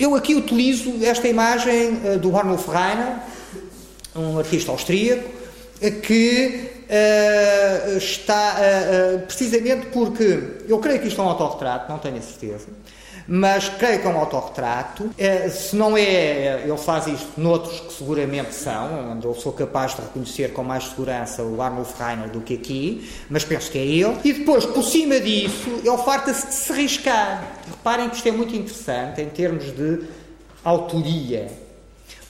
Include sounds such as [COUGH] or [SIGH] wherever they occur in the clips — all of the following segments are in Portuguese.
Eu aqui utilizo esta imagem uh, do Arnulf Reiner, um artista austríaco, que uh, está precisamente porque eu creio que isto é um autorretrato, não tenho a certeza mas creio que é um autorretrato. É, se não é, ele faz isto noutros que seguramente são, onde eu sou capaz de reconhecer com mais segurança o Arnulf Reiner do que aqui, mas penso que é ele. E depois, por cima disso, ele farta-se de se riscar. Reparem que isto é muito interessante em termos de autoria.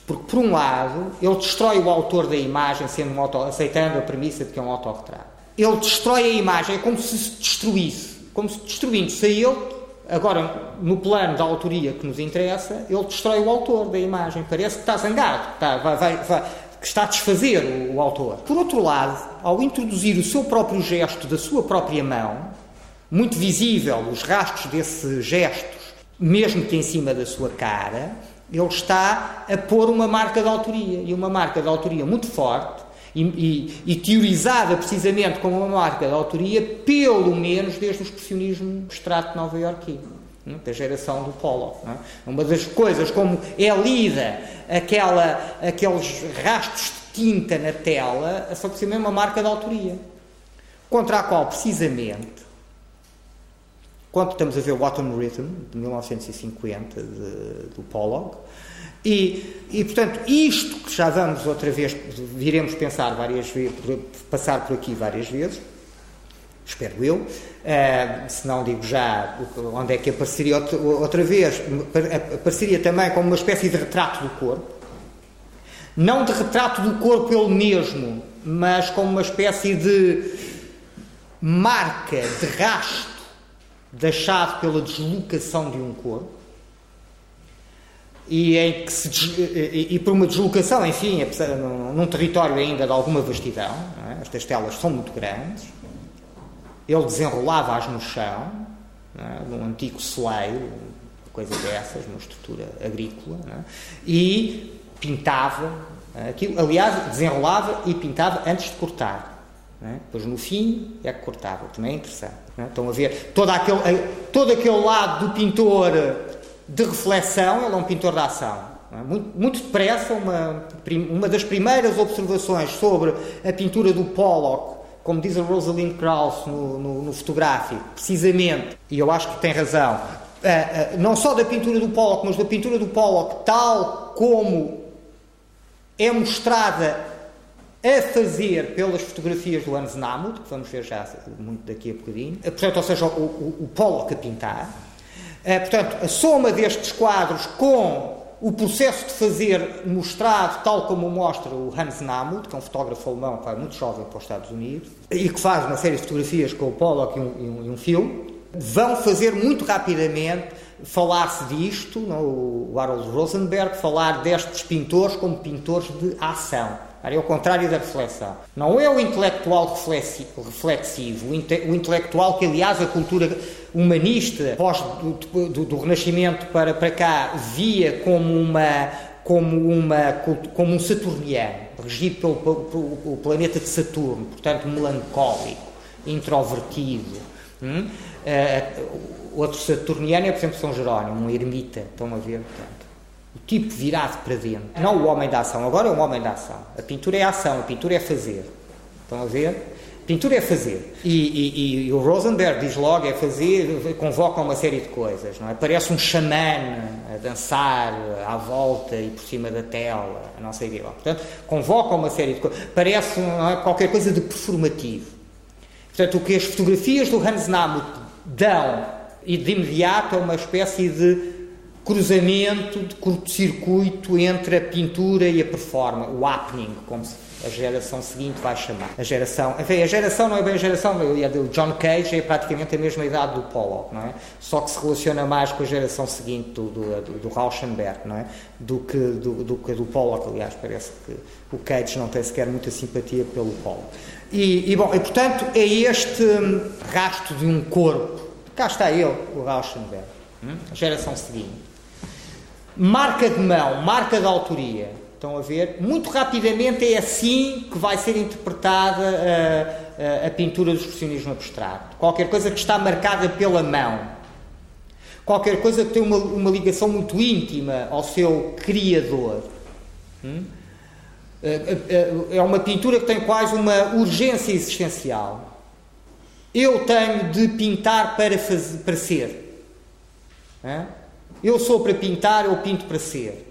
Porque, por um lado, ele destrói o autor da imagem, sendo um auto, aceitando a premissa de que é um autorretrato. Ele destrói a imagem, é como se se destruísse. Como se destruindo-se a ele, Agora, no plano da autoria que nos interessa, ele destrói o autor da imagem. Parece que está zangado, que está, vai, vai, vai, que está a desfazer o, o, autor. Por outro lado, ao introduzir o seu próprio gesto da sua própria mão, muito visível os rastros desses gestos, mesmo que em cima da sua cara, ele está a pôr uma marca de autoria. E uma marca de autoria muito forte, e, e, e, teorizada precisamente como uma marca de autoria, pelo menos desde o expressionismo abstrato nova-iorquino, é? da geração do Pollock. É? Uma das coisas como é lida aquela, aqueles rastros de tinta na tela, são precisamente uma marca de autoria, contra a qual, precisamente, quando estamos a ver o Autumn Rhythm, de 1950, de, do Pollock, e, e, portanto, isto que já vamos outra vez, viremos pensar várias vezes, passar por aqui várias vezes, espero eu, uh, se não digo já onde é que apareceria outra, vez, apareceria também como uma espécie de retrato do corpo, não de retrato do corpo ele mesmo, mas como uma espécie de marca, de rasto, deixado pela deslocação de um corpo e em que se e, por uma deslocação, enfim, num, num território ainda de alguma vastidão, é? estas telas são muito grandes, ele desenrolava-as no chão, é? num antigo celeiro, coisa dessas, numa estrutura agrícola, é? e pintava é? aquilo, aliás, desenrolava e pintava antes de cortar. É? Depois no fim é que cortava, também é interessante. É? Estão a ver todo aquele, todo aquele lado do pintor de reflexão, ele é um pintor de ação. É? Muito, muito depressa, uma, uma das primeiras observações sobre a pintura do Pollock, como diz a Rosalind Krauss no, no, no fotográfico, precisamente, e eu acho que tem razão, uh, uh, não só da pintura do Pollock, mas da pintura do Pollock tal como é mostrada a fazer pelas fotografias do Hans Namuth, que vamos ver já muito daqui a bocadinho, portanto, ou seja, o, o, o Pollock a pintar, portanto, a soma destes quadros com o processo de fazer mostrado, tal como mostra o Hans Namuth, que é um fotógrafo alemão que vai muito jovem para os Estados Unidos, e que faz uma série de fotografias com o Pollock e um, e um, e um filme, vão fazer muito rapidamente falar-se disto, não, o Harold Rosenberg, falar destes pintores como pintores de ação. É o contrário da reflexão. Não é o intelectual reflexivo, o, inte, o intelectual que, aliás, a cultura humanista pós do, do, do, Renascimento para, para cá via como uma como uma como um saturniano regido pelo, pelo, pelo planeta de Saturno, portanto melancólico, introvertido. Hum? Uh, outro saturniano é, por exemplo, São Jerónimo, um ermita, estão a ver, portanto. O tipo virado para dentro. Não o homem da ação, agora é um homem da ação. A pintura é ação, a pintura é fazer. Estão a ver? Pintura é fazer. E, e, e, o Rosenberg diz logo: é fazer, convoca uma série de coisas. Não é? Parece um xamã a dançar à volta e por cima da tela, não sei o. Portanto, convoca uma série de coisas. Parece é? qualquer coisa de performativo. Portanto, o que as fotografias do Hans Namuth dão e de imediato é uma espécie de cruzamento, de curto-circuito entre a pintura e a performance, o happening, como a geração seguinte vai chamar. A geração, enfim, a geração não é bem a geração, a do John Cage é praticamente a mesma idade do Pollock, não é? Só que se relaciona mais com a geração seguinte do, do, do, do Rauschenberg, não é? Do que do, do do Pollock, aliás, parece que o Cage não tem sequer muita simpatia pelo Pollock. E, e bom, e portanto é este hum, rasto de um corpo, cá está ele, o Rauschenberg, hum? a geração seguinte. Marca de mão, marca de autoria, Estão a ver? Muito rapidamente é assim que vai ser interpretada a, a, a pintura do expressionismo abstrato. Qualquer coisa que está marcada pela mão. qualquer coisa que tem uma, uma ligação muito íntima ao seu criador. Hum? É, é, uma pintura que tem quase uma urgência existencial. Eu tenho de pintar para, fazer, para ser. Eu sou para pintar, eu pinto para ser.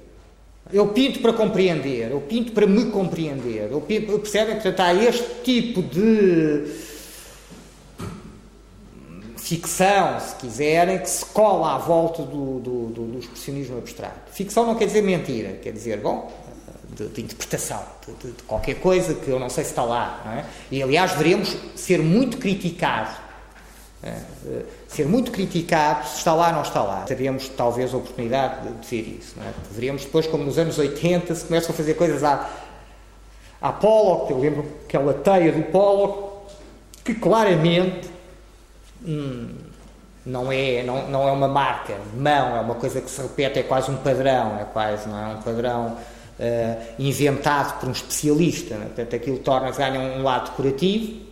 Eu pinto para compreender, eu pinto para me compreender. Eu pinto, percebem? Portanto, há este tipo de ficção, se quiserem, que se cola à volta do, do, do, do expressionismo abstrato. Ficção não quer dizer mentira, quer dizer, bom, de, de interpretação, de, de, qualquer coisa que eu não sei se está lá. É? E, aliás, veremos ser muito criticado. É? Ser muito criticado se está lá ou não está lá. Teríamos, talvez, a oportunidade de, ver isso. É? Veríamos depois, como nos anos 80, se começam a fazer coisas à, à Pollock, eu lembro aquela teia do Pollock, que claramente hum, não, é, não, não é uma marca, mão, é uma coisa que se repete, é quase um padrão, é quase, não é um padrão uh, inventado por um especialista. Né? Portanto, aquilo torna-se, um lado decorativo,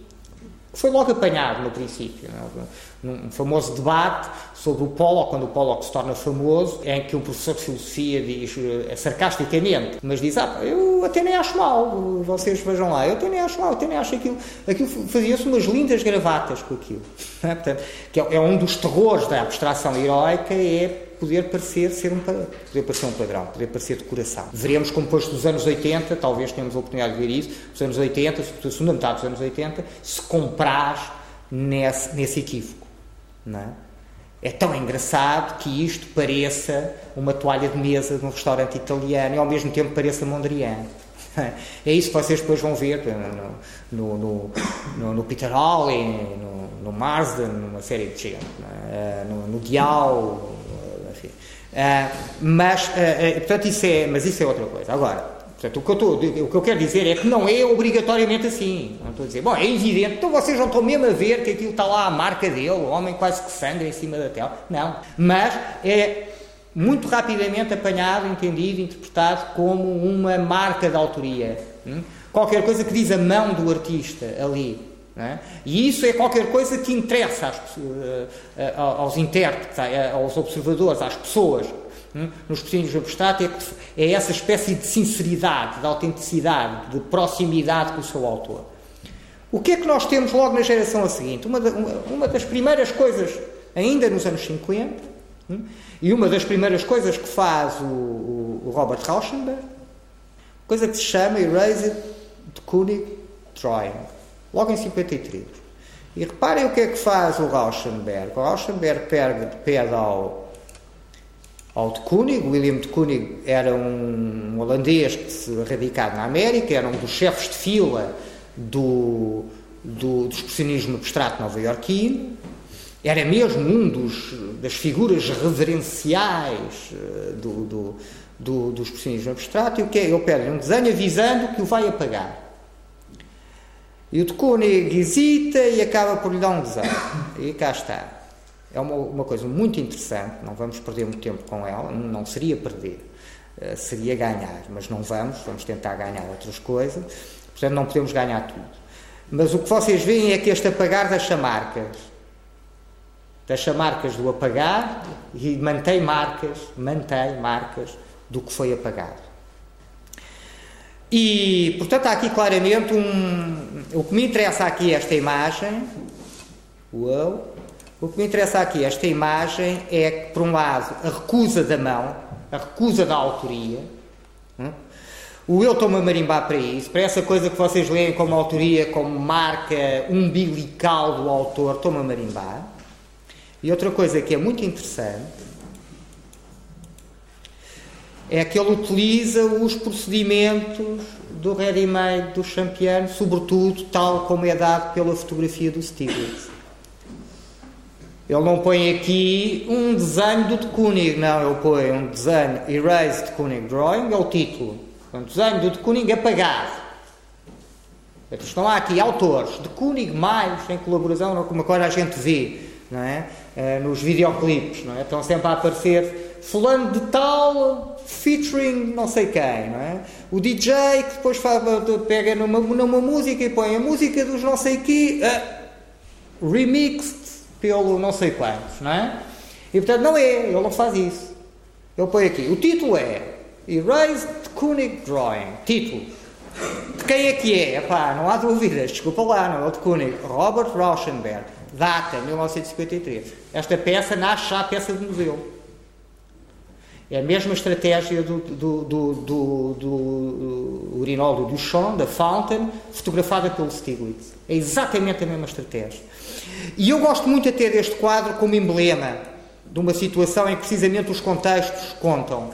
que foi logo apanhado no princípio. Não é? num famoso debate sobre o Pollock, quando o Pollock se torna famoso, em que o professor de filosofia diz eh, sarcasticamente, mas diz: Ah, eu até nem acho mal, vocês vejam lá, eu até nem acho mal, eu até nem acho aquilo. Aquilo fazia-se umas lindas gravatas com aquilo. É? Portanto, que é, é um dos terrores da abstração heroica, é poder parecer ser um poder parecer um padrão, poder parecer decoração. Veremos como depois dos anos 80, talvez tenhamos a oportunidade de ver isso, dos anos 80, sobretudo a segunda metade dos anos 80, se compraz nesse, nesse equívoco. Não é? é tão engraçado que isto pareça uma toalha de mesa de um restaurante italiano e ao mesmo tempo pareça Mondrian. É isso que vocês depois vão ver no, no, no, no Peter Hawley, no, no Marsden, numa série de gente, é? no, no Dial, mas, uh, uh, portanto, isso é, mas isso é outra coisa. Agora, Portanto, o que, eu estou, o que eu quero dizer é que não é obrigatoriamente assim. Não estou a dizer, bom, é evidente, então vocês não estão mesmo a ver que aquilo está lá a marca dele, o homem quase que sangra em cima da tela. Não. Mas é muito rapidamente apanhado, entendido, interpretado como uma marca de autoria. Hum? Qualquer coisa que diz a mão do artista ali. É? E isso é qualquer coisa que interessa às, uh, uh, aos intérpretes, aos observadores, às pessoas Hum? Nos pocinhos abstrato é, é essa espécie de sinceridade, de autenticidade, de proximidade com o seu autor. O que é que nós temos logo na geração a seguinte? Uma, uma, uma das primeiras coisas, ainda nos anos 50, hum? e uma das primeiras coisas que faz o, o, o Robert Rauschenberg, coisa que se chama Erased de Koenig Drawing, logo em 53. E reparem o que é que faz o Rauschenberg. O Rauschenberg pede, ao ao de Koenig. William de Koenig era um holandês que se radicado na América, era um dos chefes de fila do, do, do expressionismo abstrato nova-iorquino, era mesmo um dos, das figuras reverenciais eh, do, do, do, do expressionismo abstrato, e o que é? Ele pede um desenho avisando que o vai apagar. E o Koenig hesita e acaba por lhe dar um desenho. E cá está. É uma, uma coisa muito interessante, não vamos perder muito tempo com ela, não seria perder, uh, seria ganhar, mas não vamos, vamos tentar ganhar outras coisas, portanto não podemos ganhar tudo. Mas o que vocês veem é que este apagar deixa marcas, deixa marcas do apagar e mantém marcas, mantém marcas do que foi apagado. E, portanto, há aqui claramente um. O que me interessa aqui é esta imagem. Uau! O que me interessa aqui, esta imagem, é que, por um lado, a recusa da mão, a recusa da autoria. Hum? O eu estou-me a marimbar para isso, para essa coisa que vocês leem como autoria, como marca umbilical do autor, estou-me a marimbar. E outra coisa que é muito interessante é que ele utiliza os procedimentos do ready-made do Champion, sobretudo tal como é dado pela fotografia do Stiglitz. Ele não põe aqui um desenho do de Kooning, não, ele põe um desenho Erased de Kooning Drawing, é o título. Um desenho do de Kooning apagado. Estão aqui autores de Kooning mais em colaboração, como agora a gente vê não é? Uh, nos videoclipes, não é? estão sempre a aparecer fulano de tal featuring não sei quem, não é? O DJ que depois faz, pega numa, numa música e põe a música dos não sei quê, uh, remixed pelo não sei quantos, não é? E portanto não é, ele não faz isso. Ele põe aqui. O título é Erased Koenig Drawing. Título. De quem é que é? Epá, não há dúvidas, desculpa lá, não é o de Koenig. Robert Rauschenberg. Data, 1953. Esta peça nasce já a peça de museu. É a mesma estratégia do, do, do, do, do urinol do Duchamp, da Fountain, fotografada pelo Stiglitz. É exatamente a mesma estratégia. E eu gosto muito até deste quadro como emblema de uma situação em que precisamente os contextos contam.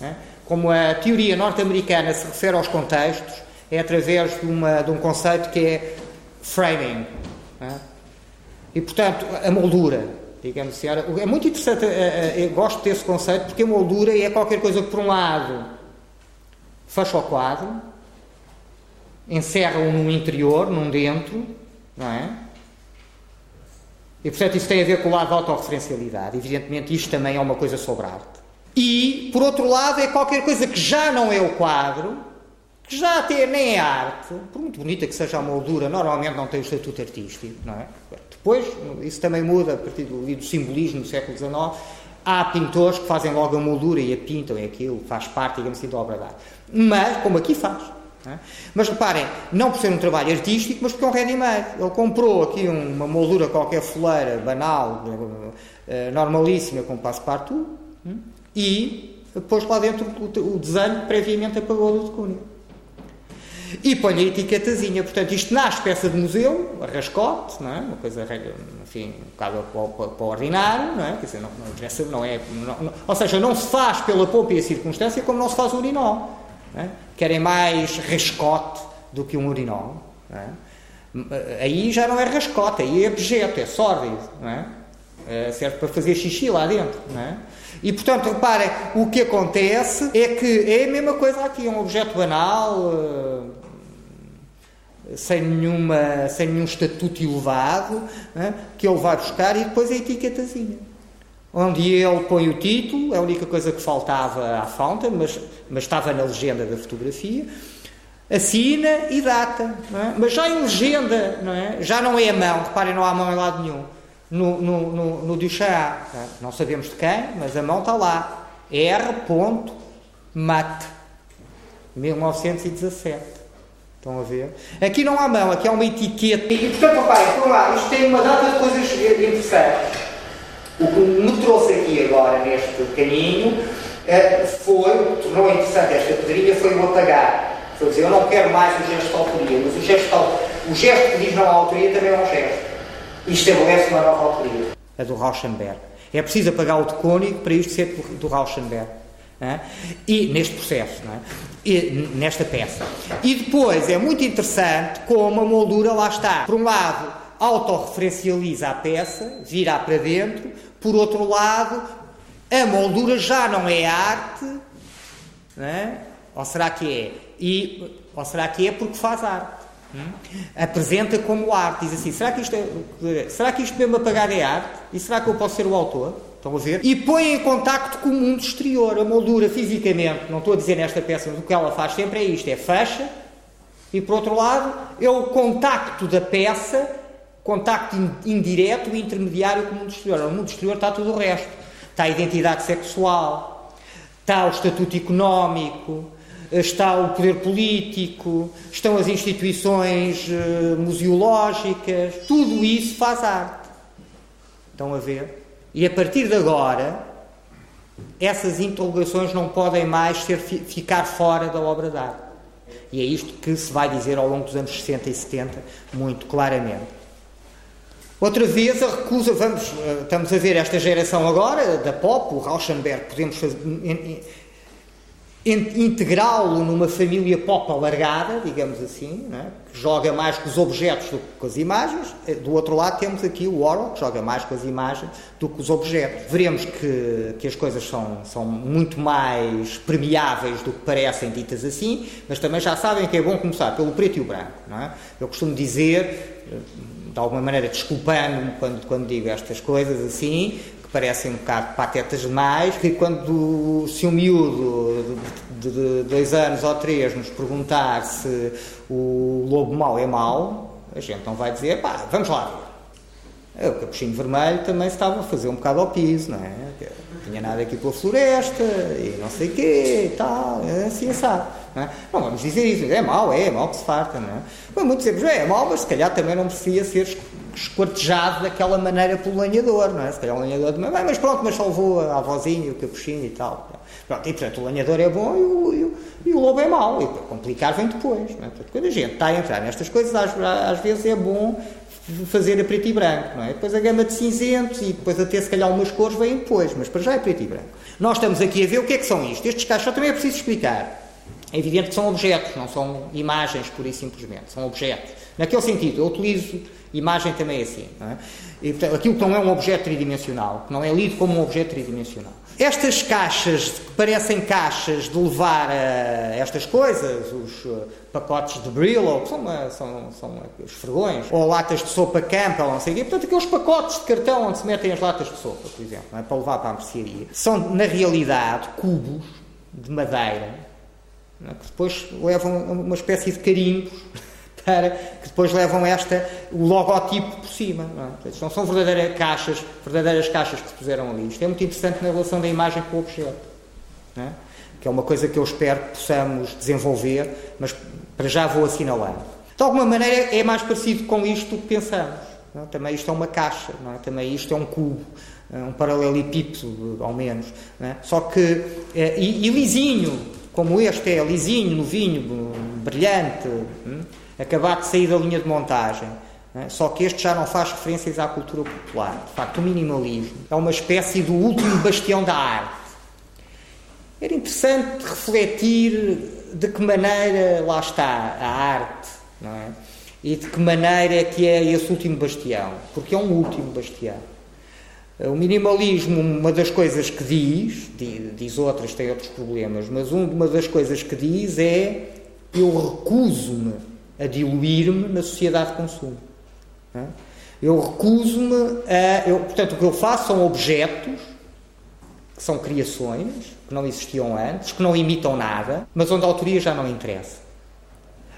É? Como a teoria norte-americana se refere aos contextos, é através de, uma, de um conceito que é framing. É? E, portanto, a moldura, digamos assim. É muito interessante, eh, eh, eu gosto desse conceito, porque a moldura é qualquer coisa que, por um lado, fecha o quadro, encerra-o num interior, num dentro, não é? E, portanto, isso tem a ver com o lado da autorreferencialidade. Evidentemente, isto também é uma coisa sobre arte. E, por outro lado, é qualquer coisa que já não é o quadro, que já até nem é arte, por muito bonita que seja a moldura, normalmente não tem o estatuto artístico, não é? Depois, isso também muda a partir do, do simbolismo do século XIX. Há pintores que fazem logo a moldura e a pintam, e aquilo faz parte, digamos assim, da obra de arte. Mas, como aqui faz, é? Mas reparem, não por ser um trabalho artístico, mas porque é um ready-made. Ele comprou aqui uma moldura qualquer foleira, banal, eh, normalíssima, com passo-partout, hum, e pôs lá dentro o desenho previamente apagou do Cunha. E põe a etiquetazinha. Portanto, isto nasce peça de museu, a rascote, não é? uma coisa, enfim, um bocado para, o ordinário, não é? Quer dizer, não, não, não é não, ou seja, não se faz pela poupa e a circunstância como não se faz o urinol. É? Querem mais rascote do que um urinol. É? Aí já não é rascote, aí é objeto, é sórdido. É? É, serve para fazer xixi lá dentro. É? E portanto, reparem, o que acontece é que é a mesma coisa aqui, é um objeto banal, eh, sem, nenhuma, sem nenhum estatuto elevado, é? que ele vai buscar e depois a etiquetazinha onde ele põe o título, é a única coisa que faltava à Fountain, mas, mas estava na legenda da fotografia, assina e data. É? Mas já em legenda, não é? já não é a mão, reparem, não há mão em lado nenhum. No, no, no, no é? não sabemos de quem, mas a mão está lá. R. Mat, 1917. Estão a ver? Aqui não há mão, aqui há uma etiqueta. E, portanto, reparem, por lá, isto tem uma data de coisas interessantes. O que me trouxe aqui agora neste caminho eh, foi, o que tornou interessante esta pedrinha, foi o apagar. Foi dizer, eu não quero mais o gesto de autoria, mas o gesto, o gesto que diz não há autoria também é um gesto. E estabelece uma nova autoria. A do Rauschenberg. É preciso apagar o de Koenig para isto ser do Rauschenberg. É? E neste processo, é? e, nesta peça. E depois é muito interessante como a moldura lá está. Por um lado, autorreferencializa a peça, vira para dentro, por outro lado, a moldura já não é arte, não é? ou será que é? E, ou será que é porque faz arte? Hum? Apresenta como arte, diz assim: será que, isto é, será que isto mesmo apagar é arte? E será que eu posso ser o autor? Estão a ver? E põe em contacto com o mundo exterior. A moldura fisicamente, não estou a dizer nesta peça, mas o que ela faz sempre é isto: é fecha, e por outro lado, é o contacto da peça contacto indireto e intermediário com o mundo exterior. No mundo exterior está tudo o resto. Está a identidade sexual, está o estatuto económico, está o poder político, estão as instituições uh, museológicas, tudo isso faz arte. Estão a ver? E a partir de agora, essas interrogações não podem mais ser, ficar fora da obra de arte. E é isto que se vai dizer ao longo dos anos 60 e 70, muito claramente. Outra vez a recusa, vamos, eh, estamos a ver esta geração agora, da pop, o Rauschenberg, podemos integrá-lo numa família pop alargada, digamos assim, é? Joga mais com os objetos do que com as imagens. Eh, do outro lado temos aqui o Warhol, que joga mais com as imagens do que com os objetos. Veremos que, que as coisas são, são muito mais permeáveis do que parecem ditas assim, mas também já sabem que é bom começar pelo preto e o branco. Não é? Eu costumo dizer eh, de alguma maneira desculpando-me quando, quando digo estas coisas assim, parecem um bocado patetas demais, que quando se um miúdo de, de, de dois anos ou três nos perguntar se o lobo mau é mau, a gente não vai dizer, pá, vamos lá ver. O capuchinho vermelho também estava a fazer um bocado ao piso, não é? Tinha nada aqui pela floresta e não sei o quê e tal, assim sabe. Não, é? não vamos dizer isso, é mau, é, é mau que se farta, não é? Mas muitos dizemos, é mau, mas se calhar também não merecia ser esquartejado daquela maneira pelo lenhador, não é? Se calhar o lenhador também, mas pronto, mas salvou a avózinha, o capuchinho e tal. Pronto, e portanto o lenhador é bom e o, e o, e o lobo é mau, e para complicar vem depois. Não é? Portanto, quando a gente está a entrar nestas coisas, às, às vezes é bom fazer a preto e branco, não é? Depois a gama de cinzentos e depois até se calhar umas cores vêm depois, mas para já é preto e branco. Nós estamos aqui a ver o que é que são isto. Estes cachos também é preciso explicar. É evidente que são objetos, não são imagens pura e simplesmente, são objetos. Naquele sentido, eu utilizo imagem também assim. Não é? e, portanto, aquilo que não é um objeto tridimensional, que não é lido como um objeto tridimensional. Estas caixas, que parecem caixas de levar a estas coisas, os uh, pacotes de Brillo, que são, uma, são, são os fregões, ou latas de sopa Campbell, não sei o quê, portanto, aqueles pacotes de cartão onde se metem as latas de sopa, por exemplo, é? para levar para a mercearia, são, na realidade, cubos de madeira, é? que depois levam uma espécie de carimbos [LAUGHS] para que depois levam esta, o logotipo por cima. Não, é? não são verdadeiras caixas, verdadeiras caixas que se puseram ali. Isto é muito interessante na relação da imagem com o objeto. É? Que é uma coisa que eu espero que possamos desenvolver, mas para já vou assinalando. De alguma maneira é mais parecido com isto que pensamos. É? Também isto é uma caixa, é? também isto é um cubo, é um paralelepípedo, ao menos. É? Só que, é, e, e, lisinho, como este é, lisinho, novinho, brilhante. Acabado de sair da linha de montagem. É? Só que este já não faz referências à cultura popular. De facto, o minimalismo é uma espécie do último bastião da arte. Era interessante refletir de que maneira lá está a arte, é? E de que maneira é que é esse último bastião, porque é um último bastião. O minimalismo, uma das coisas que diz, diz outras, tem outros problemas, mas uma das coisas que diz é eu recuso-me a diluir-me na sociedade de consumo. Eu recuso-me a. Eu, portanto, o que eu faço são objetos, que são criações, que não existiam antes, que não imitam nada, mas onde a autoria já não interessa.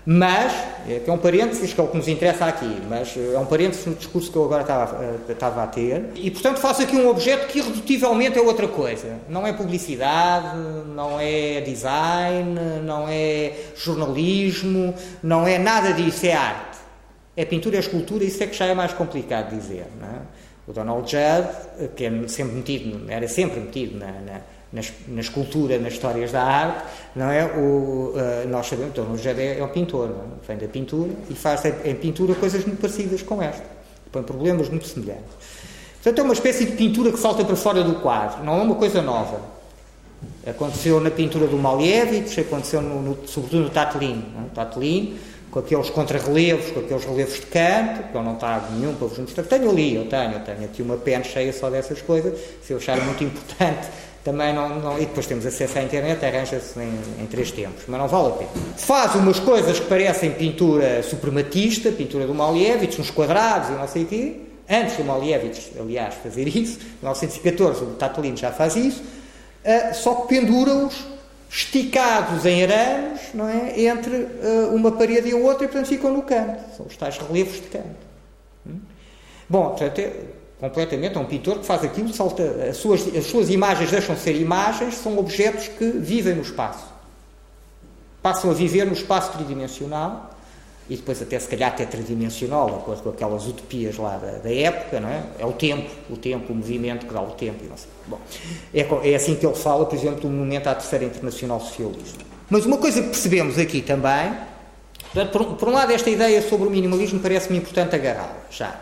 Mas, é, que é um parênteses que é o que nos interessa aqui, mas é um parênteses no discurso que eu agora estava, eh, estava a ter, e portanto faço aqui um objeto que irredutivelmente é outra coisa. Não é publicidade, não é design, não é jornalismo, não é nada disso, é arte. É pintura, é escultura, isso é que já é mais complicado dizer. É? O Donald Judd, que é sempre metido, era sempre metido na, na na, escultura, nas histórias da arte, não é? O, uh, nós sabemos, então, o José é um pintor, é? vem da pintura e faz em pintura coisas muito parecidas com esta, põe problemas muito semelhantes. Portanto, é uma espécie de pintura que salta para fora do quadro, não é uma coisa nova. Aconteceu na pintura do Malevich, aconteceu no, no, sobretudo no Tatlin. É? Tatlin, com aqueles contrarrelevos, com aqueles relevos de canto, que eu não trago nenhum para vos mostrar. Tenho ali, eu tenho, eu tenho aqui uma pena cheia só dessas coisas, se eu achar muito importante também não, não, e depois temos acesso à internet, arranja-se em, em, três tempos, mas não vale a pena. Faz umas coisas que parecem pintura suprematista, pintura do Malievich, uns quadrados e não sei o quê, antes do Malievich, aliás, fazer isso, em 1914 o Tatolino já faz isso, uh, só que pendura-os esticados em arames, não é, entre uh, uma parede e a outra e portanto ficam no canto, são os tais relevos de canto. Hum? Bom, portanto, completamente, é um pintor que faz aquilo, salta, as suas, as suas imagens deixam de ser imagens, são objetos que vivem no espaço. Passam a viver no espaço tridimensional e depois até se calhar até tridimensional, de acordo com aquelas utopias lá da, da, época, não é? É o tempo, o tempo, o movimento que dá o tempo e. Bom, é, é assim que ele fala, por exemplo, do momento à Terceira Internacional Socialista. Mas uma coisa que percebemos aqui também, por, por um lado esta ideia sobre o minimalismo parece-me importante agarrá-la, já.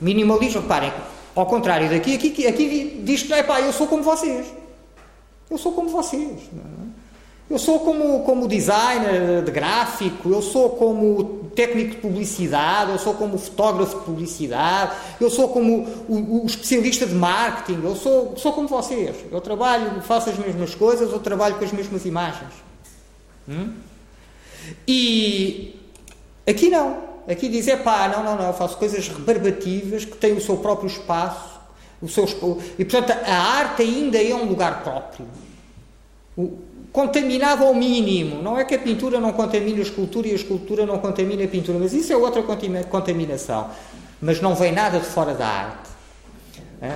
Minimalismo, reparem, ao contrário daqui, aqui, aqui diz que, pá, eu sou como vocês. Eu sou como vocês. Eu sou como, como designer de gráfico, eu sou como técnico de publicidade, eu sou como fotógrafo de publicidade, eu sou como o, o especialista de marketing, eu sou, sou como vocês. Eu trabalho, faço as mesmas coisas, eu trabalho com as mesmas imagens. Hum? E aqui não. Aqui diz, é pá, não, não, não, eu faço coisas rebarbativas que têm o seu próprio espaço, o seu, e portanto a arte ainda é um lugar próprio. O, contaminado ao mínimo. Não é que a pintura não contamine a escultura e a escultura não contamine a pintura, mas isso é outra contaminação. mas não vem nada de fora da arte.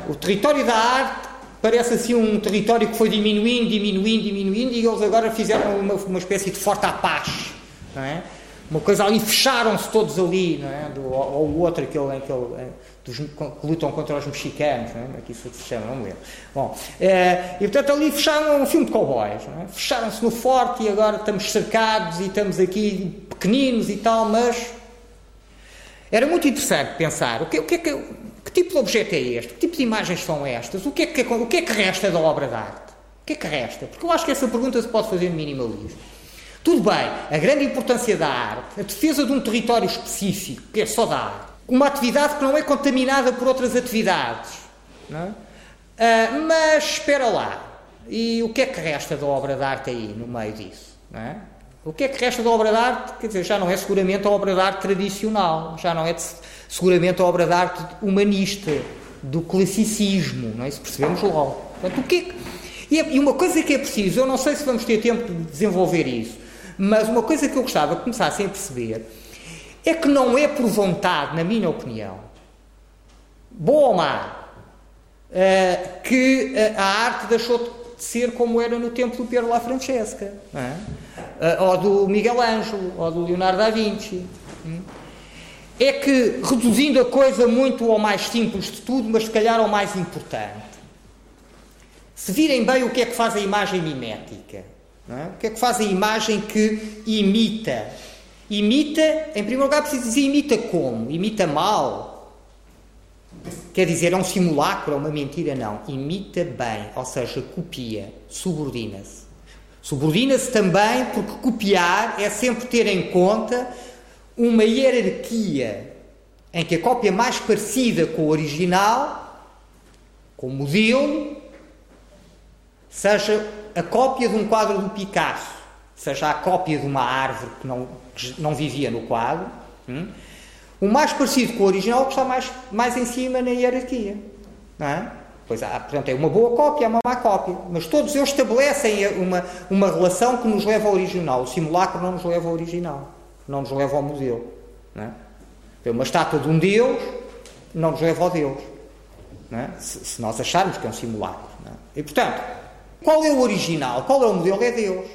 O território da arte parece assim um território que foi diminuindo, diminuindo, diminuindo, e eles agora fizeram uma, uma espécie de forte apache. Não é? Uma coisa ali, fecharam-se todos ali, não é? Do, ou o outro, aquele, aquele é, dos, que lutam contra os mexicanos, não é? Aqui se chama, não me lembro. Bom, é, e portanto ali fecharam um filme de cowboys, é? fecharam-se no forte e agora estamos cercados e estamos aqui pequeninos e tal, mas era muito interessante pensar o que, o que é que, que tipo de objeto é este, que tipo de imagens são estas, o que é que, o que, é que resta da obra de arte? O que é que resta? Porque eu acho que essa pergunta se pode fazer no minimalismo. Tudo bem, a grande importância da arte, a defesa de um território específico, que é só da arte, uma atividade que não é contaminada por outras atividades. É? uh, mas espera lá, e o que é que resta da obra de arte aí, no meio disso? É? O que é que resta da obra de arte? Quer dizer, já não é seguramente a obra de arte tradicional, já não é seguramente a obra de arte humanista, do classicismo, não é? Isso percebemos logo. Portanto, o que é que... E uma coisa que é preciso, eu não sei se vamos ter tempo de desenvolver isso, mas uma coisa que eu gostava que começassem a perceber é que não é por vontade, na minha opinião, boa ou má, uh, que a arte deixou de ser como era no tempo do Piero La Francesca, é? uh, ou do Miguel Ângelo, ou do Leonardo da Vinci. Hum? É que, reduzindo a coisa muito ao mais simples de tudo, mas se calhar ao mais importante, se virem bem o que é que faz a imagem mimética, é? O que é que faz a imagem que imita? Imita, em primeiro lugar, preciso dizer imita como? Imita mal. Quer dizer, é um simulacro, é uma mentira? Não. Imita bem, ou seja, copia, subordina-se. Subordina-se também porque copiar é sempre ter em conta uma hierarquia em que a cópia mais parecida com o original, com o modelo, seja a cópia de um quadro do Picasso, seja a cópia de uma árvore que não, que não vivia no quadro, hum? o mais parecido com o original que está mais, mais em cima na hierarquia. Não é? Pois há, portanto, é uma boa cópia, é uma má cópia. Mas todos eles estabelecem uma, uma relação que nos leva ao original. O simulacro não nos leva ao original, não nos leva ao museu. Não é? Uma estátua de um Deus não nos leva ao Deus. É? Se, se, nós acharmos que é um simulacro. É? E, portanto, qual é o original? Qual é o modelo? É Deus.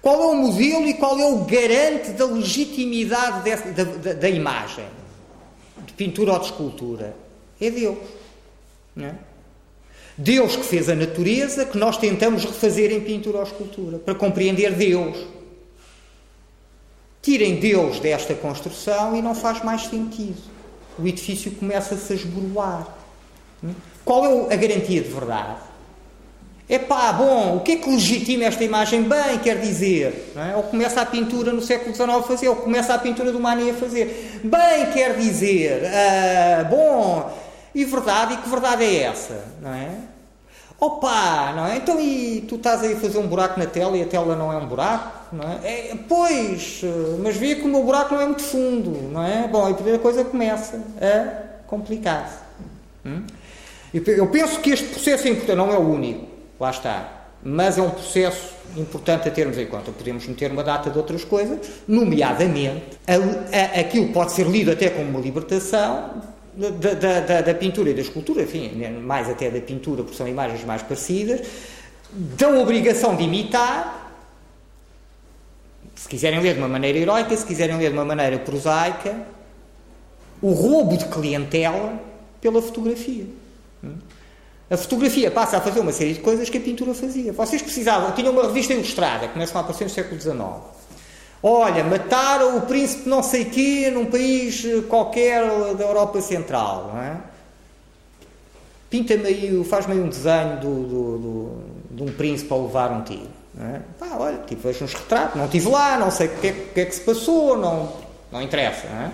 Qual é o modelo e qual é o garante da legitimidade dessa, da, da, da, imagem? De pintura ou de escultura? É Deus. É? Deus que fez a natureza, que nós tentamos refazer em pintura ou escultura, para compreender Deus. Tirem Deus desta construção e não faz mais sentido. O edifício começa-se a esboroar. Qual é a garantia de verdade? É pá, bom, o que é que legitima esta imagem? Bem, quer dizer, é? ou começa a pintura no século XIX a fazer, ou começa a pintura do Manet a fazer. Bem, quer dizer, uh, bom, e verdade, e que verdade é essa? Não é? Opa, não é? Então e tu estás aí a fazer um buraco na tela e a tela não é um buraco, não é? é pois, mas vê que o meu buraco não é muito fundo, não é? Bom, e a primeira coisa começa a complicar-se. Hum? Eu penso que este processo é importante, não é o único. Lá está. Mas é um processo importante a termos em conta. Podemos meter uma data de outras coisas, nomeadamente, a, a, aquilo pode ser lido até como uma libertação da, da, da, da, pintura e da escultura, enfim, mais até da pintura, porque são imagens mais parecidas, da obrigação de imitar, se quiserem ler de uma maneira heroica, se quiserem ler de uma maneira prosaica, o roubo de clientela pela fotografia. A fotografia passa a fazer uma série de coisas que a pintura fazia. Vocês precisavam, tinham uma revista ilustrada, começam a aparecer no século XIX. Olha, mataram o príncipe não sei quê num país qualquer da Europa Central, é? Pinta-me aí, faz-me aí um desenho do, do, do, de um príncipe a levar um tiro. É? Pá, olha, tipo, vejo uns retratos, não estive lá, não sei o que, que é que se passou, não, não interessa, não é?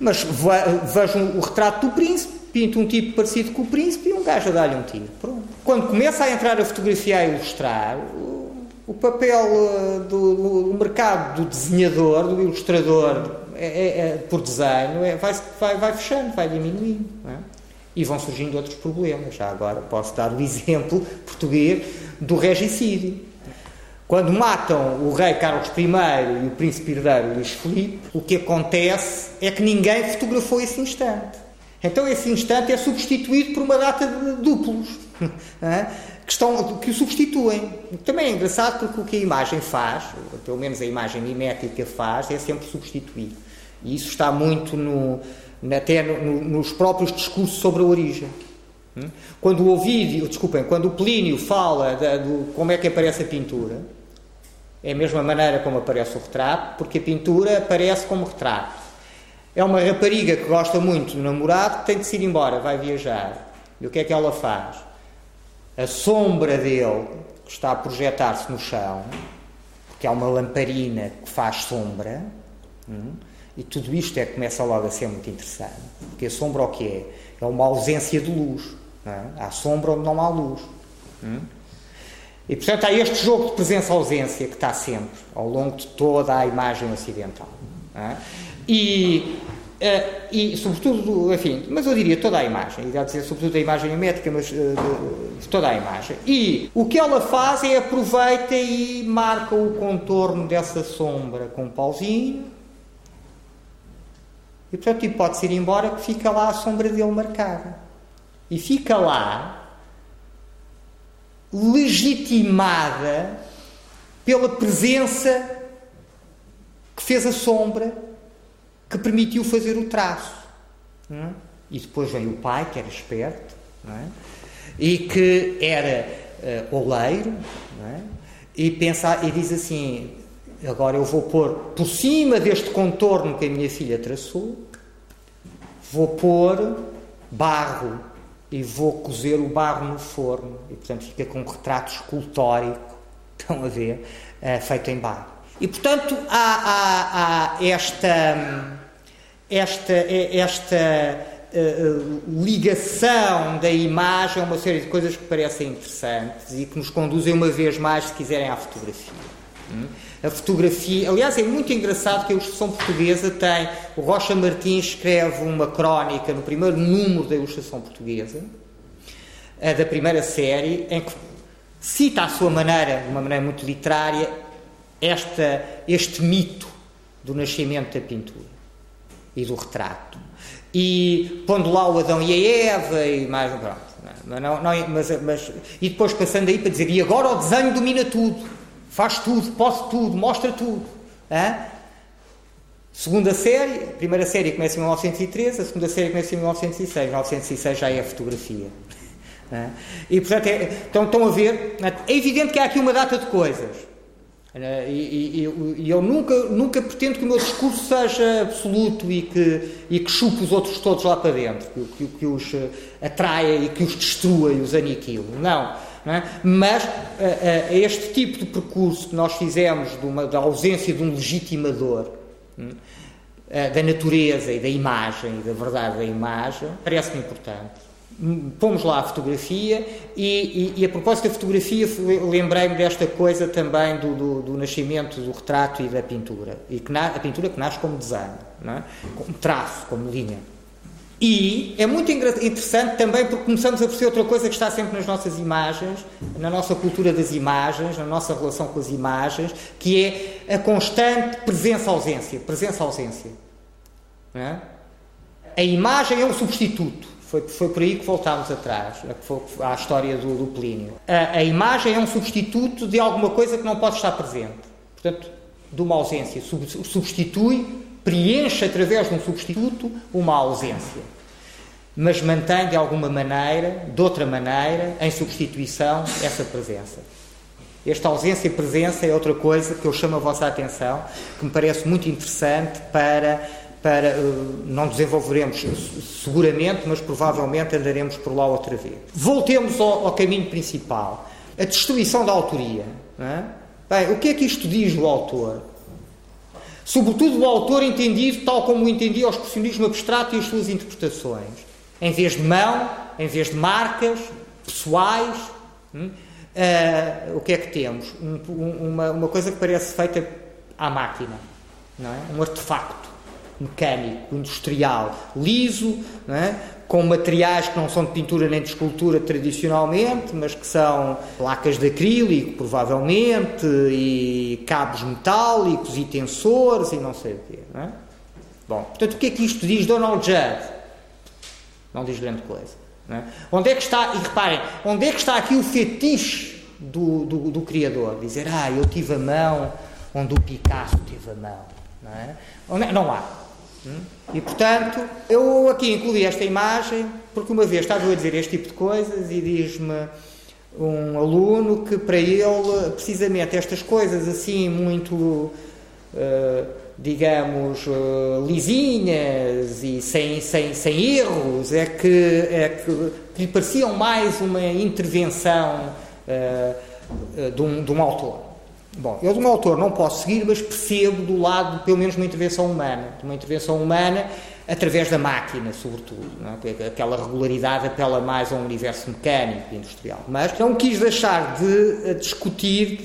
Mas vejo o retrato do príncipe, pinta um tipo parecido com o príncipe e um gajo a dar-lhe um tiro. Pronto. Quando começa a entrar a fotografia a ilustrar, o, papel uh, do, do, mercado do desenhador, do ilustrador, é, é, é, por desenho, é, vai, vai, vai fechando, vai diminuindo. É? E vão surgindo outros problemas. Já agora posso dar o [LAUGHS] exemplo português do regicídio. Quando matam o rei Carlos I e o príncipe herdeiro Luís Filipe, o que acontece é que ninguém fotografou esse instante. Então esse instante é substituído por uma data de duplos [LAUGHS] que, estão, que o substituem. Também é engraçado porque o que a imagem faz, pelo menos a imagem mimética faz, é sempre substituir. E isso está muito no, até no, nos próprios discursos sobre a origem. Quando o Ovídio, desculpem, quando o Plínio fala de, de como é que aparece a pintura, é a mesma maneira como aparece o retrato, porque a pintura aparece como retrato. É uma rapariga que gosta muito do namorado, que tem de se ir embora, vai viajar. E o que é que ela faz? A sombra dele, que está a projetar-se no chão, porque há uma lamparina que faz sombra, hum, e tudo isto é que começa logo a ser muito interessante. Porque a sombra o que é? É uma ausência de luz. É? Há sombra onde não há luz. Hum? E portanto há este jogo de presença-ausência que está sempre, ao longo de toda a imagem ocidental. É? E, uh, e sobretudo, enfim, mas eu diria toda a imagem, e dizer sobretudo a imagem métrica, mas uh, de, toda a imagem. E o que ela faz é aproveita e marca o contorno dessa sombra com um pauzinho, e portanto tipo, pode-se ir embora que fica lá a sombra dele marcada. E fica lá legitimada pela presença que fez a sombra que permitiu fazer o traço. É? E depois vem o pai, que era esperto, é? e que era uh, oleiro, é? e, pensa, e diz assim: agora eu vou pôr por cima deste contorno que a minha filha traçou, vou pôr barro e vou cozer o barro no forno. E portanto fica com um retrato escultórico, [LAUGHS] estão a ver, uh, feito em barro. E portanto há, há, há esta esta, esta uh, ligação da imagem a uma série de coisas que parecem interessantes e que nos conduzem uma vez mais, se quiserem, à fotografia. Hum? A fotografia, aliás, é muito engraçado que a Ilustração Portuguesa tem. O Rocha Martins escreve uma crónica no primeiro número da Ilustração Portuguesa, da primeira série, em que cita à sua maneira, de uma maneira muito literária, esta, este mito do nascimento da pintura e do retrato. E pondo lá o Adão e a Eva e mais. Pronto, não, não, não, mas, mas, e depois passando aí para dizer: e agora o desenho domina tudo, faz tudo, pode tudo, mostra tudo. Hã? Segunda série, a primeira série começa em 1913, a segunda série começa em 1906. 1906 já é a fotografia. E portanto, é, então, estão a ver, é evidente que há aqui uma data de coisas. E, e, e, eu nunca, nunca pretendo que o meu discurso seja absoluto e que, e que chupe os outros todos lá para dentro, que, que, que os eh, atraia e que os destrua e os aniquile. Não. é? Mas a, a, este tipo de percurso que nós fizemos de uma, da ausência de um legitimador hum, da natureza e da imagem e da verdade da imagem parece-me importante pomos lá a fotografia e, e, e, a propósito da fotografia lembrei-me desta coisa também do, do, do, nascimento do retrato e da pintura e que na, a pintura que nasce como desenho é? como traço, como linha e é muito interessante também porque começamos a perceber outra coisa que está sempre nas nossas imagens na nossa cultura das imagens na nossa relação com as imagens que é a constante presença-ausência presença-ausência é? a imagem é um substituto foi, foi por aí que voltámos atrás, à história do, do Plínio. A, a, imagem é um substituto de alguma coisa que não pode estar presente. Portanto, de uma ausência. Substitui, preenche através de um substituto uma ausência. Mas mantém de alguma maneira, de outra maneira, em substituição, essa presença. Esta ausência e presença é outra coisa que eu chamo a vossa atenção, que me parece muito interessante para para eh, não desenvolveremos seguramente, mas provavelmente andaremos por lá outra vez. Voltemos ao, ao caminho principal, a destruição da autoria. É? Bem, o que é que isto diz do autor? Sobretudo o autor entendido tal como o entendia o expressionismo abstrato e as suas interpretações. Em vez de mão, em vez de marcas pessoais, uh, o que é que temos? Um, uma, uma coisa que parece feita à máquina, é? um artefacto mecânico, industrial, liso, é? com materiais que não são de pintura nem de escultura tradicionalmente, mas que são placas de acrílico, provavelmente, e cabos metálicos e tensores e não sei o quê. Não é? Bom, portanto, o que é que isto diz Donald Judd? Não diz grande coisa. É? Onde é que está, e reparem, onde é que está aqui o fetiche do, do, do criador? Dizer, ah, eu tive a mão onde o Picasso teve a mão. Não, é? Onde, não há. E portanto, eu aqui incluí esta imagem porque uma vez estava a dizer este tipo de coisas e diz-me um aluno que para ele, precisamente estas coisas assim muito, uh, digamos, uh, lisinhas e sem, sem, sem erros, é que, é que, que lhe pareciam mais uma intervenção uh, de, um, de um autor. Bom, eu de um autor não posso seguir, mas percebo do lado, pelo menos, uma intervenção humana. Uma intervenção humana através da máquina, sobretudo. É? Aquela regularidade apela mais a um universo mecânico e industrial. Mas não quis deixar de discutir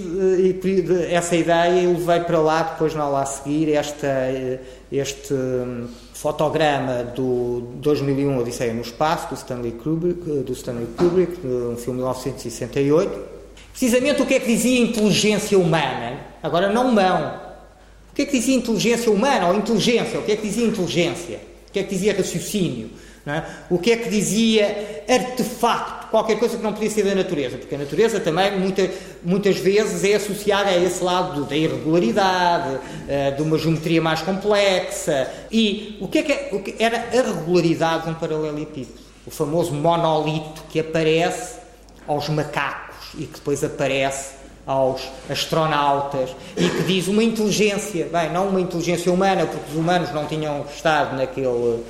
essa ideia e levei para lá, depois na aula a seguir, esta, este hum, fotograma do 2001 Odisseia no Espaço, do Stanley Kubrick, do Stanley Kubrick um filme de 1968, Precisamente o que é que dizia inteligência humana? Agora, não mão. O que é que dizia inteligência humana ou inteligência? O que é que dizia inteligência? O que é que dizia raciocínio? É? O que é que dizia artefacto? Qualquer coisa que não podia ser da natureza, porque a natureza também muita, muitas vezes é associada a esse lado da irregularidade, eh, de uma geometria mais complexa. E o que é que, é, que era a regularidade de um paralelepípedo? O famoso monolito que aparece aos macacos e que depois aparece aos astronautas e que diz uma inteligência, bem, não uma inteligência humana, porque os humanos não tinham estado naquele,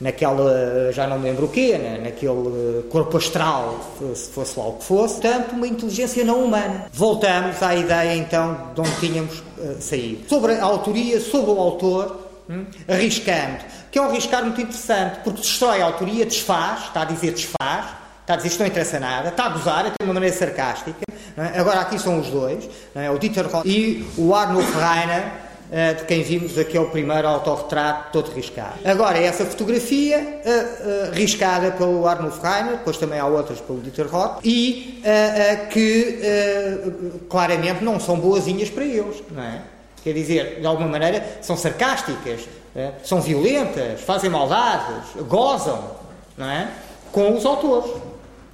naquela, já não me lembro o quê, né, naquele corpo astral, se fosse lá o que fosse, portanto, uma inteligência não humana. Voltamos à ideia então de onde tínhamos uh, saído. Sobre a autoria, sobre o autor, hum, arriscando, que é um arriscar muito interessante, porque destrói a autoria, desfaz, está a dizer desfaz, Está a dizer interessa nada, está a gozar, de uma maneira sarcástica. É? Agora aqui são os dois, é? o Dieter Roth e o Arnulf Reiner, eh, de quem vimos aquele primeiro autorretrato todo riscado. Agora, essa fotografia, uh, uh, riscada pelo Arnulf Reiner, depois também há outras pelo Dieter Roth, e que claramente não são boazinhas para eles, não é? Quer dizer, de alguma maneira, são sarcásticas, são violentas, fazem maldades, gozam, não é? Com os autores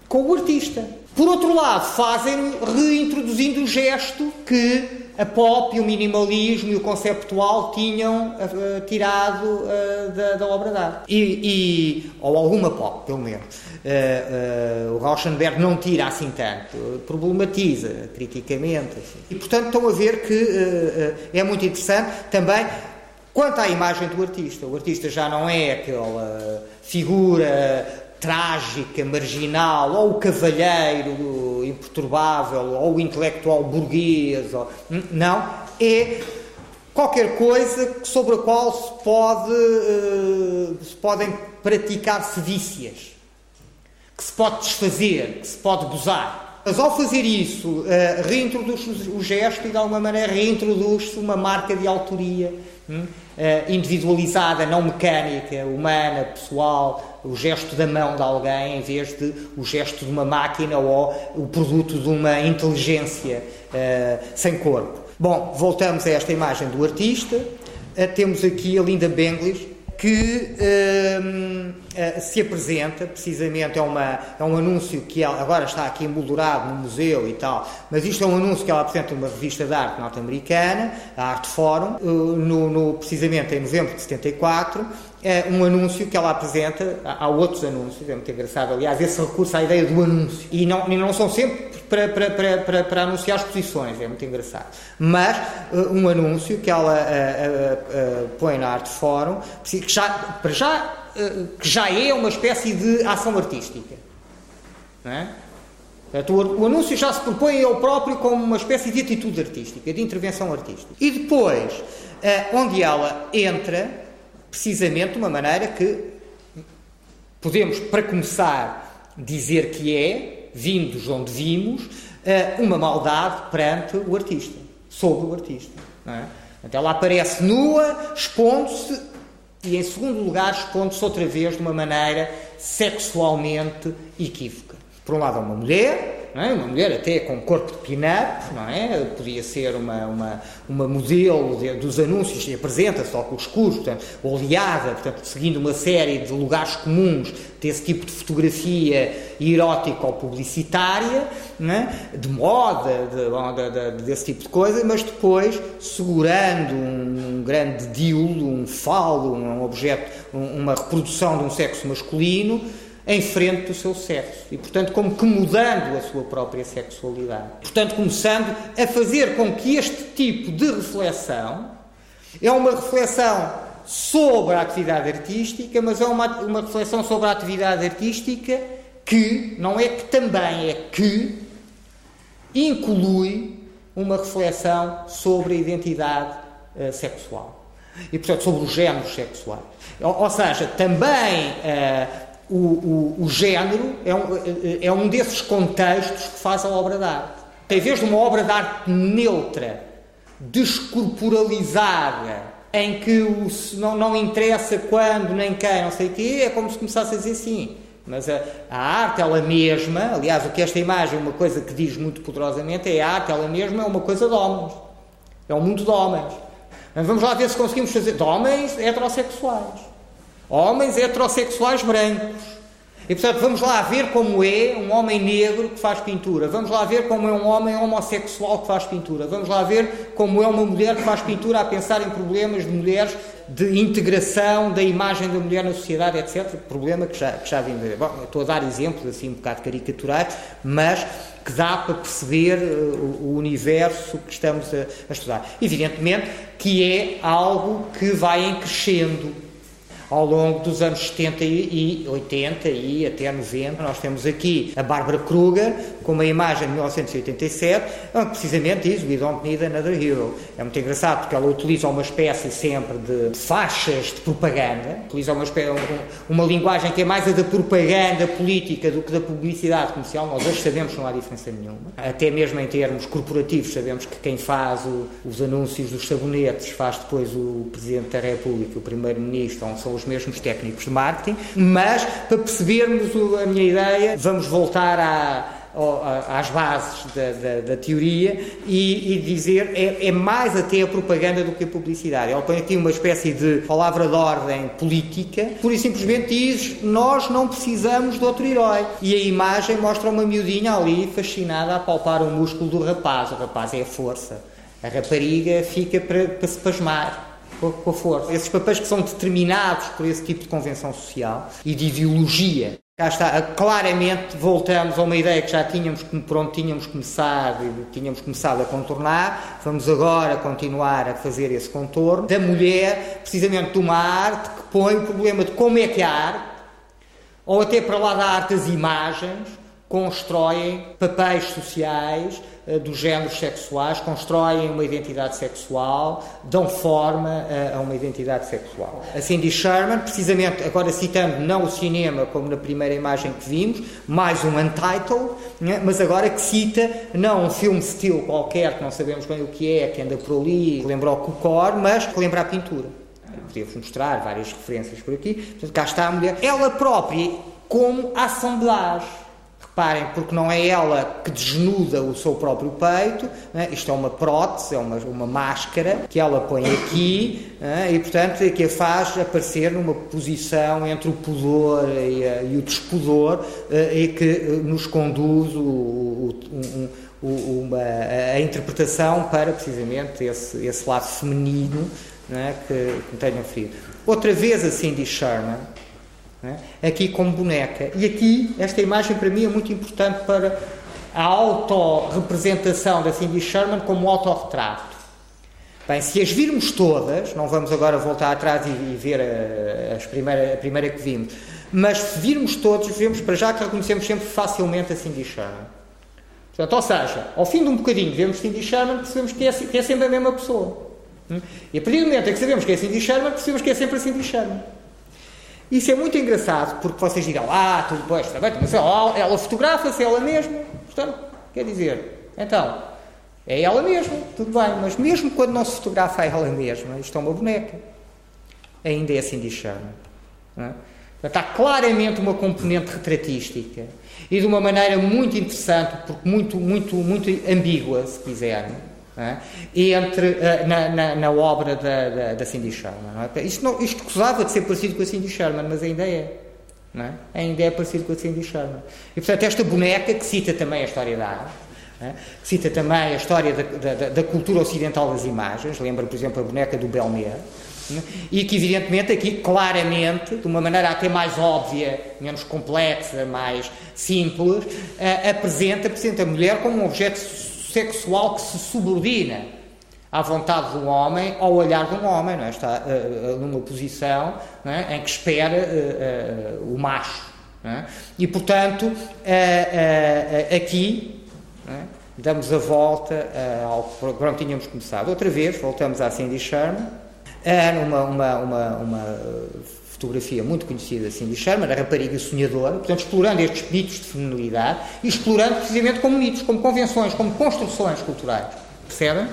com o artista. Por outro lado, fazem reintroduzindo o gesto que a pop e o minimalismo e o conceptual tinham uh, tirado uh, da, da, obra de arte. E, e, ou alguma pop, pelo menos. Uh, o Rauschenberg não tira assim tanto, problematiza criticamente. Assim. E, portanto, estão a ver que é muito interessante também quanto à imagem do artista. O artista já não é aquela figura trágica, marginal, ou o cavalheiro imperturbável, ou o intelectual burguês, ou, não, é qualquer coisa sobre a qual se, pode, uh, se podem praticar sedícias, que se pode desfazer, que se pode gozar. Mas ao fazer isso, uh, reintroduz-se o gesto e de alguma maneira reintroduz-se uma marca de autoria individualizada, não mecânica, humana, pessoal, o gesto da mão de alguém em vez de o gesto de uma máquina ou o produto de uma inteligência uh, sem corpo. Bom, voltamos a esta imagem do artista. temos aqui a Linda Benglish, que eh, se apresenta, precisamente é, uma, é um anúncio que ela, agora está aqui emoldurado no museu e tal, mas isto é um anúncio que ela apresenta numa revista de arte norte-americana, a Art Forum, eh, no, no, precisamente em novembro de 74, é um anúncio que ela apresenta, há outros anúncios, é muito engraçado, aliás, esse recurso à ideia do anúncio, e não, e não são sempre para, para, para, para, para anunciar exposições, é muito engraçado. Mas uh, um anúncio que ela põe na Arte Fórum, que já, para já, que já é uma espécie de ação artística. Não é? o anúncio já se propõe ele próprio como uma espécie de atitude artística, de intervenção artística. E depois, onde ela entra, precisamente de uma maneira que podemos, para começar, dizer que é, vindos onde vimos, eh, uma maldade perante o artista, sobre o artista. É? Então ela aparece nua, expondo-se e, em segundo lugar, expondo-se outra vez de uma maneira sexualmente equívoca. Por um lado, é uma mulher, é? uma mulher até com corpo de pin-up, não é? Podia ser uma, uma, uma modelo de, dos anúncios e apresenta-se óculos escuros, portanto, oleada, portanto, seguindo uma série de lugares comuns desse tipo de fotografia erótica ou publicitária, é? de moda, de, de, de, desse tipo de coisa, mas depois segurando um, um grande dildo, um falo, um objeto, um, uma reprodução de um sexo masculino, em frente do seu sexo e, portanto, como que mudando a sua própria sexualidade. Portanto, começando a fazer com que este tipo de reflexão é uma reflexão sobre a atividade artística, mas é uma, uma reflexão sobre a atividade artística que, não é que também, é que inclui uma reflexão sobre a identidade uh, sexual. E, portanto, sobre os géneros sexuais. Ou, ou seja, também uh, o, o, o género é um, é um desses contextos que faz a obra de arte. Em vez de uma obra de arte neutra, descorporalizada, em que o, não, não interessa quando, nem quem, não sei o quê, é como se começasse a dizer assim. Mas a, a, arte, ela mesma, aliás, o que esta imagem, uma coisa que diz muito poderosamente, é a arte, ela mesma é uma coisa de homens. É um mundo de homens. Vamos lá ver se conseguimos fazer. de homens heterossexuais homens heterossexuais brancos. E portanto, vamos lá ver como é um homem negro que faz pintura. Vamos lá ver como é um homem homossexual que faz pintura. Vamos lá ver como é uma mulher que faz pintura a pensar em problemas de mulheres, de integração da imagem da mulher na sociedade, etc. Problema que já, que já vim ver. Bom, estou a dar exemplos assim um bocado caricaturais, mas que dá para perceber uh, o universo que estamos a, a estudar. Evidentemente que é algo que vai em crescendo ao longo dos anos 70 e 80 e até 90. Nós temos aqui a Barbara Kruger com uma imagem de 1987, onde precisamente diz We don't need another hero. É muito engraçado porque ela utiliza uma espécie sempre de faixas de propaganda, utiliza uma, espécie, uma linguagem que é mais a da propaganda política do que da publicidade comercial. Nós hoje sabemos que não há diferença nenhuma. Até mesmo em termos corporativos, sabemos que quem faz o, os anúncios dos sabonetes faz depois o Presidente da República, o Primeiro-Ministro, são os mesmos técnicos de marketing, mas para percebermos a minha ideia, vamos voltar à, às bases da, da, da teoria e, e dizer é, é, mais até a propaganda do que a publicidade. Ela põe aqui uma espécie de palavra de ordem política, por e simplesmente diz nós não precisamos de outro herói. E a imagem mostra uma miudinha ali fascinada a palpar o músculo do rapaz. O rapaz é a força. A rapariga fica para, para se pasmar com a força. Esses papéis que são determinados por esse tipo de convenção social e de ideologia. Cá está, claramente voltamos a uma ideia que já tínhamos, por onde tínhamos começado tínhamos começado a contornar. Vamos agora continuar a fazer esse contorno da mulher, precisamente de uma arte que põe o problema de como é que a arte, ou até para lá da arte as imagens, constroem papéis sociais dos géneros sexuais, constroem uma identidade sexual, dão forma uh, a uma identidade sexual. A Cindy Sherman, precisamente agora citando não o cinema como na primeira imagem que vimos, mais um Untitled, né, mas agora que cita não um filme estilo qualquer, que não sabemos bem o que é, que anda por ali, lembra o Cocor, mas que lembra a pintura. Podemos mostrar várias referências por aqui. Portanto, cá está a mulher. Ela própria, como assemblage Reparem, porque não é ela que desnuda o seu próprio peito, né? isto é uma prótese, é uma, uma máscara que ela põe aqui né? e, portanto, é que a faz aparecer numa posição entre o pudor e, e o despudor eh, e que eh, nos conduz o, o, o, uma, a interpretação para precisamente esse, esse lado feminino né? que, que tenho referido. Outra vez a Cindy Sherman é? aqui como boneca. E aqui, esta imagem para mim é muito importante para a autorrepresentação da Cindy Sherman como autorretrato. Bem, se as virmos todas, não vamos agora voltar atrás e, e ver a, as primeira, a primeira que vimos, mas se virmos todos, vemos para já que reconhecemos sempre facilmente a Cindy Sherman. Portanto, ou seja, ao fim de um bocadinho vemos Cindy Sherman, percebemos que é, que é sempre a mesma pessoa. Hum? E a partir do momento em que sabemos que é Cindy Sherman, percebemos que é sempre a Cindy Sherman. Isso é muito engraçado, porque vocês dirão, ah, tudo bem, está bem, mas ela, ela fotografa-se ela mesma, portanto, quer dizer, então, é ela mesma, tudo bem, mas mesmo quando não se fotografa ela mesma, isto é uma boneca, ainda é Cindy Sherman. É? Há claramente uma componente retratística e de uma maneira muito interessante, porque muito, muito, muito ambígua, se quiserem, é? Entre, uh, na, na, na, obra da, da, da Cindy Sherman. É? Isto, não, isto gozava de ser parecido com a Cindy Sherman, mas ainda é. é? Ainda é parecido com a Cindy Sherman. E portanto, esta boneca que cita também a história da arte, é? cita também a história da, da, da, cultura ocidental das imagens, lembra, por exemplo, a boneca do Belmer, e que, evidentemente, aqui claramente, de uma maneira até mais óbvia, menos complexa, mais simples, uh, apresenta, apresenta a mulher como um objeto sexual que se subordina à vontade do homem, ao olhar de um homem, não é? está uh, numa posição é? em que espera uh, o macho. É? E, portanto, aqui é? damos a volta ao que tínhamos começado. Outra vez, voltamos à Cindy Sherman era uma, uma, uma, uma fotografia muito conhecida assim de Sherman, a rapariga sonhadora, portanto explorando estes mitos de feminilidade e explorando precisamente como mitos, como convenções, como construções culturais. Percebem?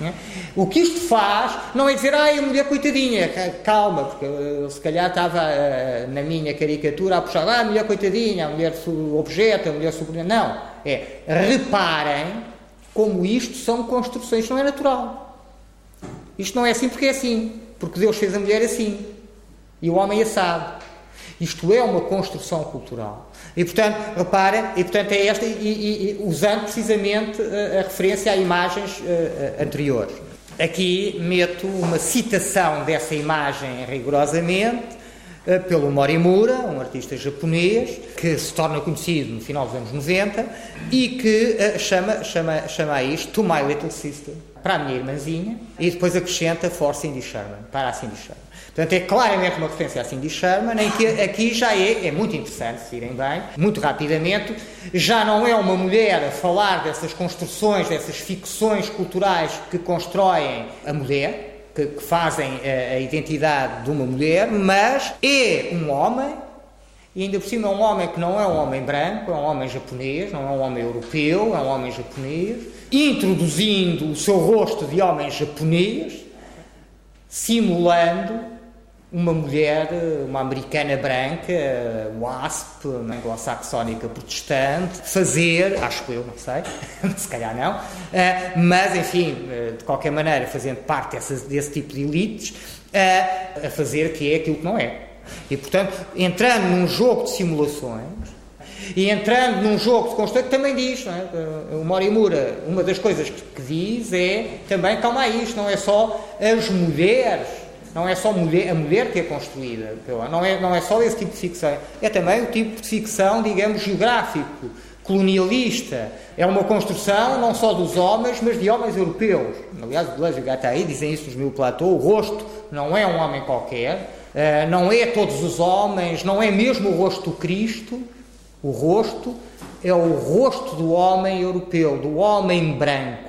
É? O que isto faz não é dizer, ai, a mulher coitadinha, calma, porque eu, se calhar estava uh, na minha caricatura a puxar, ah, a mulher coitadinha, a mulher objeto, a mulher subordinada. Não, é, reparem como isto são construções, isto não é natural. Isto não é assim porque é assim. Porque Deus fez a mulher assim. E o homem assado. Isto é uma construção cultural. E portanto, reparem, e portanto é esta, e, e, e usando precisamente a, eh, a, referência a imagens uh, anteriores. Aqui meto uma citação dessa imagem rigorosamente pelo Morimura, um artista japonês, que se torna conhecido no final dos anos 90 e que chama, chama, chama a isto To My Little Sister para a minha irmãzinha e depois acrescenta for Cindy Sherman, para a Cindy Sherman. Portanto, é claramente uma referência à Cindy Sherman, em que aqui já é, é muito interessante, se virem bem, muito rapidamente, já não é uma mulher a falar dessas construções, dessas ficções culturais que constroem a mulher, que, que fazem a, a identidade de uma mulher, mas é um homem e ainda por cima é um homem que não é um homem branco, é um homem japonês, não é um homem europeu, é um homem japonês, introduzindo o seu rosto de homem japonês, simulando uma mulher, uma americana branca, WASP, anglo-saxónica protestante, fazer, acho eu, não sei, [LAUGHS] se calhar não, eh, mas enfim, eh, de qualquer maneira, fazendo parte desse, desse tipo de elites, eh, a fazer que é aquilo que não é. E portanto, entrando num jogo de simulações, e entrando num jogo de construção, também diz, é? o Morimura, uma das coisas que diz é também, calma aí, isto não é só as mulheres, não é só mulher, a mulher que é construída, não é, não é só esse tipo de ficção, é também o tipo de ficção, digamos, geográfico, colonialista. É uma construção não só dos homens, mas de homens europeus. Aliás, Deleuze e Guattari dizem isso nos Mil Platô, o rosto não é um homem qualquer, eh, não é todos os homens, não é mesmo o rosto do Cristo, o rosto é o rosto do homem europeu, do homem branco.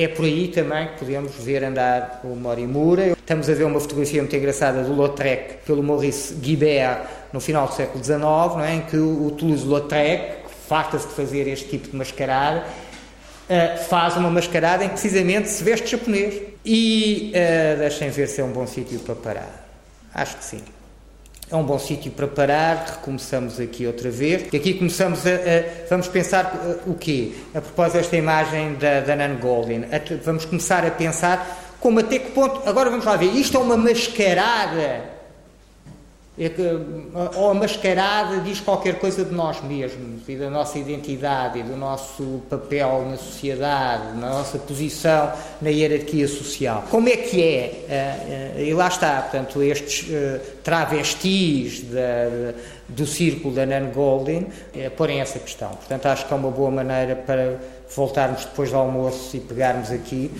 É por aí também que podemos ver andar o Morimura. Estamos a ver uma fotografia muito engraçada do Lautrec pelo Maurice Guibert no final do século XIX, não é? em que o Toulouse-Lautrec, farta-se de fazer este tipo de mascarada, uh, faz uma mascarada em que precisamente se veste japonês. E uh, deixem ver se é um bom sítio para parar. Acho que sim. É um bom sítio para parar, recomeçamos aqui outra vez. Aqui começamos a, a vamos pensar uh, o quê? A propósito desta imagem da, da Nan Goldin, vamos começar a pensar como até que ponto, agora vamos lá ver, isto é uma mascarada ou a mascarada diz qualquer coisa de nós mesmos e da nossa identidade e do nosso papel na sociedade, na nossa posição na hierarquia social. Como é que é? Eh, eh, e lá está, portanto, estes eh, travestis da, do círculo da Nan Goldin porem essa questão. Portanto, acho que é uma boa maneira para voltarmos depois do almoço e pegarmos aqui.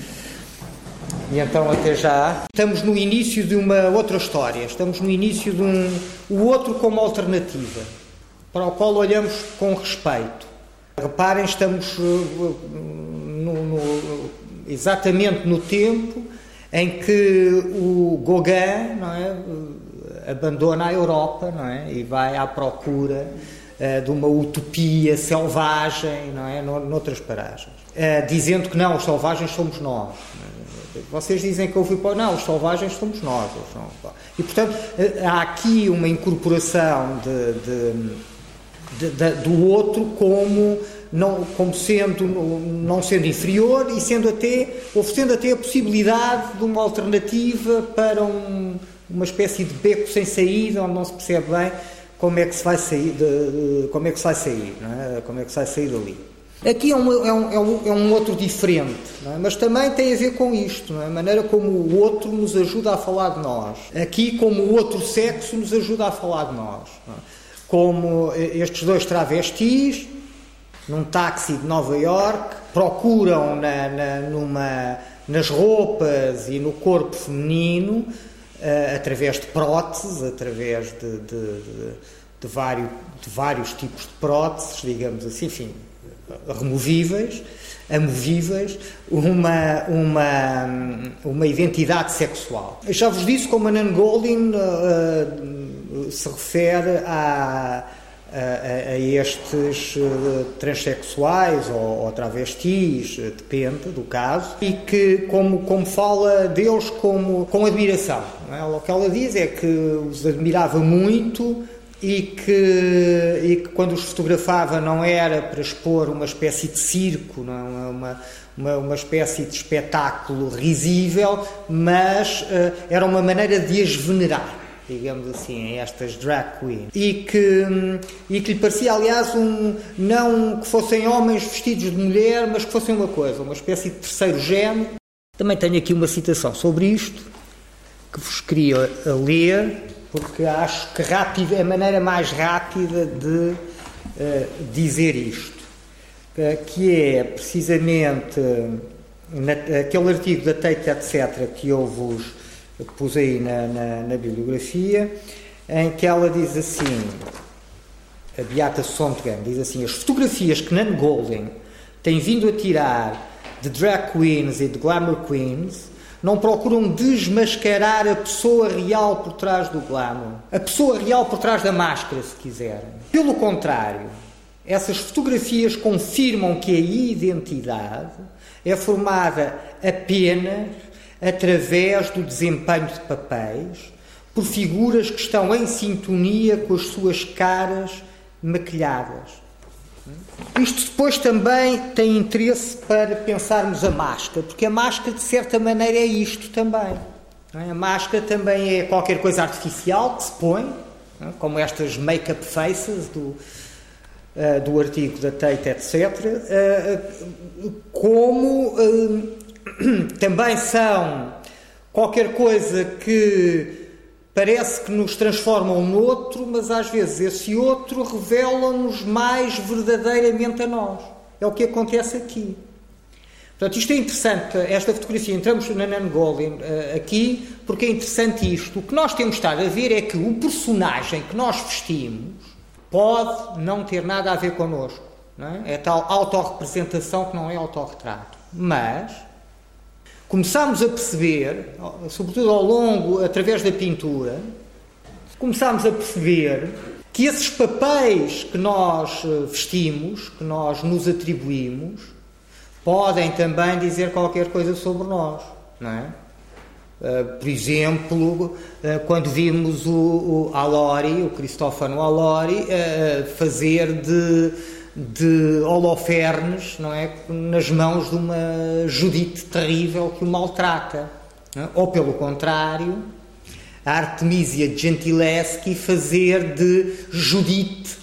E então, até já. Estamos no início de uma outra história, estamos no início de um. o outro como alternativa, para o qual olhamos com respeito. Reparem, estamos uh, no, no, exatamente no tempo em que o Gauguin é, abandona a Europa é, e vai à procura uh, de uma utopia selvagem não é, noutras paragens, dizendo que não, os selvagens somos nós. Vocês dizem que houve não, os selvagens somos nós. E portanto há aqui uma incorporação de, de, de, do outro como não, como sendo, não sendo inferior e sendo até, oferecendo até a possibilidade de uma alternativa para um, uma espécie de beco sem saída, onde não se percebe bem como é que se vai sair, de, como é que se vai sair, é? como é que se vai sair dali. Aqui é um, é um, é um outro diferente, é? mas também tem a ver com isto, é? a maneira como o outro nos ajuda a falar de nós. Aqui, como o outro sexo nos ajuda a falar de nós. É? Como estes dois travestis, num táxi de Nova York, procuram na, na, numa, nas roupas e no corpo feminino, uh, através de próteses, através de, de, de, de, vários, de vários tipos de próteses, digamos assim, enfim, removíveis, amovíveis, uma, uma, uma identidade sexual. Eu já vos disse como a Nan Goldin uh, se refere a a, a estes uh, transexuais ou, ou, travestis, eh, depende do caso, e que como, como fala deles como, com admiração. É? O que ela diz é que os admirava muito e que, e que quando os fotografava não era para expor uma espécie de circo, não é? uma, uma, uma espécie de espetáculo risível, mas uh, era uma maneira de as venerar digamos assim, estas drag queens. E que, e que lhe parecia, aliás, um, não que fossem homens vestidos de mulher, mas que fossem uma coisa, uma espécie de terceiro género. Também tenho aqui uma citação sobre isto, que vos queria ler, porque acho que rápido, é a maneira mais rápida de uh, dizer isto, uh, que é precisamente uh, na, aquele artigo da Tate, etc., que eu vos pus aí na, na, na, bibliografia, em que ela diz assim, a Beata Sontgen diz assim, as fotografias que Nan Golding tem vindo a tirar de drag queens e de glamour queens não procuram desmascarar a pessoa real por trás do glamour, a pessoa real por trás da máscara, se quiserem. Pelo contrário, essas fotografias confirmam que a identidade é formada apenas através do desempenho de papéis, por figuras que estão em sintonia com as suas caras maquilhadas. Isto depois também tem interesse para pensarmos a máscara, porque a máscara, de certa maneira, é isto também. É? A máscara também é qualquer coisa artificial que se põe, é? como estas make-up faces do, uh, do artigo da Tate, etc., uh, como uh, [CLEARS THROAT] também são qualquer coisa que parece que nos transformam no outro, mas às vezes esse outro revela-nos mais verdadeiramente a nós. É o que acontece aqui. Portanto, isto é interessante, esta fotografia, entramos na Nan Goldin uh, aqui, porque é interessante isto. O que nós temos estado a ver é que o personagem que nós vestimos pode não ter nada a ver connosco. É? é tal autorrepresentação que não é autorretrato. Mas começámos a perceber, sobretudo ao longo, através da pintura, começámos a perceber que esses papéis que nós eh, vestimos, que nós nos atribuímos, podem também dizer qualquer coisa sobre nós, não é? Uh, por exemplo, uh, quando vimos o, Alori, o Cristófano Alori, fazer de de Holofernes, não é? Nas mãos de uma Judite terrível que o maltrata. É? Ou pelo contrário, a Artemisia Gentileschi fazer de Judite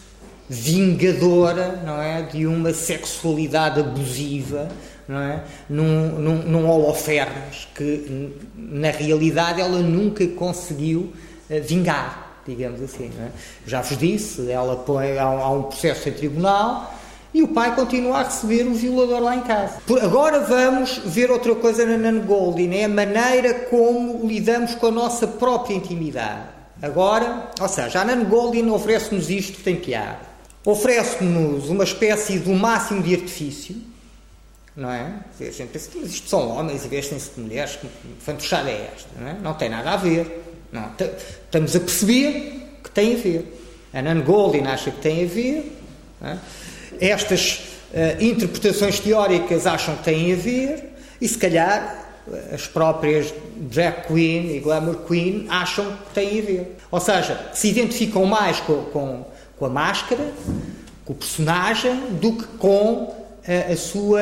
vingadora, não é? De uma sexualidade abusiva, não é? Num, num, num Holofernes que, na realidade, ela nunca conseguiu eh, vingar digamos assim. É? Já vos disse, ela põe, há, há um processo em tribunal e o pai continua a receber o violador lá em casa. Agora vamos ver outra coisa na Nan Goldin, é a maneira como lidamos com a nossa própria intimidade. Agora, ou seja, a Nan Goldin oferece-nos isto que tem. Oferece-nos uma espécie do máximo de artifício, não é? A gente pensa que isto são homens e vestem-se de mulheres, que fantochada é esta? Não, é? não tem nada a ver. Não, estamos a perceber que tem a ver. A Nan Goldin acha que tem a ver. É? Estas uh, interpretações teóricas acham que têm a ver. E se calhar as próprias drag queen e glamour queen acham que têm a ver. Ou seja, se identificam mais com, com, com a máscara, com o personagem, do que com a, a sua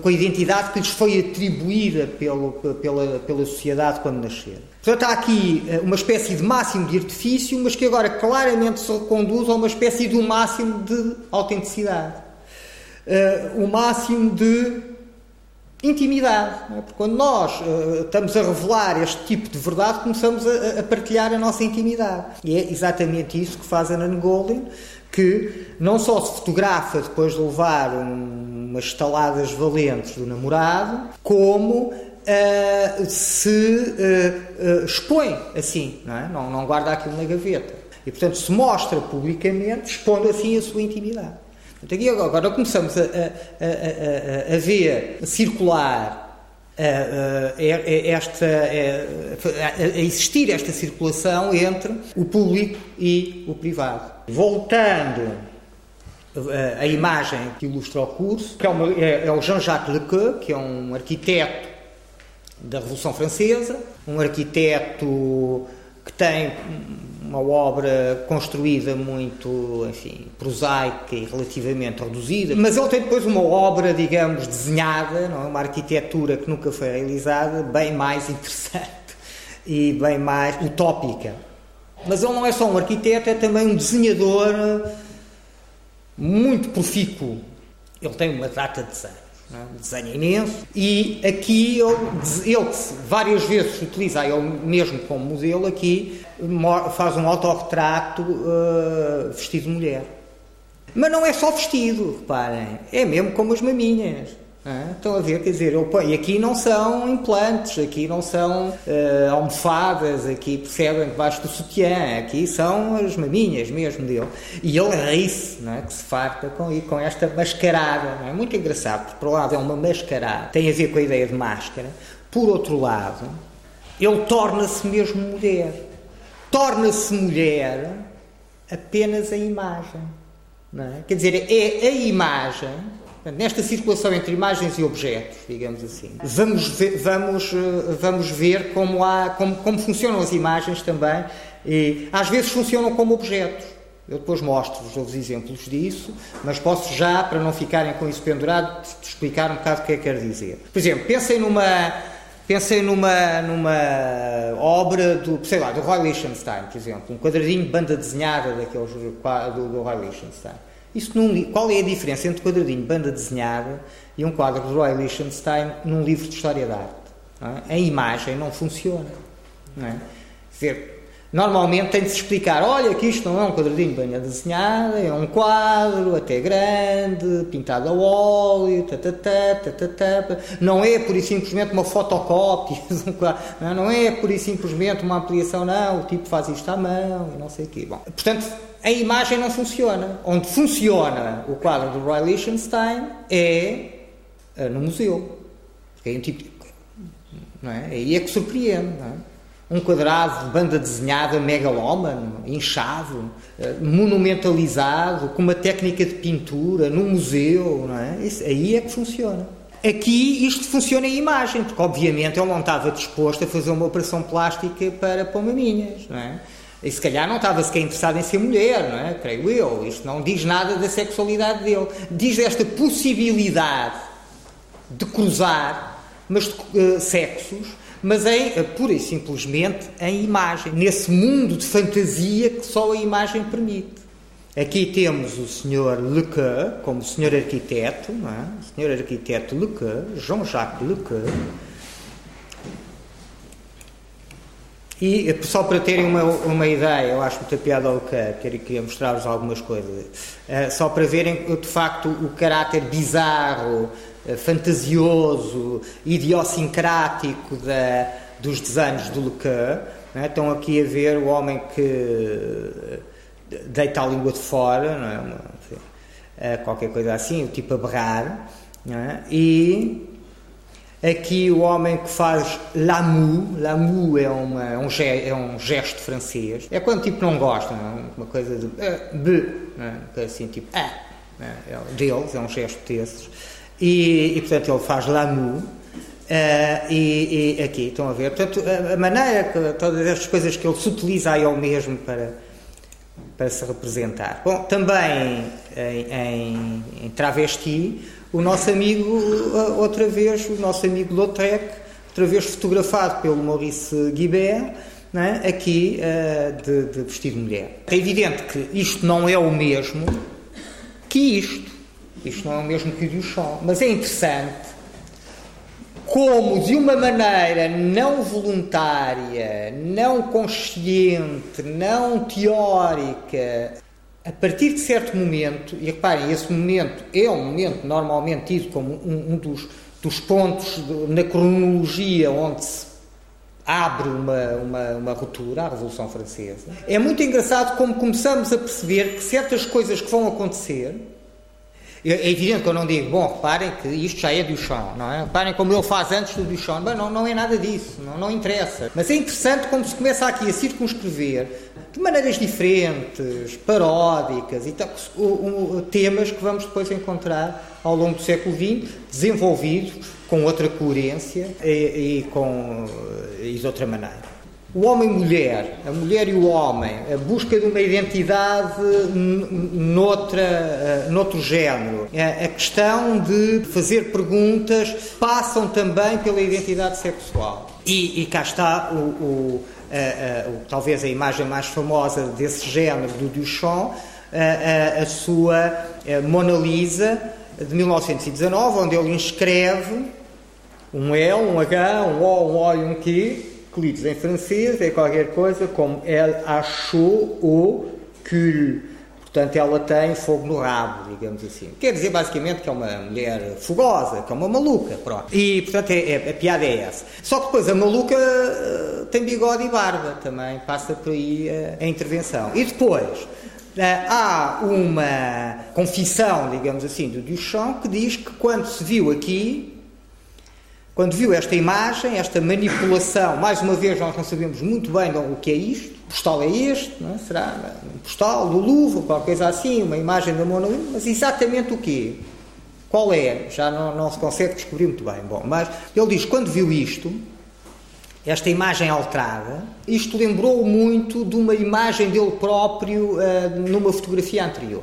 com a identidade que lhes foi atribuída pelo, pela, pela sociedade quando nasceram. Portanto, há aqui uma espécie de máximo de artifício, mas que agora claramente se conduz a uma espécie um máximo de autenticidade. Uh, o máximo de intimidade. É? Porque quando nós uh, estamos a revelar este tipo de verdade, começamos a, partilhar a nossa intimidade. E é exatamente isso que faz a Nan Goldin, que não só se fotografa depois de levar um, umas estaladas valentes do namorado, como uh, se uh, expõe assim, não, é? não, não guarda aquilo na gaveta. E, portanto, se mostra publicamente, expondo assim a sua intimidade. Aqui agora começamos a, a, a, a ver circular esta, a existir esta circulação entre o público e o privado. Voltando à imagem que ilustra o curso, que é, uma, é, é o Jean-Jacques Lequeux, que é um arquiteto da Revolução Francesa, um arquiteto que tem uma obra construída muito, enfim, prosaica e relativamente reduzida, mas ele tem depois uma obra, digamos, desenhada, não é? uma arquitetura que nunca foi realizada, bem mais interessante e bem mais utópica. Mas ele não é só um arquiteto, é também um desenhador muito profícuo. Ele tem uma data de desenho desenha imenso, e aqui ele, ele várias vezes utiliza ele mesmo como modelo, aqui faz um autorretrato uh, vestido de mulher. Mas não é só vestido, reparem, é mesmo como as maminhas. Estão a ver, quer dizer, eu, e aqui não são implantes, aqui não são uh, almofadas, aqui percebem debaixo do sutiã, aqui são as maminhas mesmo dele. E ele ri-se, é? que se farta com, com esta mascarada. É muito engraçado, porque por um lado é uma mascarada, tem a ver com a ideia de máscara, por outro lado, ele torna-se mesmo mulher. Torna-se mulher apenas a imagem. É? Quer dizer, é a imagem Nesta circulação entre imagens e objetos, digamos assim, vamos ver, vamos, eh, vamos ver como, há, como, como funcionam as imagens também, e às vezes funcionam como objetos. Eu depois mostro-vos outros exemplos disso, mas posso já, para não ficarem com isso pendurado, explicar um bocado o que é que quer dizer. Por exemplo, pensem numa, pensem numa, numa obra do, sei lá, do Roy Lichtenstein, por exemplo, um quadradinho de banda desenhada daqueles do, do Roy Lichtenstein. Isso num, qual é a diferença entre um quadradinho de banda desenhada e um quadro de Roy Lichtenstein num livro de história da arte? É? A imagem não funciona. Não é? Dizer, Normalmente tem de se explicar: olha, que isto não é um quadradinho de banha desenhada, é um quadro até grande, pintado a óleo, tatatá, tatatá, não é por e simplesmente uma fotocópia, [LAUGHS] não é por e simplesmente uma ampliação, não, o tipo faz isto à mão e não sei o quê. Bom, portanto, a imagem não funciona. Onde funciona o quadro do Roy Lichtenstein é eh, no museu. É um tipo. Não é? Aí é que surpreende. É? um quadrado de banda desenhada megalómano, inchado, eh, monumentalizado, com uma técnica de pintura, num museu, não é? Isso, aí é que funciona. Aqui isto funciona em imagem, porque obviamente ele não estava disposto a fazer uma operação plástica para pomaminhas, não é? E se calhar não estava sequer interessado em ser mulher, não é? Creio eu. Isto não diz nada da sexualidade dele. Diz desta possibilidade de cruzar mas uh, sexos mas em, é, pura e simplesmente em imagem, nesse mundo de fantasia que só a imagem permite. Aqui temos o Sr. Lequeux, como Sr. Arquiteto, não é? o Sr. Arquiteto Lequeux, Jean-Jacques Lequeux. E só para terem uma, uma ideia, eu acho muito piada ao Lequeux, queria mostrar-vos algumas coisas, uh, só para verem de facto o caráter bizarro, eh, fantasioso, idiosincrático da, dos desenhos do Lequeux. É? Estão aqui a ver o homem que eh, deita a língua de fora, não é? Uma, eh, qualquer coisa assim, o tipo a berrar. É? E aqui o homem que faz l'amour, l'amour é, uma, é, um, é um gesto francês, é quando tipo não gosta, não é? uma coisa de uh, be, é? assim tipo ah, é? deles, é um gesto desses. E, e portanto, ele faz l'amour. Uh, e, e, aqui, estão a ver? Portanto, a, a maneira, que, todas estas coisas que ele se utiliza a ele mesmo para, para se representar. Bom, também em, em, em travesti, o nosso amigo, outra vez, o nosso amigo Lautrec, outra vez fotografado pelo Maurice Guibert, é? aqui uh, de, de vestido de mulher. É evidente que isto não é o mesmo que isto. Isto não é o mesmo que o Duchamp, mas é interessante como de uma maneira não voluntária, não consciente, não teórica, a partir de certo momento, e reparem, esse momento é um momento normalmente tido como um, um dos, dos pontos de, na cronologia onde se abre uma, uma, uma ruptura, a Revolução Francesa. É muito engraçado como começamos a perceber que certas coisas que vão acontecer é evidente que eu não digo, bom, reparem que isto já é Duchamp, não é? Reparem como ele faz antes do Duchamp. Bem, não, não é nada disso, não, não interessa. Mas é interessante como se começa aqui a circunscrever de maneiras diferentes, paródicas e tal, temas que vamos depois encontrar ao longo do século XX, desenvolvidos com outra coerência e, e com, e de outra maneira. O homem e mulher, a mulher e o homem, a busca de uma identidade noutra, eh, noutro género, a questão de fazer perguntas passam também pela identidade sexual. E, e cá está o, o, a, a, o, talvez a imagem mais famosa desse género do Duchamp, a, a sua eh, Mona Lisa de 1919, onde ele inscreve um L, um H, um O, um O e um Q que em francês é qualquer coisa como Elle achou o cul. Portanto, ela tem fogo no rabo, digamos assim. Quer dizer, basicamente, que é uma mulher fogosa, que é uma maluca, pronto. E, portanto, é, é, a piada é essa. Só que depois a maluca uh, tem bigode e barba, também passa por aí uh, a intervenção. E depois, uh, há uma confissão, digamos assim, do Duchamp, que diz que quando se viu aqui, quando viu esta imagem, esta manipulação, mais uma vez nós não sabemos muito bem o que é isto, o postal é este, não é? será um postal do Louvre, qualquer coisa assim, uma imagem da Mona Lisa, mas exatamente o quê? Qual é? Já não, não se consegue descobrir muito bem. Bom, mas ele diz, quando viu isto, esta imagem alterada, isto lembrou muito de uma imagem dele próprio uh, numa fotografia anterior.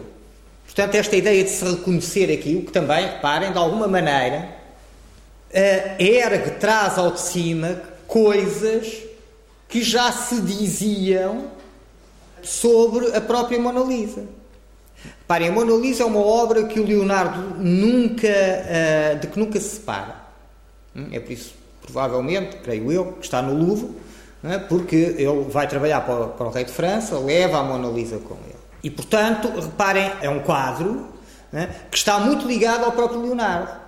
Portanto, esta ideia de se reconhecer aqui, o que também, reparem, de alguma maneira, ergue, traz ao de cima coisas que já se diziam sobre a própria Mona Lisa. Reparem, a Mona Lisa é uma obra que o Leonardo nunca, uh, de que nunca se separa. Hum, é por isso, provavelmente, creio eu, que está no Louvre, é? porque ele vai trabalhar para o, para o, rei de França, leva a Mona Lisa com ele. E, portanto, reparem, é um quadro é? que está muito ligado ao próprio Leonardo.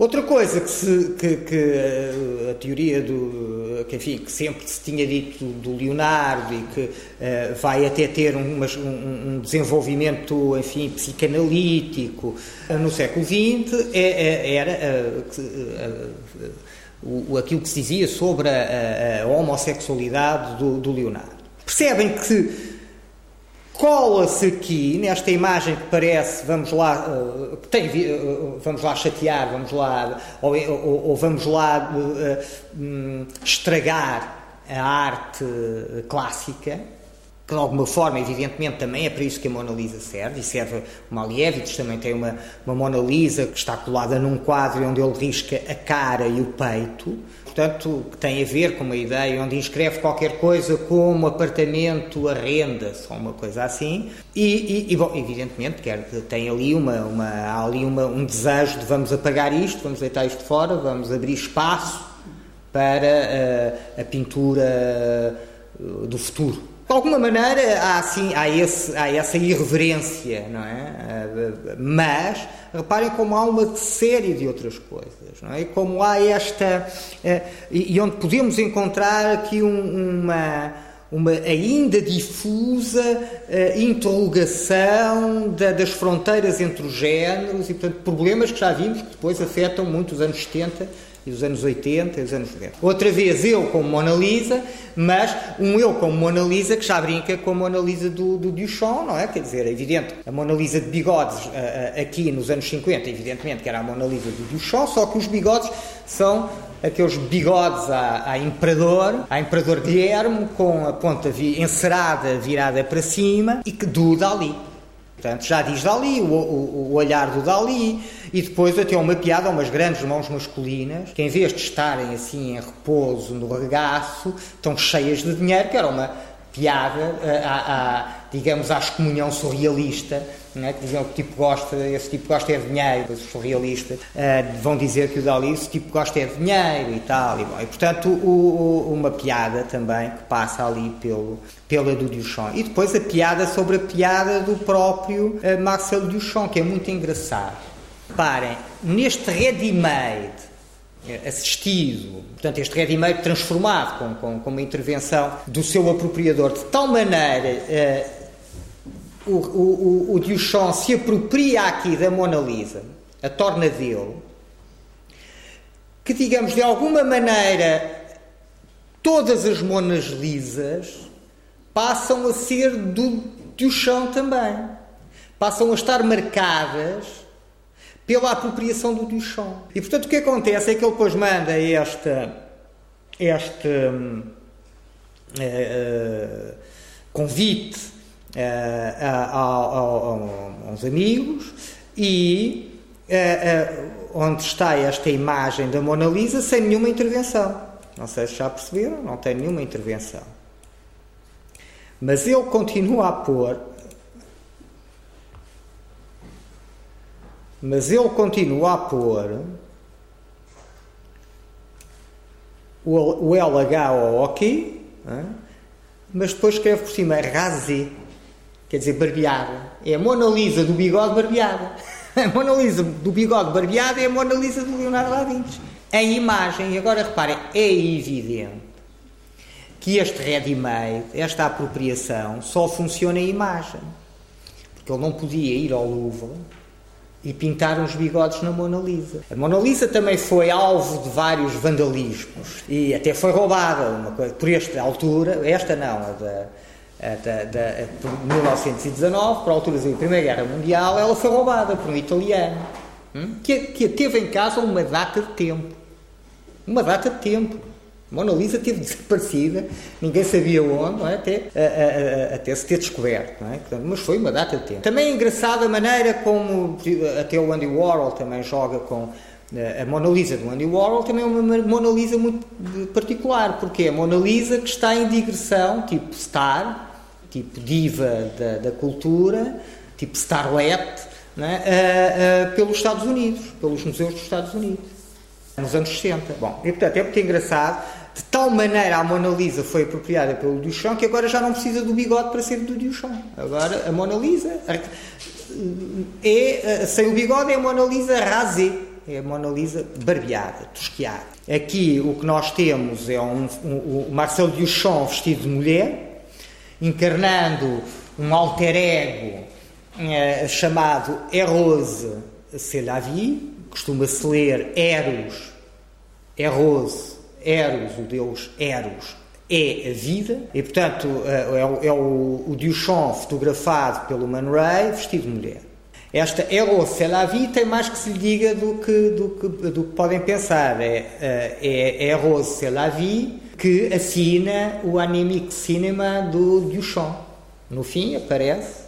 Outra coisa que, se, que, que eh, a teoria do que, enfim, que sempre se tinha dito do Leonardo e que uh, vai até ter um, um, desenvolvimento enfim, psicanalítico uh, no século XX é, é, era uh, aquilo que se dizia sobre a, a, a homossexualidade do, do Leonardo. Percebem que cola-se aqui nesta imagem que parece, vamos lá, uh, tem, uh, vamos lá chatear, vamos lá, ou, ou, ou vamos lá uh, um, estragar a arte clássica, que de alguma forma, evidentemente, também é para isso que a Mona Lisa serve, e serve o Malevich também tem uma, uma Mona Lisa que está colada num quadro onde ele risca a cara e o peito, portanto, que tem a ver com uma ideia onde inscreve qualquer coisa como apartamento à renda-se, ou uma coisa assim, e, e, e, bom, evidentemente, quer, tem ali, uma, uma, há ali uma, um desejo de vamos apagar isto, vamos deitar isto fora, vamos abrir espaço para uh, a pintura uh, do futuro. De alguma maneira há, assim, há, esse, há essa irreverência, não é? Mas reparem como há uma série de outras coisas, não é? E como há esta. Uh, e, onde podemos encontrar aqui um, uma, uma ainda difusa uh, interrogação da, das fronteiras entre os géneros e, portanto, problemas que já vimos que depois afetam muito os anos 70 e dos anos 80 e dos anos 90. Outra vez eu como Mona Lisa, mas um eu como Mona Lisa que já brinca com a Mona Lisa do, do Duchamp, não é? Quer dizer, é evidente, a Mona Lisa de bigodes aqui nos anos 50, evidentemente que era a Mona Lisa do Duchamp, só que os bigodes são aqueles bigodes a, a imperador, a imperador Guilherme, com a ponta vi, encerada virada para cima e que do Dali. Portanto, já diz Dali, o, o, o, olhar do Dali, e depois até uma piada, umas grandes mãos masculinas, que em vez de estarem assim em repouso no regaço, estão cheias de dinheiro, que era uma piada, a, a, digamos, à excomunhão surrealista, é? que diziam que tipo gosta, esse tipo gosta é de dinheiro, os surrealistas uh, vão dizer que o Dali, esse tipo gosta é de dinheiro e tal, e, bom, e portanto o, o, uma piada também que passa ali pelo, pela do Duchamp. E depois a piada sobre a piada do próprio uh, Marcel Duchamp, que é muito engraçado. Reparem, neste ready-made eh, assistido, portanto, este ready-made transformado com, com, com, uma intervenção do seu apropriador, de tal maneira uh, o, o, o Duchamp se apropria aqui da Mona Lisa, a torna dele, que, digamos, de alguma maneira, todas as Monas Lisas passam a ser do Duchamp também. Passam a estar marcadas pela apropriação do Duchamp. E portanto o que acontece é que ele depois manda esta, este uh, uh, convite a, a, a, uns amigos e onde está esta imagem da Mona Lisa sem nenhuma intervenção. Não sei se já perceberam, não tem nenhuma intervenção. Mas ele continua a pôr Mas ele continua a pôr o, LH aqui, mas depois escreve por cima rasé, quer dizer barbeada. É a Mona Lisa do bigode barbeada. [LAUGHS] A Mona Lisa do bigode barbeada é a Mona Lisa do Leonardo da Vinci. Em imagem, e agora reparem, é evidente que este ready-made, esta apropriação, só funciona em imagem. Porque ele não podia ir ao Louvre e pintaram os bigodes na Mona Lisa. A Mona Lisa também foi alvo de vários vandalismos e até foi roubada uma coisa, por esta altura, esta não, a da, da, da por 1919, por altura da Primeira Guerra Mundial, ela foi roubada por um italiano hum, que, que teve em casa uma data de tempo. Uma data de tempo. Mona Lisa teve [LAUGHS] desaparecida, ninguém sabia onde, é? até, a, a, a, até se ter descoberto, é? Portanto, mas foi uma data de tempo. Também é engraçada a maneira como até o Andy Warhol também joga com a Mona Lisa do Andy Warhol também é uma Mona Lisa muito particular, porque é a Mona Lisa que está em digressão, tipo star, tipo diva da, da cultura, tipo starlet, é? pelos Estados Unidos, pelos museus dos Estados Unidos, nos anos 60. Bom, e portanto é muito engraçado de tal maneira a Mona Lisa foi apropriada pelo Duchamp que agora já não precisa do bigode para ser do Duchamp. Agora a Mona Lisa é, sem o bigode é a Mona Lisa rasé, é a Mona Lisa barbeada, tosqueada. Aqui o que nós temos é um, um, o Marcel Duchamp vestido de mulher, encarnando um alter ego é, chamado Eros C'est la vie, costuma-se ler Eros, Eros Eros, o deus Eros, é a vida, e portanto é, o, é o, o Duchamp fotografado pelo Man Ray vestido de mulher. Esta Eros, c'est la vie, tem mais que se lhe diga do que, do que, do que podem pensar. É, é, é Eros, c'est la vie, que assina o Anemic Cinema do Duchamp. No fim aparece,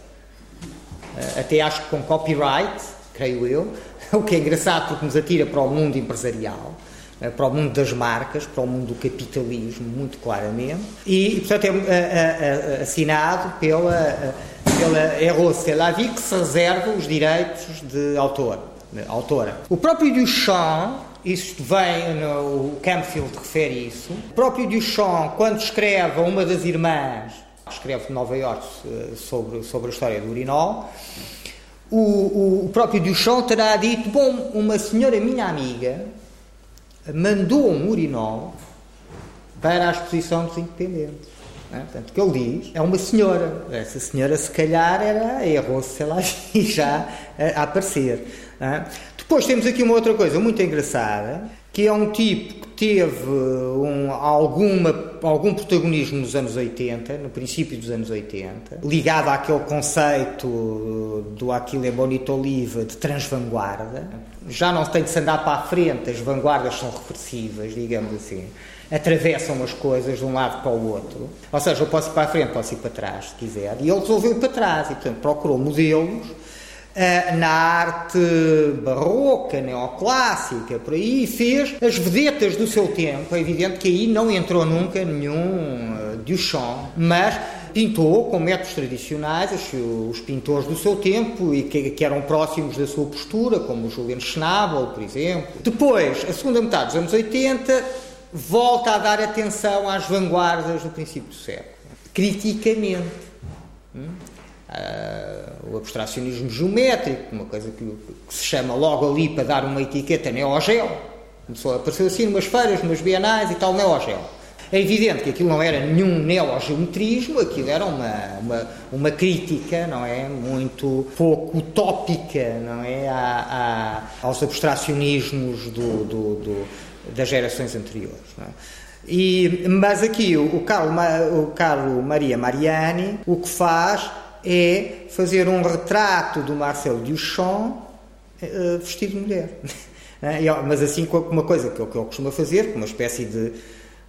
eh, até acho que com copyright, creio eu, [LAUGHS] o que é engraçado porque nos atira para o mundo empresarial. Eh, para o mundo das marcas, para o mundo do capitalismo, muito claramente, e, portanto, é, é assinado pela, pela Eros Selavi, que se reserva os direitos de autor, de autora. O próprio Duchamp, isto vem, o Campfield refere isso, o próprio Duchamp, quando escreve a uma das irmãs, escreve de Nova Iorque sobre, sobre a história do urinol, o, o próprio Duchamp terá dito, bom, uma senhora minha amiga, mandou um urinol para a exposição dos independentes. É? Portanto, o que ele diz é uma senhora. Essa senhora, se calhar, era errou-se, sei lá, [LAUGHS] já a aparecer. É? Depois temos aqui uma outra coisa muito engraçada, que é um tipo que teve um, alguma, algum protagonismo nos anos 80, no princípio dos anos 80, ligado àquele conceito do Aquile Bonito Oliva de transvanguarda. Já não tem de se andar para a frente, as vanguardas são repressivas, digamos assim. Atravessam as coisas de um lado para o outro. Ou seja, eu posso ir para a frente, posso ir para trás, se quiser. E ele resolveu ir para trás e, portanto, procurou modelos eh, na arte barroca, neoclássica, por aí, fez as vedetas do seu tempo. É evidente que aí não entrou nunca nenhum uh, Duchamp, mas pintou com métodos tradicionais os, pintores do seu tempo e que, que, eram próximos da sua postura, como o Julian Schnabel, por exemplo. Depois, a segunda metade dos anos 80, volta a dar atenção às vanguardas do princípio do século, criticamente. Hum? Uh, o abstracionismo geométrico, uma coisa que, que, se chama logo ali para dar uma etiqueta neogel. Começou a aparecer assim numas feiras, numas bienais e tal, neogel. É evidente que aquilo não era nenhum neogeometrismo, aquilo era uma, uma, uma crítica, não é? Muito pouco utópica, não é? A, a, aos abstracionismos do, do, do, das gerações anteriores. É? E, mas aqui o, Carlo, o Carlo Maria Mariani o que faz é fazer um retrato do Marcel Duchamp uh, vestido de mulher. [LAUGHS] É? Mas assim, com uma coisa que ele costuma fazer, com uma espécie de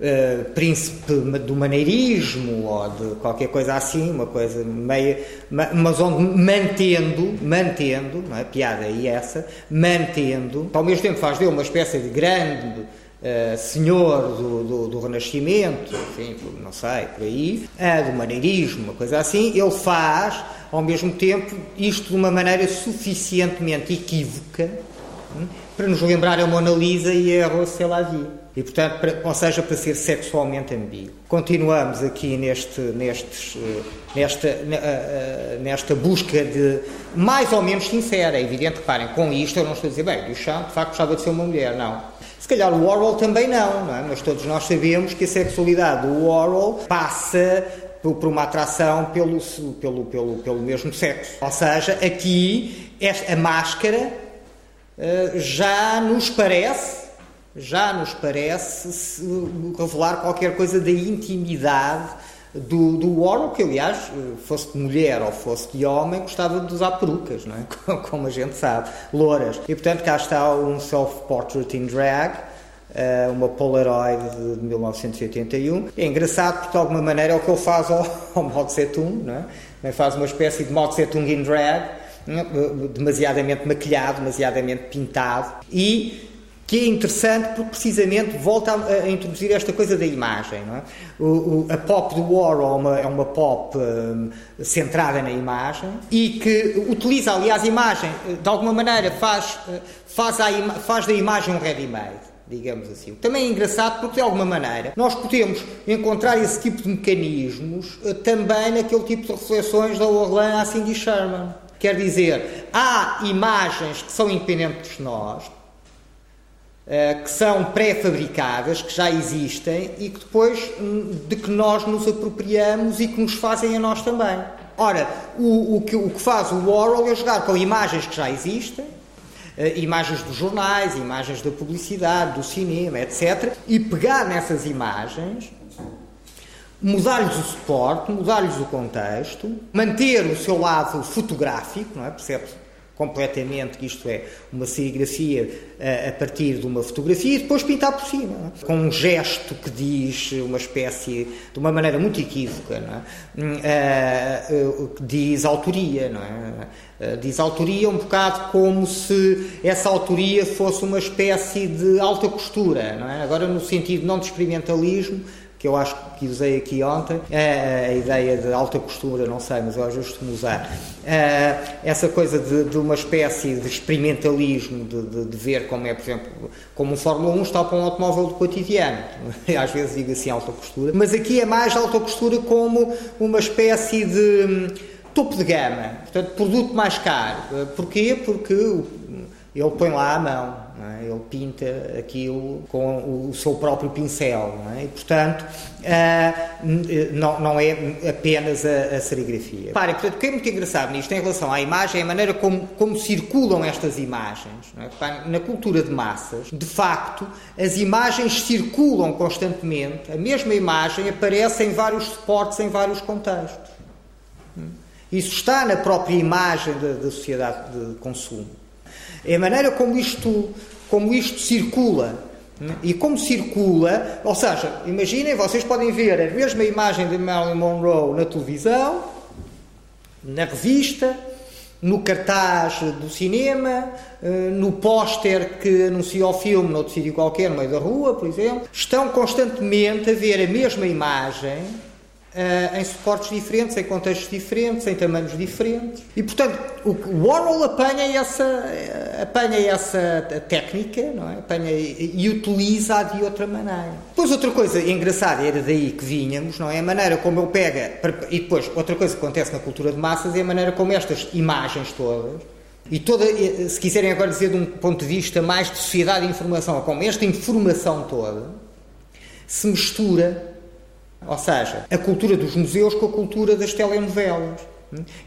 uh, príncipe do maneirismo ou de qualquer coisa assim, uma coisa meia, mas onde mantendo, mantendo, não é? piada aí essa, mantendo, ao mesmo tempo faz dele uma espécie de grande uh, senhor do, do, do, Renascimento, enfim, não sei, por aí, uh, do maneirismo, uma coisa assim, ele faz, ao mesmo tempo, isto de uma maneira suficientemente equívoca hum, para nos lembrar a Mona Lisa e a Rose. E, portanto, para, ou seja, para ser sexualmente ambíguo. Continuamos aqui neste, nestes, eh, nesta, nesta busca de mais ou menos sincera. É evidente, reparem, com isto eu não estou a dizer, bem, Duchamp de facto gostava de ser uma mulher, não. Se calhar o Orwell também não, não é? mas todos nós sabemos que a sexualidade do Orwell passa por uma atração pelo, pelo, pelo, pelo mesmo sexo. Ou seja, aqui esta, a máscara uh, já nos parece, já nos parece revelar qualquer coisa da intimidade do, do Warhol, que aliás, fosse de mulher ou fosse de homem, gostava de usar perucas, não é? [LAUGHS] como a gente sabe, louras. E portanto cá está um Self-Portrait in Drag, eh, uma Polaroid de 1981. É engraçado porque de alguma maneira é o que ele faz ao, [LAUGHS] ao Mao Tse não é? Faz uma espécie de Mao Tse in drag, é? demasiadamente maquilhado, demasiadamente pintado e que é interessante porque precisamente volta a, a introduzir esta coisa da imagem. É? O, o, a pop do Warhol é uma, é uma pop um, centrada na imagem e que utiliza, aliás, a imagem, de alguma maneira faz, faz, a, faz da imagem um ready-made digamos assim. Também é engraçado porque, de alguma maneira, nós podemos encontrar esse tipo de mecanismos uh, também naquele tipo de reflexões da Orlan a Cindy Sherman. Quer dizer, há imagens que são independentes de nós, eh, que são pré-fabricadas, que já existem e que depois hum, de que nós nos apropriamos e que nos fazem a nós também. Ora, o, o, que, o que faz o Warhol é jogar com imagens que já existem, Uh, imagens dos jornais, imagens da publicidade, do cinema, etc. E pegar nessas imagens, mudar-lhes o suporte, mudar-lhes o contexto, manter o seu lado fotográfico, não é? Percebe? Completamente que isto é uma serigrafia a, eh, a partir de uma fotografia e depois pintar por cima, é? com um gesto que diz uma espécie, de uma maneira muito equívoca, é? uh, uh, diz autoria, não é? Diz autoria um bocado como se essa autoria fosse uma espécie de alta costura, não é? Agora no sentido não de experimentalismo, que eu acho que usei aqui ontem, a, a ideia de alta costura, não sei, mas eu vezes costumo usar, essa coisa de, de, uma espécie de experimentalismo, de, de, de, ver como é, por exemplo, como um Fórmula 1 está para um automóvel do cotidiano. [LAUGHS] Às vezes digo assim alta costura, mas aqui é mais alta costura como uma espécie de hum, topo de gama, portanto, produto mais caro. Porquê? Porque ele põe lá a mão É? Ele pinta aquilo com o seu próprio pincel. É? E, portanto, uh, não, não é apenas a, a serigrafia. Parem, portanto, o que é muito engraçado nisto em relação à imagem é a maneira como, como circulam estas imagens. É? Na cultura de massas, de facto, as imagens circulam constantemente, a mesma imagem aparece em vários suportes, em vários contextos. Isso está na própria imagem da sociedade de consumo. É a maneira como isto, como isto circula. E como circula, ou seja, imaginem, vocês podem ver a mesma imagem de Marilyn Monroe na televisão, na revista, no cartaz do cinema, eh, no póster que anuncia o filme noutro sítio qualquer, no meio da rua, por exemplo. Estão constantemente a ver a mesma imagem Uh, em suportes diferentes, em contextos diferentes, em tamanhos diferentes. E, portanto, o Warhol apanha essa, apanha essa técnica não é? apanha e utiliza-a de outra maneira. Depois, outra coisa engraçada, era daí que vínhamos, não é? a maneira como ele pega. E depois, outra coisa que acontece na cultura de massas é a maneira como estas imagens todas. E toda, se quiserem agora dizer de um ponto de vista mais de sociedade de informação, como esta informação toda se mistura ou seja, a cultura dos museus com a cultura das telenovelas.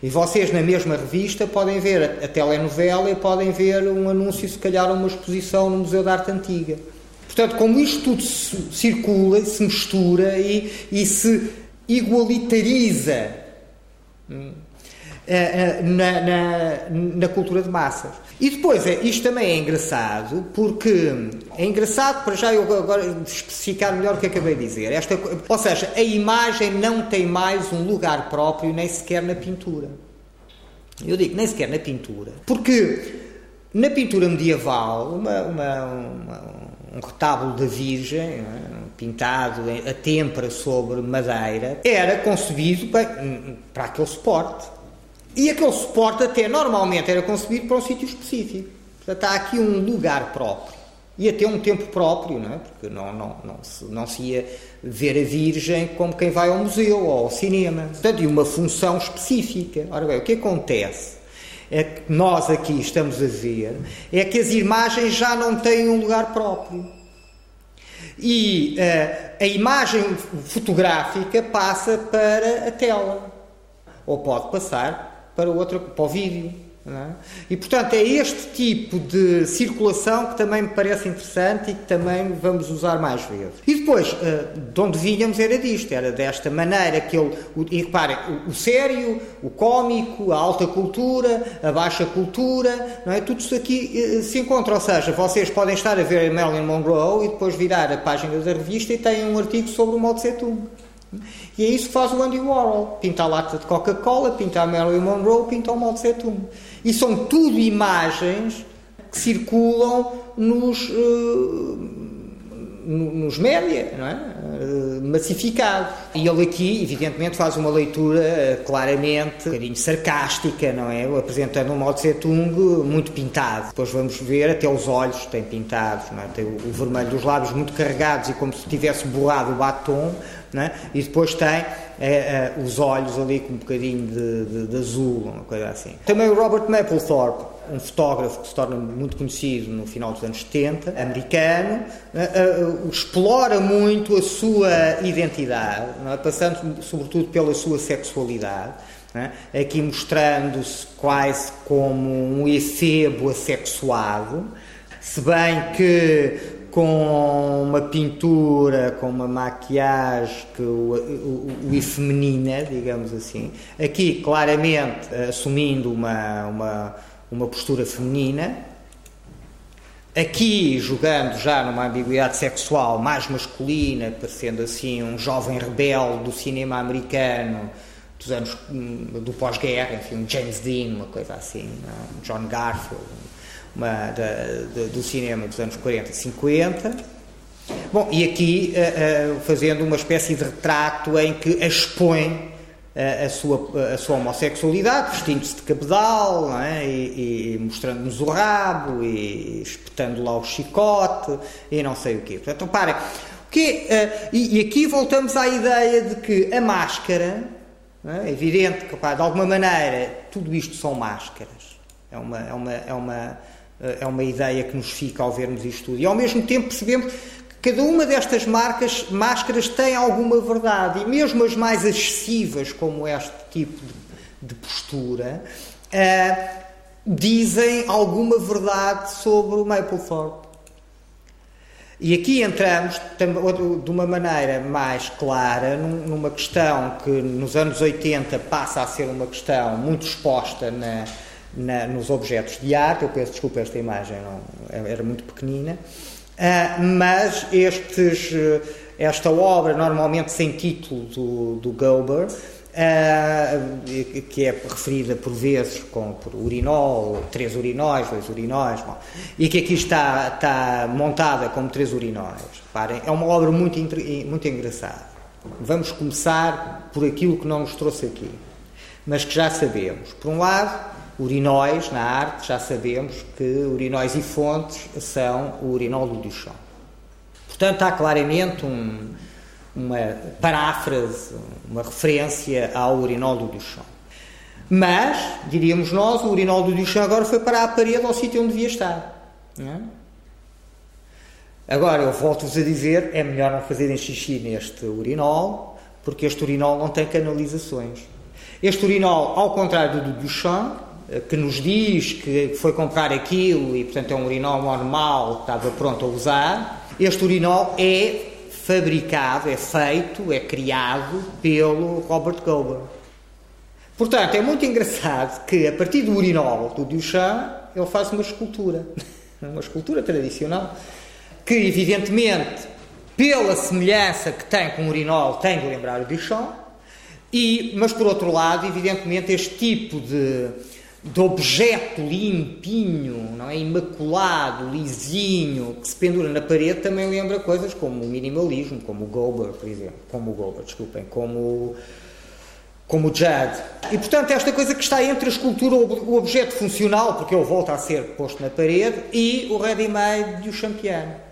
E vocês, na mesma revista, podem ver a telenovela e podem ver um anúncio, se calhar, uma exposição no Museu da Arte Antiga. Portanto, como isto tudo circula, se mistura e, e se igualitariza hum, na, na, na cultura de massas. E depois, é, isto também é engraçado, porque é engraçado, para já eu agora especificar melhor o que acabei de dizer. Esta, ou seja, a imagem não tem mais um lugar próprio, nem sequer na pintura. Eu digo, nem sequer na pintura. Porque na pintura medieval, uma, uma, uma, um retábulo da Virgem, é? pintado a têmpera sobre madeira, era concebido para, para aquele suporte. E aquele suporte até normalmente era concebido para um sítio específico. Portanto, há aqui um lugar próprio. E até um tempo próprio, não é? porque não, não, não, se, não se ia ver a Virgem como quem vai ao museu ou ao cinema. Portanto, e uma função específica. Ora bem, o que acontece é que nós aqui estamos a ver é que as imagens já não têm um lugar próprio. E uh, a imagem fotográfica passa para a tela. Ou pode passar para, outra, para o vídeo. É? E, portanto, é este tipo de circulação que também me parece interessante e que também vamos usar mais vezes. E depois, eh, de onde vinhamos era disto, era desta maneira que ele. E reparem, o sério, o cómico, a alta cultura, a baixa cultura, não é? tudo isso aqui eh, se encontra. Ou seja, vocês podem estar a ver a Marilyn Monroe e depois virar a página da revista e têm um artigo sobre o Mao Tse Tung. E é isso que faz o Andy Warhol. Pinta a lata de Coca-Cola, pinta a Marilyn Monroe, pinta o Mao Tse Tung. E são tudo imagens que circulam nos, uh, nos média, não é? Uh, massificados. E ele aqui, evidentemente, faz uma leitura uh, claramente um bocadinho sarcástica, não é? Apresentando um Mao Tse muito pintado. Depois vamos ver até os olhos têm pintados, não é? Tem o vermelho dos lábios muito carregados e como se tivesse borrado o batom é? e depois tem é, é, os olhos ali com um bocadinho de, de, de, azul, uma coisa assim. Também o Robert Mapplethorpe, um fotógrafo que se torna muito conhecido no final dos anos 70, americano, explora muito a sua identidade, passando sobretudo pela sua sexualidade. Aqui mostrando-se quase como um efebo assexuado, se bem que com uma pintura, com uma maquiagem que o, o, o feminina, digamos assim. Aqui, claramente, assumindo uma, uma, uma postura feminina. Aqui, jogando já numa ambiguidade sexual mais masculina, parecendo assim um jovem rebelde do cinema americano dos anos do pós-guerra, enfim, um James Dean, uma coisa assim, um John Garfield, uma, da, da, do cinema dos anos 40 e 50. Bom, e aqui uh, uh, fazendo uma espécie de retrato em que expõe uh, a, sua, a sua homossexualidade, vestindo-se de cabedal é? e, e mostrando-nos o rabo e espetando lá o chicote e não sei o quê. Portanto, reparem, que, e, e, aqui voltamos à ideia de que a máscara, é evidente que, de alguma maneira, tudo isto são máscaras. É uma, é uma, é uma é uma ideia que nos fica ao vermos isto tudo. E ao mesmo tempo percebemos cada uma destas marcas, máscaras tem alguma verdade, e mesmo as mais excessivas, como este tipo de, de postura, uh, dizem alguma verdade sobre o Mapplethorpe. E aqui entramos de uma maneira mais clara numa questão que nos anos 80 passa a ser uma questão muito exposta na, na, nos objetos de arte. Eu peço desculpa, esta imagem não, era muito pequenina. Uh, mas estes, esta obra, normalmente sem título do, do Gober, uh, que é referida por vezes com, por urinol, três urinóis, dois urinóis, bom, e que aqui está, está montada como três urinóis. Reparem, é uma obra muito, muito engraçada. Vamos começar por aquilo que não nos trouxe aqui, mas que já sabemos. Por um lado, urinóis na arte, já sabemos que urinóis e fontes são o urinol do Duchamp. Portanto, há claramente um, uma paráfrase, uma referência ao urinol do Duchamp. Mas, diríamos nós, o urinol do Duchamp agora foi para a parede ao sítio onde devia estar. É? Agora, eu volto-vos a dizer, é melhor não fazerem xixi neste urinol, porque este urinol não tem canalizações. Este urinol, ao contrário do Duchamp, que nos diz que foi comprar aquilo e, portanto, é um urinol normal que estava pronto a usar, este urinol é fabricado, é feito, é criado pelo Robert Gober. Portanto, é muito engraçado que a partir do urinol do Duchamp ele faz uma escultura, [LAUGHS] uma escultura tradicional, que evidentemente, pela semelhança que tem com o urinol, tem de lembrar o Duchamp, e, mas por outro lado, evidentemente, este tipo de, de objeto limpinho, não é? imaculado, lisinho, que se pendura na parede, também lembra coisas como o minimalismo, como o Gober, por exemplo, como o Gober, desculpem, como como o Judd. E, portanto, esta coisa que está entre a escultura, o objeto funcional, porque ele volta a ser posto na parede, e o ready-made de o champion.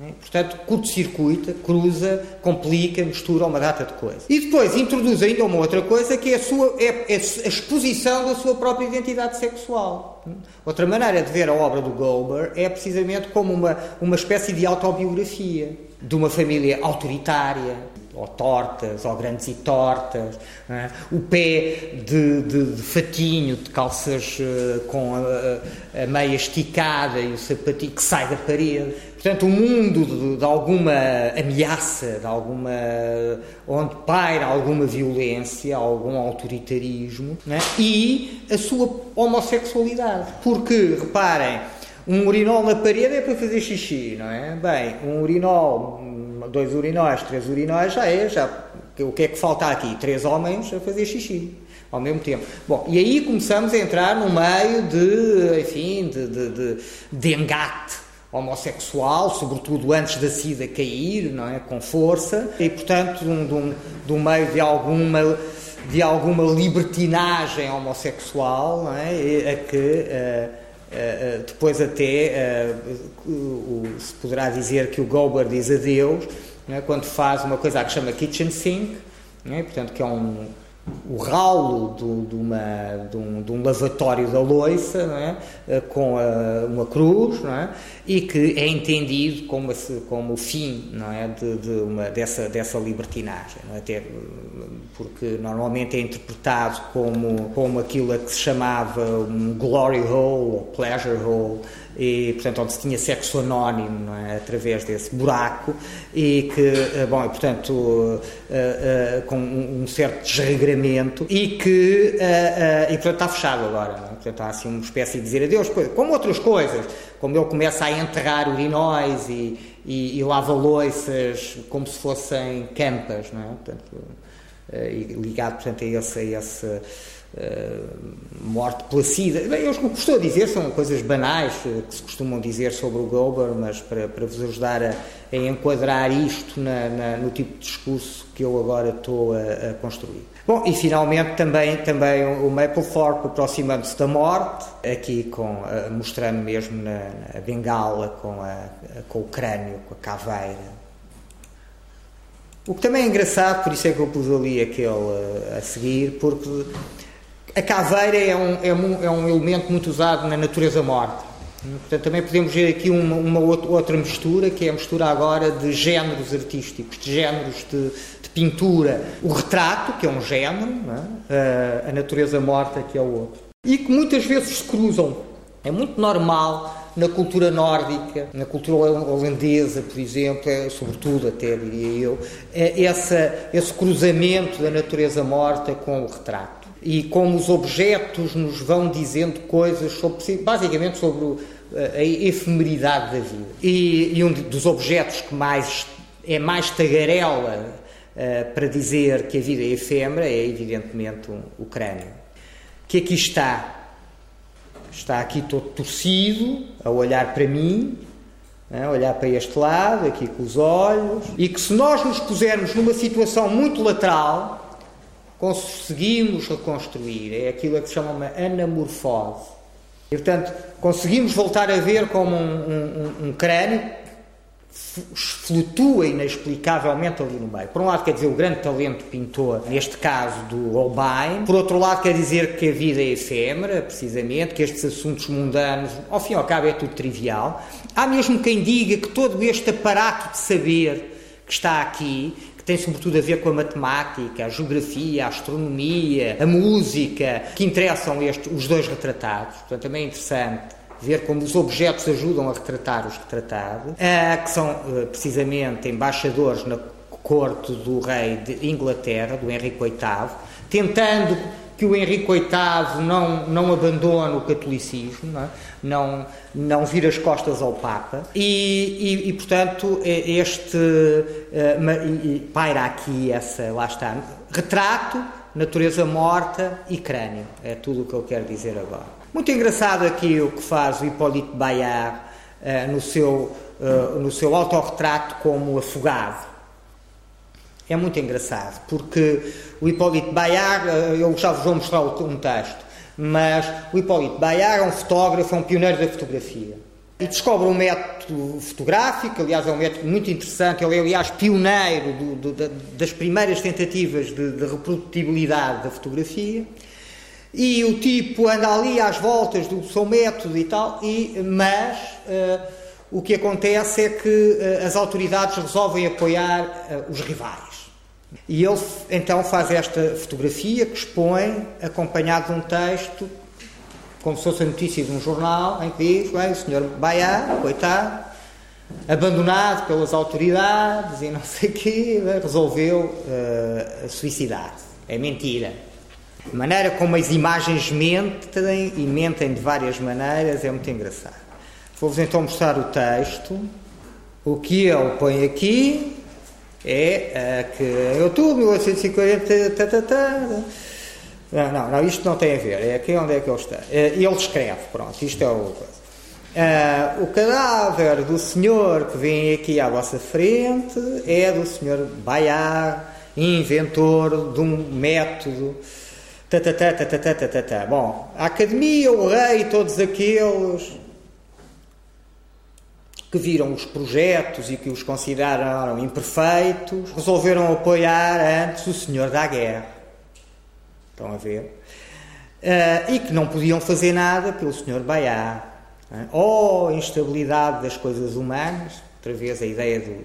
Né? Portanto, curto-circuita, cruza, complica, mistura uma data de coisas. E depois introduz ainda uma outra coisa que é a, sua, é, é a exposição da sua própria identidade sexual. Outra maneira de ver a obra do Goldberg é precisamente como uma, uma espécie de autobiografia de uma família autoritária, ou tortas, ou grandes e tortas, é? o pé de, de, de, fatinho, de calças uh, com a, a, meia esticada e o sapatinho que sai da parede. Portanto, um mundo de, de, alguma ameaça, de alguma onde paira alguma violência, algum autoritarismo, é? e a sua homossexualidade. Porque, reparem, um urinol na parede é para fazer xixi, não é? Bem, um urinol, dois urinóis, três urinóis já é, já. O que é que falta aqui? Três homens a fazer xixi ao mesmo tempo. Bom, e aí começamos a entrar no meio de, enfim, de, de, de, de engate homossexual, sobretudo antes da SIDA cair, não é? com força, e portanto de um, de um, de um meio de alguma, de alguma libertinagem homossexual não é? a que uh, uh, depois até uh, se poderá dizer que o Gober diz adeus é? quando faz uma coisa que chama kitchen sink, é? portanto que é um o ralo do, de, uma, de, um, de, um, lavatório da loiça é? Eh, com a, uma cruz é? E que é entendido como, como o fim não é? de, de uma, dessa, dessa libertinagem é? Até, porque normalmente é interpretado como, como aquilo a que se chamava um glory hole ou pleasure hole e portanto onde se tinha sexo anónimo é? através desse buraco e que eh, bom portanto uh, uh, com um certo desregramento e que uh, e portanto está fechado agora é? Portanto há assim uma espécie de dizer adeus como outras coisas como ele começa a enterrar urinóis e, e, e lava loiças como se fossem campas não é? portanto, ligado portanto a esse, a esse Uh, morte placida. Bem, eu a dizer, são coisas banais uh, que se costumam dizer sobre o Gober, mas para, para vos ajudar a, a enquadrar isto na, na, no tipo de discurso que eu agora estou a, a construir. Bom, e finalmente também, também o Mapplethorpe aproximando-se da morte, aqui com, uh, mostrando mesmo na, na bengala com, a, com o crânio, com a caveira. O que também é engraçado, por isso é que eu pus ali aquele a seguir, porque a caveira é um, é um, é um elemento muito usado na natureza morta. Portanto, também podemos ver aqui uma, uma, outra mistura, que é a mistura agora de géneros artísticos, de géneros de pintura. O retrato, que é um género, é? a natureza morta, que é o outro. E que muitas vezes se cruzam. É muito normal na cultura nórdica, na cultura holandesa, por exemplo, é, sobretudo até diria eu, é essa, esse cruzamento da natureza morta com o retrato. E como os objetos nos vão dizendo coisas sobre, basicamente sobre a efemeridade da vida. E, e um dos objetos que mais é mais tagarela uh, para dizer que a vida é efêmera é evidentemente um, o crânio, que aqui está está aqui todo torcido, a olhar para mim, a olhar para este lado, aqui com os olhos, e que se nós nos pusermos numa situação muito lateral, conseguimos reconstruir. É aquilo a que se chama uma anamorfose. E, portanto, conseguimos voltar a ver como um, um, um crânio flutua inexplicavelmente ali no meio. Por um lado, quer dizer o grande talento pintor, neste caso do Holbein. Por outro lado, quer dizer que a vida é efêmera, precisamente, que estes assuntos mundanos, ao fim e ao cabo, é tudo trivial. Há mesmo quem diga que todo este aparato de saber que está aqui, que tem sobretudo a ver com a matemática, a geografia, a astronomia, a música, que interessam estes, os dois retratados. Portanto, também é interessante ver como os objetos ajudam a retratar os retratados, que são eh, precisamente embaixadores na corte do rei de Inglaterra, do Henrique VIII, tentando que o Henrique VIII não, não abandone o catolicismo, não, é? não, não vire as costas ao Papa. E, e, e portanto, este uh, paira aqui essa, lá está, retrato, natureza morta e crânio. É tudo o que eu quero dizer agora. Muito engraçado aqui o que faz o Hipólito Bayard uh, no, seu, uh, no seu autorretrato como afogado. É muito engraçado, porque o Hipólito Bayard, uh, eu já vos vou mostrar um texto, mas o Hipólito Bayard é um fotógrafo, é um pioneiro da fotografia. E descobre um método fotográfico, aliás, é um método muito interessante. Ele é, aliás, pioneiro do, do, das primeiras tentativas de, de reprodutibilidade da fotografia. E o tipo anda ali às voltas do seu método e tal, e, mas uh, o que acontece é que uh, as autoridades resolvem apoiar uh, os rivais. E ele então faz esta fotografia que expõe, acompanhado de um texto, como se fosse a notícia de um jornal, em que diz: bem, o senhor Baia, coitado, abandonado pelas autoridades e não sei o quê, resolveu suicidar-se. É mentira. A maneira como as imagens mentem e mentem de várias maneiras é muito engraçado. Vou-vos então mostrar o texto. O que ele põe aqui é uh, que em outubro de 1840. Tá, tá, tá, não, não, não, isto não tem a ver. É aqui onde é que ele está. Uh, ele escreve, pronto, isto é o. Uh, o cadáver do senhor que vem aqui à vossa frente é do senhor Bayard, inventor de um método Tatatá, tatatá, tatatá. Bom, a academia, o rei, todos aqueles que viram os projetos e que os consideraram imperfeitos, resolveram apoiar antes o senhor da guerra. Estão a ver? Uh, e que não podiam fazer nada pelo senhor Baiá. Ou oh, instabilidade das coisas humanas, outra vez a ideia do,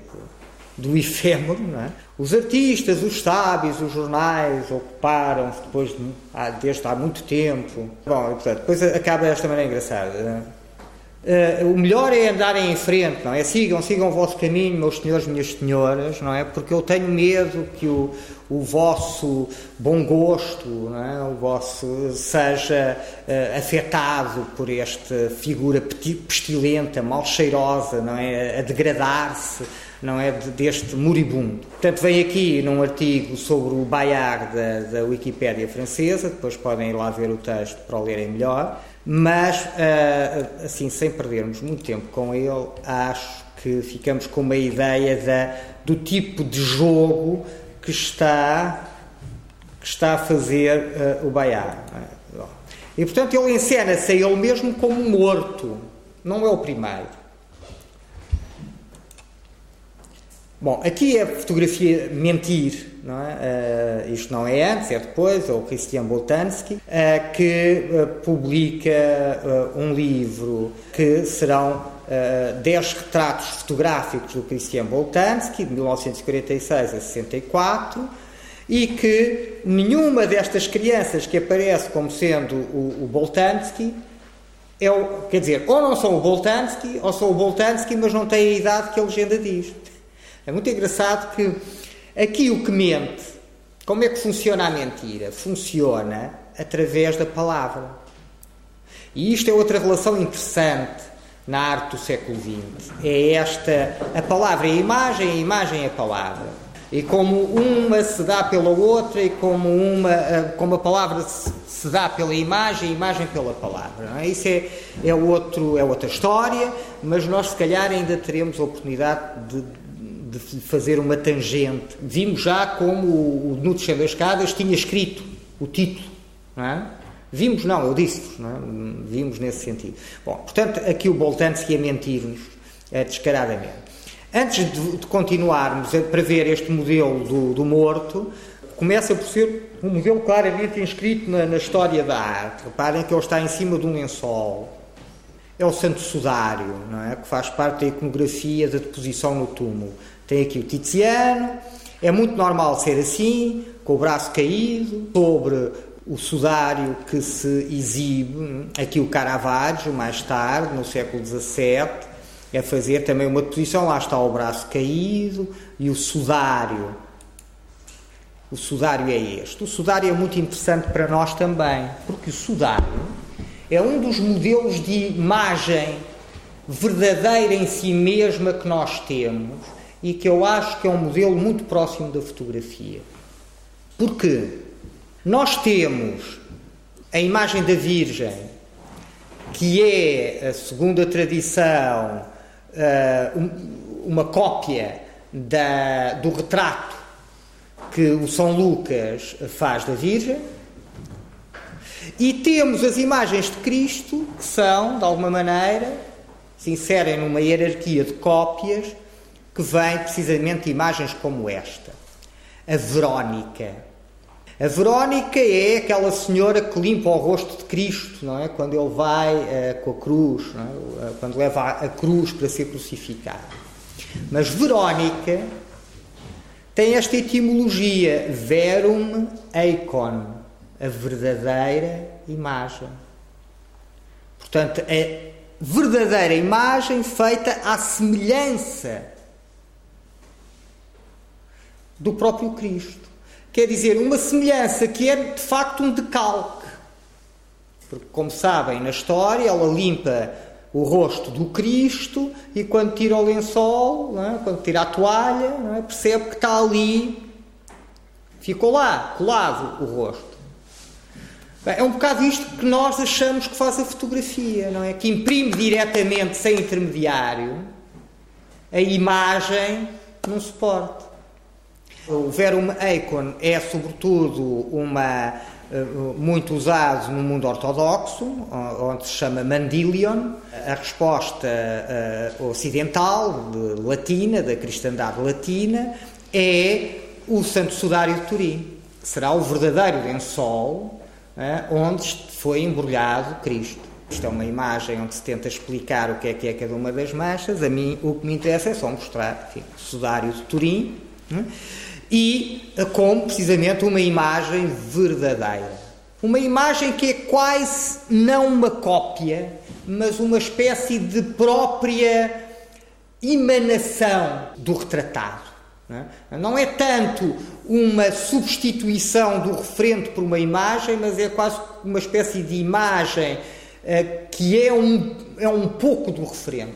do efêmero, é? Os artistas, os sábios, os jornais ocuparam-se depois de, desde há muito tempo. Bom, portanto, depois acaba desta maneira engraçada. Uh, o melhor é andarem em frente, não é? Sigam, sigam o vosso caminho, meus senhores, minhas senhoras, não é? Porque eu tenho medo que o, o vosso bom gosto, é? o vosso seja uh, afetado por esta figura pestilenta, mal cheirosa, não é? A degradar-se não é deste moribundo. Portanto, vem aqui num artigo sobre o Bayard da, da Wikipédia francesa, depois podem ir lá ver o texto para o lerem melhor, mas, ah, assim, sem perdermos muito tempo com ele, acho que ficamos com uma ideia da, do tipo de jogo que está, que está a fazer uh, o Bayard. É? E, portanto, ele encena-se a ele mesmo como morto, não é o primeiro. Bom, aqui é fotografia mentir, não é? Uh, isto não é antes, é depois, é o Christian Boltanski, uh, que uh, publica um livro que serão 10 retratos fotográficos do Christian Boltanski, de 1946 a 64, e que nenhuma destas crianças que aparece como sendo o, o Boltanski é o, quer dizer, ou não são o Boltanski, ou são o Boltanski, mas não têm a idade que a legenda diz. É muito engraçado que aqui o que mente, como é que funciona a mentira? Funciona através da palavra. E isto é outra relação interessante na arte do século XX. É esta, a palavra é a imagem, a imagem é a palavra. E como uma se dá pela outra e como, uma, como a palavra se dá pela imagem, a imagem pela palavra. É? Isso é, é, outro, é outra história, mas nós se calhar ainda teremos a oportunidade de de fazer uma tangente. Vimos já como o, o Descer das Escadas tinha escrito o título, não é? Vimos, não, eu disse não é? vimos nesse sentido. Bom, portanto, aqui o Boltanski a mentir-nos é, descaradamente. Antes de, de, continuarmos a, para ver este modelo do, do, morto, começa por ser um modelo claramente inscrito na, na história da arte. Reparem que ele está em cima de um lençol. É o Santo Sudário, não é? que faz parte da iconografia da deposição no túmulo. Tem aqui o Tiziano, é muito normal ser assim, com o braço caído, sobre o sudário que se exibe, aqui o Caravaggio, mais tarde, no século XVII, é fazer também uma posição, lá está o braço caído e o sudário. O sudário é este. O sudário é muito interessante para nós também, porque o sudário é um dos modelos de imagem verdadeira em si mesma que nós temos e que eu acho que é um modelo muito próximo da fotografia. Porque nós temos a imagem da Virgem, que é, segundo a tradição, eh, uma cópia da, do retrato que o São Lucas faz da Virgem, e temos as imagens de Cristo, que são, de alguma maneira, se inserem numa hierarquia de cópias que vem precisamente imagens como esta. A Verónica. A Verónica é aquela senhora que limpa o rosto de Cristo, não é? Quando ele vai uh, com a cruz, é? quando leva a cruz para ser crucificado. Mas Verónica tem esta etimologia verum eikon, a verdadeira imagem. Portanto, a verdadeira imagem feita à semelhança do próprio Cristo. Quer dizer, uma semelhança que é de facto um decalque. Porque, como sabem, na história ela limpa o rosto do Cristo e quando tira o lençol, é? quando tira a toalha, é? percebe que está ali, ficou lá, colado o rosto. É um bocado isto que nós achamos que faz a fotografia, não é? Que imprime diretamente, sem intermediário, a imagem num suporte. O Verum Eikon é, sobretudo, uma eh, muito usado no mundo ortodoxo, onde se chama Mandilion, a resposta uh, ocidental, latina, da cristandade latina, é o Santo Sudário de Turim. Será o verdadeiro lençol uh, onde foi embrulhado Cristo. Isto é uma imagem onde se tenta explicar o que é que é cada uma das manchas. A mim, o que me interessa é só mostrar enfim, o Sudário de Turim. Uh, e com precisamente uma imagem verdadeira. Uma imagem que é quase não uma cópia, mas uma espécie de própria emanação do retratado. Não é tanto uma substituição do referente por uma imagem, mas é quase uma espécie de imagem eh, que é um, é um pouco do referente.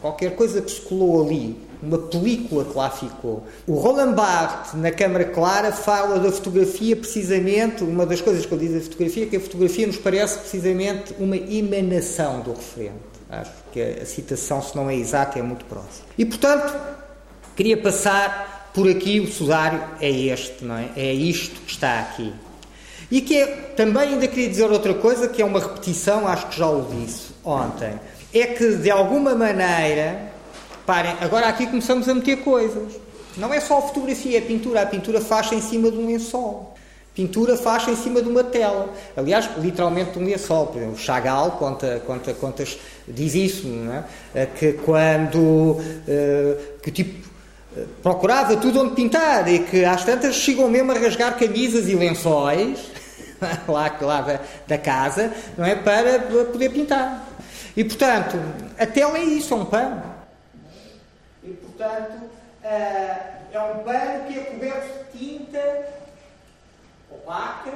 Qualquer coisa que se colou ali uma película que lá ficou. O Roland Barthes, na Câmara Clara, fala da fotografia precisamente, uma das coisas que ele diz da fotografia, é que a fotografia nos parece precisamente uma emanação do referente. Acho que a citação, se não é exata, é muito próxima. E, portanto, queria passar por aqui, o sudário é este, não é? É isto que está aqui. E que é, também ainda queria dizer outra coisa, que é uma repetição, acho que já o disse ontem, é que, de alguma maneira, Reparem, agora aqui começamos a meter coisas. Não é só a fotografia, é pintura. A pintura faz em cima de um lençol. Pintura faz em cima de uma tela. Aliás, literalmente de um lençol. Por exemplo, Chagall conta, conta, contas, diz isso, não é? Que quando. que tipo procurava tudo onde pintar e que às tantas chegam mesmo a rasgar camisas e lençóis [LAUGHS] lá, lá da, da, casa, não é? Para poder pintar. E portanto, a tela é isso, é um pano. Portanto, uh, é um pano que é coberto de tinta opaca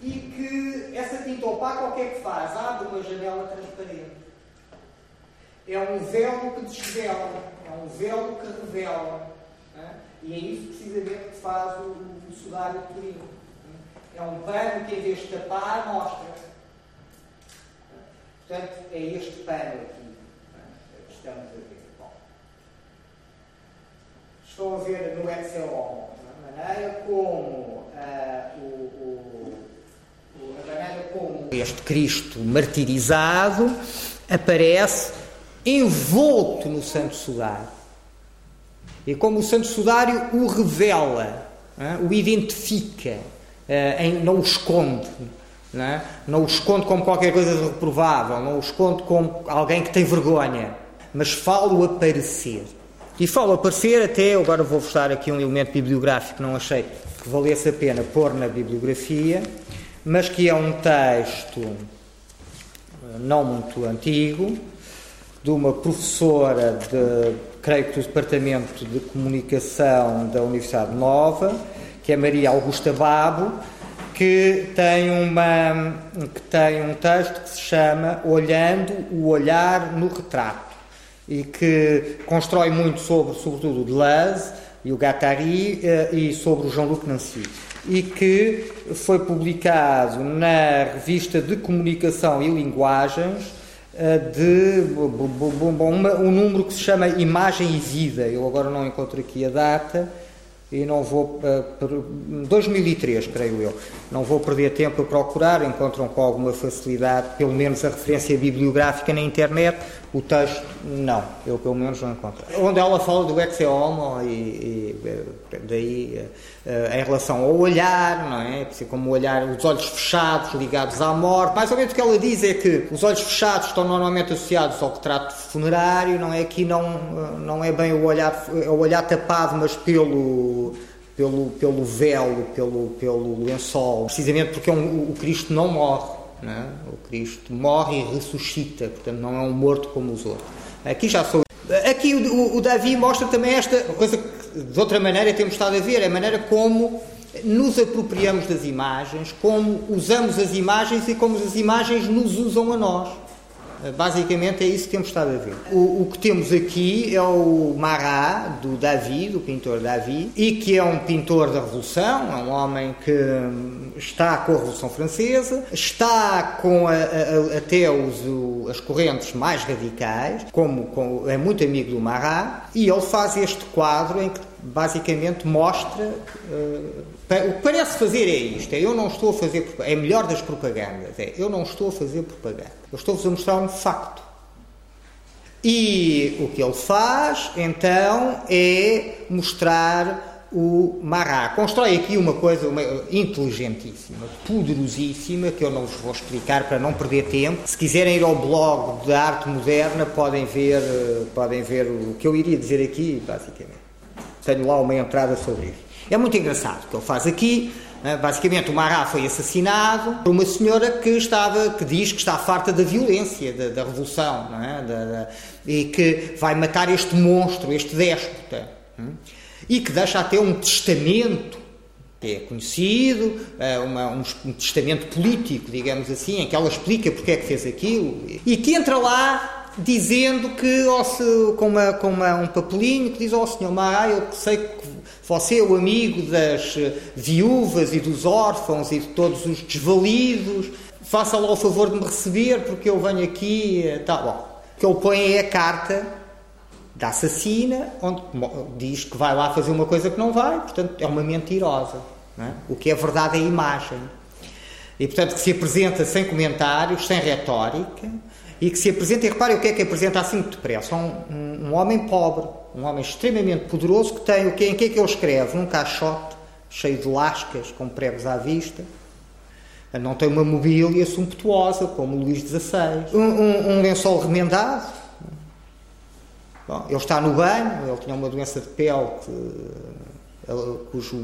e que essa tinta opaca o que é que faz? Abre uma janela transparente. É um velo que desvela, é um velo que revela. É? E é isso precisamente que faz o, o sudário de Turim. É um pano que, em vez de tapar, mostra. Portanto, é este pano aqui é? que estamos a ver. Estou a ver no Excel a maneira como uh, o, o, a maneira como este Cristo martirizado aparece envolto no Santo Sudário. E como o Santo Sudário o revela, é? o identifica, uh, não o esconde. Não, é? não o esconde como qualquer coisa reprovável, não o esconde como alguém que tem vergonha, mas fala-o aparecer. E falo aparecer até, agora vou-vos dar aqui um elemento bibliográfico que não achei que valesse a pena pôr na bibliografia, mas que é um texto eh, não muito antigo, de uma professora de, creio que do Departamento de Comunicação da Universidade Nova, que é Maria Augusta Babo, que tem, uma, que tem um texto que se chama Olhando o Olhar no Retrato e que constrói muito sobre, sobretudo, o Deleuze e o Guattari eh, e sobre o Jean-Luc Nancy e que foi publicado na revista de Comunicação e Linguagens eh, de um número que se chama Imagem e Vida. Eu agora não encontro aqui a data, e não vou. Uh, 2003, creio eu. Não vou perder tempo a procurar, encontram com alguma facilidade, pelo menos a referência bibliográfica na internet. O texto, não, eu pelo menos não encontro. Onde ela fala do ex homo e, e eh, daí uh, em relação ao olhar, não é? Como o olhar, os olhos fechados ligados à morte. Mais ou menos o que ela diz é que os olhos fechados estão normalmente associados ao retrato funerário, não é? Aqui não, não é bem o olhar, o olhar tapado, mas pelo pelo, pelo véu, pelo, pelo lençol, precisamente porque é um, o Cristo não morre. É? O Cristo morre e ressuscita, portanto não é um morto como os outros. Aqui já sou. Aqui o, o Davi mostra também esta coisa que de outra maneira temos estado a ver, a maneira como nos apropriamos das imagens, como usamos as imagens e como as imagens nos usam a nós. Basicamente é isso que temos estado a ver. O, o que temos aqui é o Marat, do Davi, do pintor Davi, e que é um pintor da Revolução, é um homem que está com a Revolução Francesa, está com a, a, até os, as correntes mais radicais, como, é muito amigo do Marat, e ele faz este quadro em que basicamente mostra. Uh, o que parece fazer é isto: é eu não estou a fazer. É melhor das propagandas, é eu não estou a fazer propaganda. Eu estou-vos a mostrar um facto. E o que ele faz, então, é mostrar o Marat. Constrói aqui uma coisa uma, inteligentíssima, poderosíssima, que eu não vos vou explicar para não perder tempo. Se quiserem ir ao blog da arte moderna, podem ver, eh, podem ver o que eu iria dizer aqui, basicamente. Tenho lá uma entrada sobre isso. É muito engraçado o que ele faz aqui. Né? Basicamente, o Marat foi assassinado por uma senhora que estava, que diz que está farta da violência, da, da revolução, é? da, da, e que vai matar este monstro, este déspota, hum? e que deixa até um testamento que é conhecido, é uma, um, um, testamento político, digamos assim, em que ela explica porque é que fez aquilo, e que entra lá dizendo que, com, uma, com uma, um papelinho, que diz ao oh, senhor Marat, eu sei que você é o amigo das eh, viúvas e dos órfãos e de todos os desvalidos. Faça lá o favor de me receber porque eu venho aqui. Tá bom. O que ele põe é a carta da assassina, onde diz que vai lá fazer uma coisa que não vai, portanto é uma mentirosa. É? O que é verdade é a imagem. E portanto que se apresenta sem comentários, sem retórica, e que se apresenta, e repare o que é que apresenta assim muito depressa, um, um, um homem pobre, um homem extremamente poderoso que tem o que em que é que ele escreve? Num caixote cheio de lascas com pregos à vista. Não tem uma mobília sumptuosa como Luís XVI. Um, um, um lençol remendado. Bom, ele está no banho, ele tinha uma doença de pele que cujo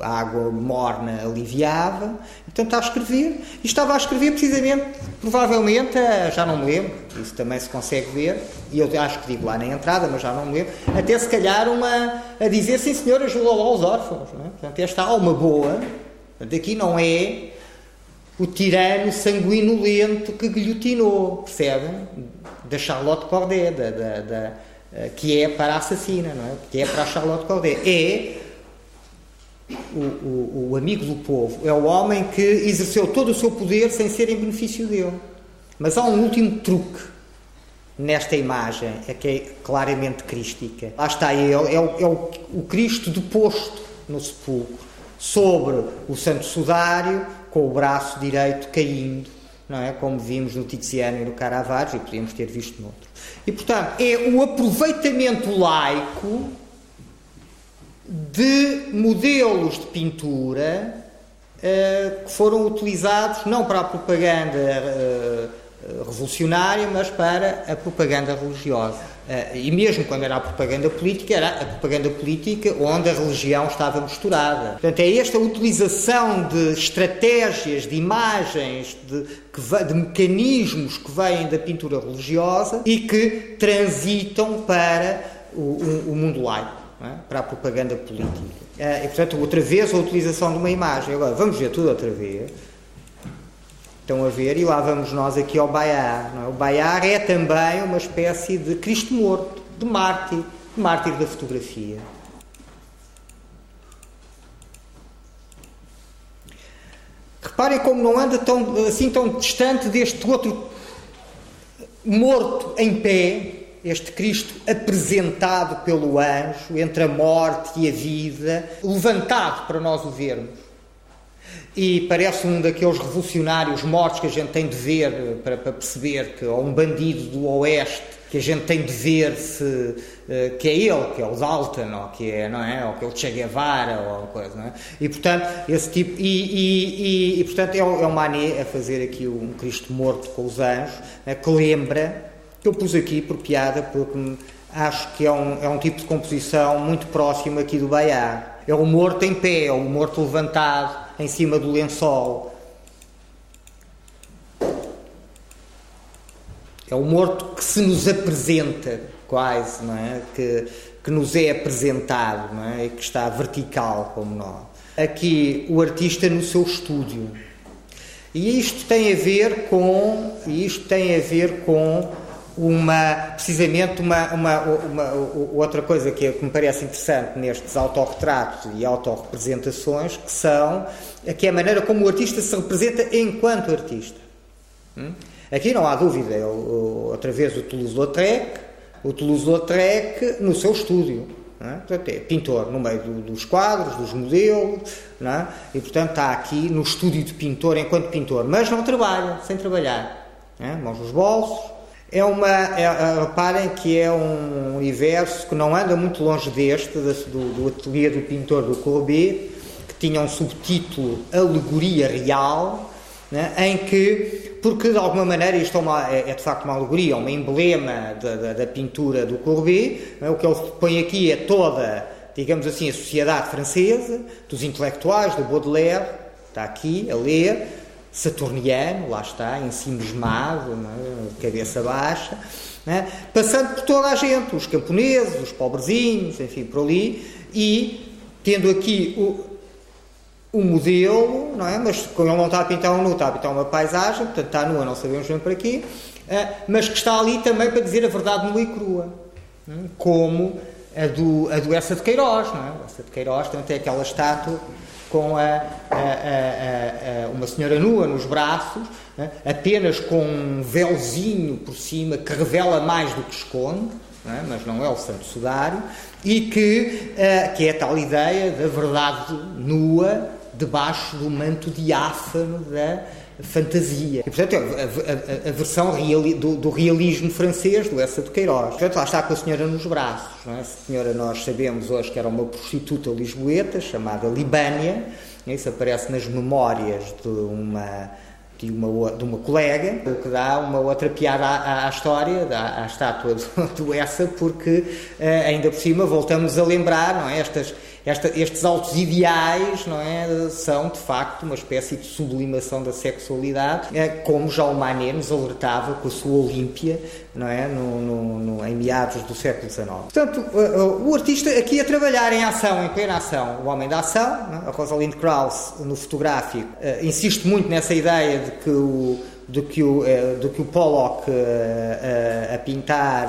a água morna aliviava, então está a escrever, e estava a escrever precisamente, provavelmente, já não me lembro, isso também se consegue ver, e eu acho que digo lá na entrada, mas já não me lembro, até se calhar uma, a dizer, sim senhor, ajuda lá aos órfãos, não é? portanto esta alma boa, portanto aqui não é o tirano sanguinolento que guilhotinou, percebem? Da Charlotte Corday, da, da, da, que é para a assassina, não é? Que é para a Charlotte Corday. É o, o, o, amigo do povo, é o homem que exerceu todo o seu poder sem ser em benefício dele. Mas há um último truque nesta imagem, é que é claramente crística. Lá está ele, é o, é o, o Cristo deposto no sepulcro, sobre o Santo Sudário, com o braço direito caindo, não é? Como vimos no Tiziano e no Caravaggio, e podíamos ter visto noutro. E, portanto, é o aproveitamento laico de modelos de pintura uh, que foram utilizados não para a propaganda uh, revolucionária, mas para a propaganda religiosa. Uh, e mesmo quando era a propaganda política, era a propaganda política onde a religião estava misturada. Portanto, é esta utilização de estratégias, de imagens, de, de mecanismos que vêm da pintura religiosa e que transitam para o, o, o mundo laico é? para a propaganda política. É, e, portanto, outra vez a utilização de uma imagem. Agora, vamos ver tudo outra vez. Estão a ver, e lá vamos nós aqui ao Baiar. É? O Baiar é também uma espécie de Cristo morto, de mártir, de mártir da fotografia. Reparem como não anda tão, assim tão distante deste outro morto em pé, este Cristo apresentado pelo anjo entre a morte e a vida, levantado para nós o vermos. E parece um daqueles revolucionários mortos que a gente tem de ver para, para perceber que, ou um bandido do Oeste que a gente tem de ver se eh, que é ele, que é o Dalton, ou que é, não é, ou que é o Che Guevara, ou coisa, não é? E portanto esse tipo e, e, e, e portanto é, é o Mané a fazer aqui um Cristo morto com os anjos, né, que lembra eu pus aqui por piada, porque acho que é um, é um tipo de composição muito próximo aqui do Baiá. É o morto em pé, é o morto levantado em cima do lençol. É o morto que se nos apresenta, quase, não é? Que, que nos é apresentado, não é? E que está vertical como nós. Aqui o artista no seu estúdio. E isto tem a ver com, isto tem a ver com uma, precisamente uma, uma, uma, outra coisa que, que, me parece interessante nestes autorretratos e autorrepresentações, que são que é a maneira como o artista se representa enquanto artista. Hum? Aqui não há dúvida, é outra vez o Toulouse-Lautrec, o Toulouse-Lautrec no seu estúdio. É? Portanto, é pintor no meio do, dos quadros, dos modelos, é? e portanto está aqui no estúdio de pintor enquanto pintor, mas não trabalha, sem trabalhar. É? Mãos nos bolsos, é uma, é, é, reparem que é um universo que não anda muito longe deste, do, do ateliê do pintor do Courbet, que tinha um subtítulo Alegoria Real, né, em que, porque de alguma maneira isto é, uma, é, é de facto uma alegoria, um emblema da, da, da pintura do Courbet, né, o que ele põe aqui é toda, digamos assim, a sociedade francesa, dos intelectuais, do Baudelaire, está aqui a ler, saturniano, lá está, ensimismado, é? cabeça baixa, é? passando por toda a gente, os camponeses, os pobrezinhos, enfim, por ali, e tendo aqui o, o modelo, não é? mas como ele não está a pintar um nu, está a pintar uma paisagem, portanto está nua, não sabemos bem para quê, é? mas que está ali também para dizer a verdade nua e crua, é? como a do, a do Essa de Queiroz, não é? Essa de Queiroz também tem aquela estátua com a, a, a, uma senhora nua nos braços, né, apenas com um véuzinho por cima que revela mais do que esconde, né, mas não é o Santo Sudário, e que, uh, que é a tal ideia da verdade nua debaixo do manto diáfano da, fantasia. E, portanto, a, a, a versão reali, do, do, realismo francês do Essa de Queiroz. Portanto, lá está com a senhora nos braços. Não é? A senhora, nós sabemos hoje que era uma prostituta lisboeta chamada Libânia. Isso aparece nas memórias de uma de uma, de uma colega, o que dá uma outra piada à, à história, à, à estátua do, [LAUGHS] do Essa, porque eh, ainda por cima voltamos a lembrar não é, estas esta, estes altos ideais não é, são, de facto, uma espécie de sublimação da sexualidade, é, como já o Manet nos alertava com a sua Olímpia, não é, no, no, no, em meados do século XIX. Portanto, o artista aqui a trabalhar em ação, em plena ação, o homem da ação, é? a Rosalind Krauss, no fotográfico, eh, insiste muito nessa ideia de que o do que o, eh, do que o Pollock a, a pintar,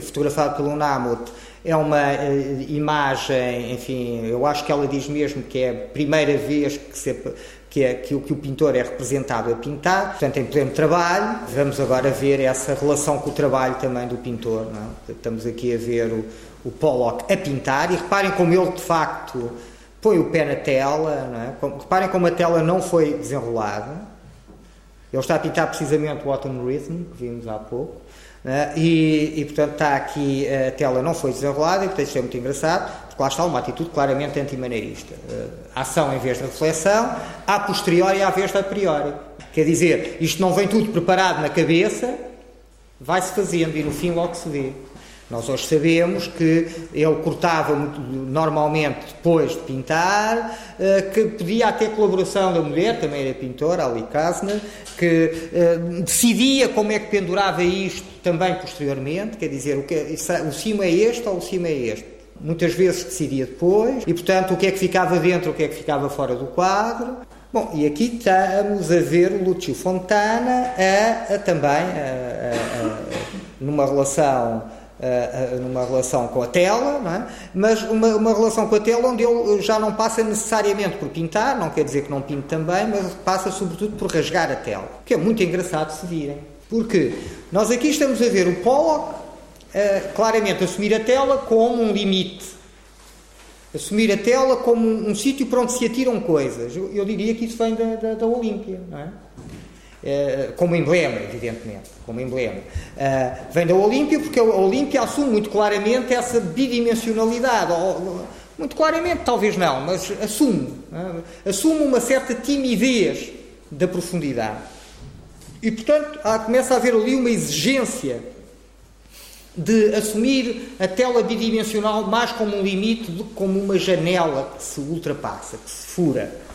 fotografado pelo Namut, é uma uh, imagem, enfim, eu acho que ela diz mesmo que é a primeira vez que, se, que, é, que, que o pintor é representado a pintar, portanto, em pleno trabalho. Vamos agora ver essa relação com o trabalho também do pintor. É? Estamos aqui a ver o, o Pollock a pintar e reparem como ele, de facto, põe o pé na tela, é? reparem como a tela não foi desenrolada. Ele está a pintar precisamente o Autumn Rhythm, que vimos há pouco. Né? E, e, portanto, está aqui, a tela não foi desenrolada, e portanto, isto é muito engraçado, porque lá está uma atitude claramente antimaneirista. Uh, ação em vez de reflexão, a posteriori em vez de a priori. Quer dizer, isto não vem tudo preparado na cabeça, vai-se fazendo e no fim logo se vê. Nós hoje sabemos que ele cortava normalmente depois de pintar, eh, que pedia até colaboração da mulher, também era pintora, Ali Kasner, que eh, decidia como é que pendurava isto também posteriormente, quer dizer, o, que, o cimo é este ou o cimo é este. Muitas vezes decidia depois, e portanto o que é que ficava dentro, o que é que ficava fora do quadro. Bom, e aqui estamos a ver o Lúcio Fontana a, a também a, numa relação Uh, numa relação com a tela, é? mas uma, uma, relação com a tela onde ele já não passa necessariamente por pintar, não quer dizer que não pinte também, mas passa sobretudo por rasgar a tela, que é muito engraçado se virem. Porque nós aqui estamos a ver o Pollock uh, claramente assumir a tela como um limite, assumir a tela como um, um sítio para onde se atiram coisas. Eu, eu, diria que isso vem da, da, da Olímpia, não é? Eh, como emblema, evidentemente, como emblema. Uh, vem da Olímpia porque a Olímpia assume muito claramente essa bidimensionalidade, ou, muito claramente, talvez não, mas assume, uh, assume uma certa timidez da profundidade. E, portanto, há, começa a haver ali uma exigência de assumir a tela bidimensional mais como um limite do que como uma janela que se ultrapassa, que se fura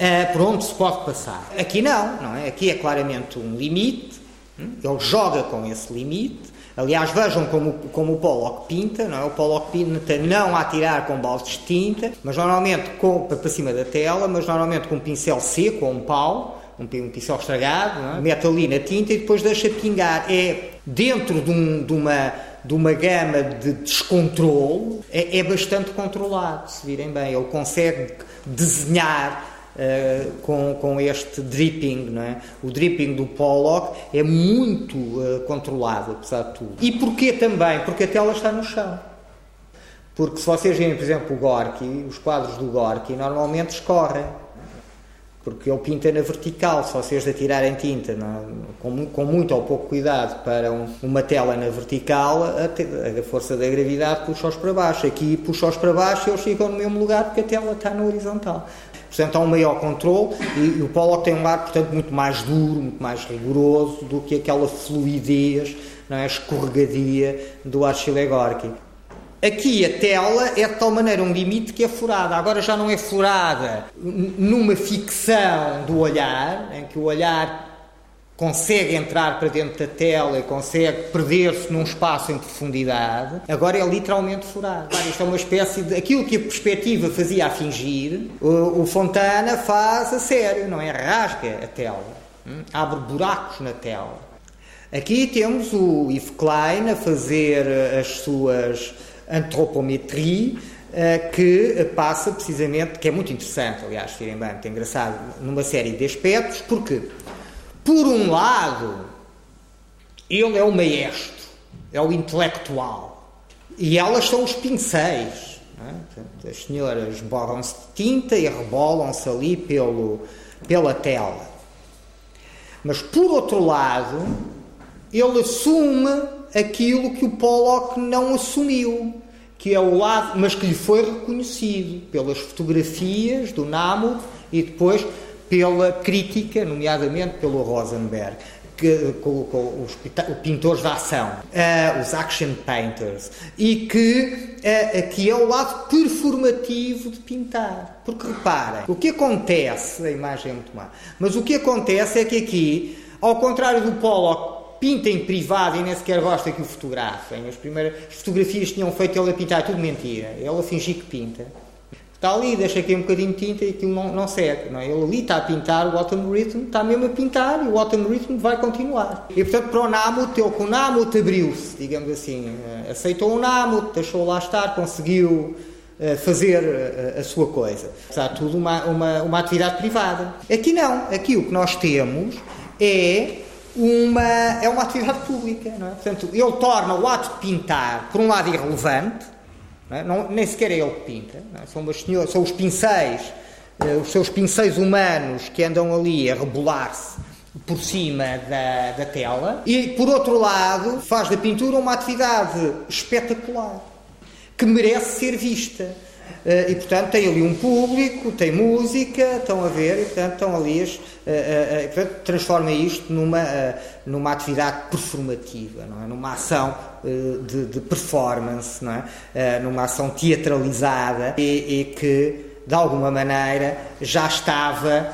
uh, por onde se pode passar. Aqui não, não é? Aqui é claramente um limite, hum? ele joga com esse limite. Aliás, vejam como, como o Pollock pinta, não é? O Pollock pinta não a tirar com baldes de tinta, mas normalmente com, para cima da tela, mas normalmente com um pincel seco ou um pau, um, um pincel estragado, é? mete ali na tinta e depois deixa pingar. É dentro de, um, de uma de uma gama de descontrole, é, é bastante controlado, se virem bem. Ele consegue desenhar Uh, com, com este dripping, não é? O dripping do Pollock é muito uh, controlado, apesar de tudo. E porquê também? Porque a tela está no chão. Porque se vocês veem, por exemplo, o Gorky, os quadros do Gorky normalmente escorrem. Porque ele pinta na vertical, se vocês atirarem tinta não, com, com, muito ou pouco cuidado para um, uma tela na vertical, a, a, força da gravidade puxa-os para baixo. Aqui puxa-os para baixo e eles ficam no mesmo lugar porque a tela está na horizontal. Portanto, há um maior controle e, e o Pollock tem um ar, portanto, muito mais duro, muito mais rigoroso do que aquela fluidez, não é, escorregadia do Achille Gorky. Aqui a tela é de tal maneira um limite que é furada. Agora já não é furada numa ficção do olhar, em que o olhar consegue entrar para dentro da tela e consegue perder-se num espaço em profundidade, agora é literalmente furado. Isto é uma espécie de. aquilo que a perspectiva fazia a fingir, o, o Fontana faz a sério, não é? Rasga a tela, hum? abre buracos na tela. Aqui temos o Yves Klein a fazer as suas antropometria eh, que passa precisamente, que é muito interessante, aliás, bem, muito engraçado, numa série de aspectos, porque por um lado, ele é o maestro, é o intelectual, e elas são os pincéis. É? As senhoras borram-se de tinta e rebolam-se ali pelo, pela tela. Mas, por outro lado, ele assume aquilo que o Pollock não assumiu, que é o lado, mas que lhe foi reconhecido pelas fotografias do Namo e depois pela crítica, nomeadamente pelo Rosenberg que, com os pintores da ação, uh, os action painters, e que uh, aqui é o lado performativo de pintar. Porque reparem, o que acontece, a imagem é muito má, mas o que acontece é que aqui, ao contrário do Pollock, pinta em privado e nem sequer gosta que o fotografem. As primeiras fotografias que tinham feito ele a pintar, é tudo mentira. Ele a fingir que pinta. Está ali, deixa aqui um bocadinho de tinta e aquilo não, não segue. Não é? Ele ali está a pintar, o Autumn Rhythm está mesmo a pintar e o Autumn Rhythm vai continuar. E portanto, para o Namut, ele com o Namut abriu-se, digamos assim. Eh, aceitou o Namut, deixou lá estar, conseguiu uh, fazer uh, a sua coisa. Está tudo uma, uma, uma atividade privada. Aqui não. Aqui o que nós temos é uma, é uma atividade pública. Não é? Portanto, ele torna o ato de pintar, por um lado, irrelevante é? não, nem sequer é ele que pinta, é? são, senhoras, são os pincéis, eh, os seus pincéis humanos que andam ali a rebolar-se por cima da, da tela, e por outro lado, faz da pintura uma atividade espetacular que merece ser vista. Uh, e portanto tem ali um público, tem música, estão a ver, e portanto estão ali, as, uh, uh, portanto, transforma isto numa, numa atividade performativa, não é? numa ação de, de, performance, não é? numa ação teatralizada e, e, que de alguma maneira já estava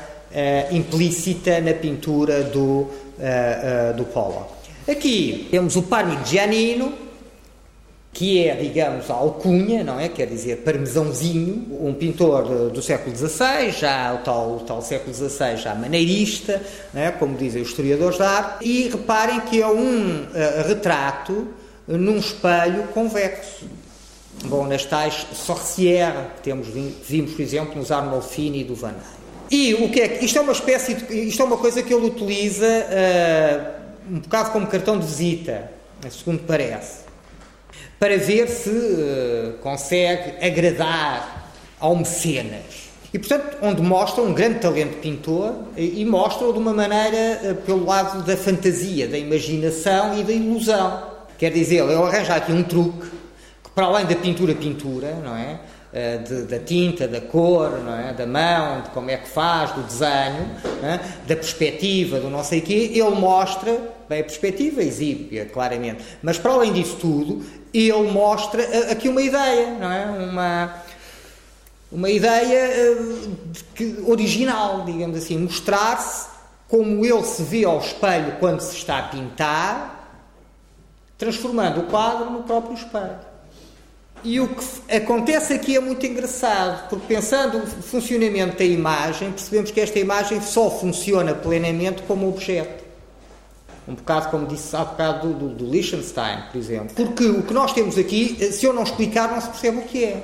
implícita na pintura do, do Pollock. Aqui temos o Parmigianino, que é, digamos, a alcunha, não é? Quer dizer, parmesãozinho, um pintor do século XVI, já o tal, o tal século XVI, já maneirista, é? como dizem os historiadores da arte, e reparem que é um uh, retrato num espelho convexo. Bom, nas tais sorcières que temos, vimos, por exemplo, nos Arnolfini do Van Eyck. E o que é que. Isto é uma espécie de. Isto é uma coisa que ele utiliza uh, um bocado como cartão de visita, segundo parece para ver se uh, consegue agradar ao mecenas. E, portanto, onde mostra um grande talento pintor e, mostra-o de uma maneira uh, pelo lado da fantasia, da imaginação e da ilusão. Quer dizer, ele arranja aqui um truque que, para além da pintura-pintura, não é? Uh, de, da tinta, da cor, não é? da mão, de como é que faz, do desenho, é? da perspectiva, do não sei o quê, ele mostra, bem, a perspectiva exibe, claramente, mas para além disso tudo, ele mostra eh, aqui uma ideia, não é? Uma, uma ideia eh, original, digamos assim, mostrar-se como ele se vê ao espelho quando se está a pintar, transformando o quadro no próprio espelho. E o que acontece aqui é muito engraçado, porque pensando no funcionamento da imagem, percebemos que esta imagem só funciona plenamente como objeto. Um bocado como disse há bocado do, do, do Liechtenstein, por exemplo. Porque o que nós temos aqui, eh, se eu não explicar, não se percebe o que é.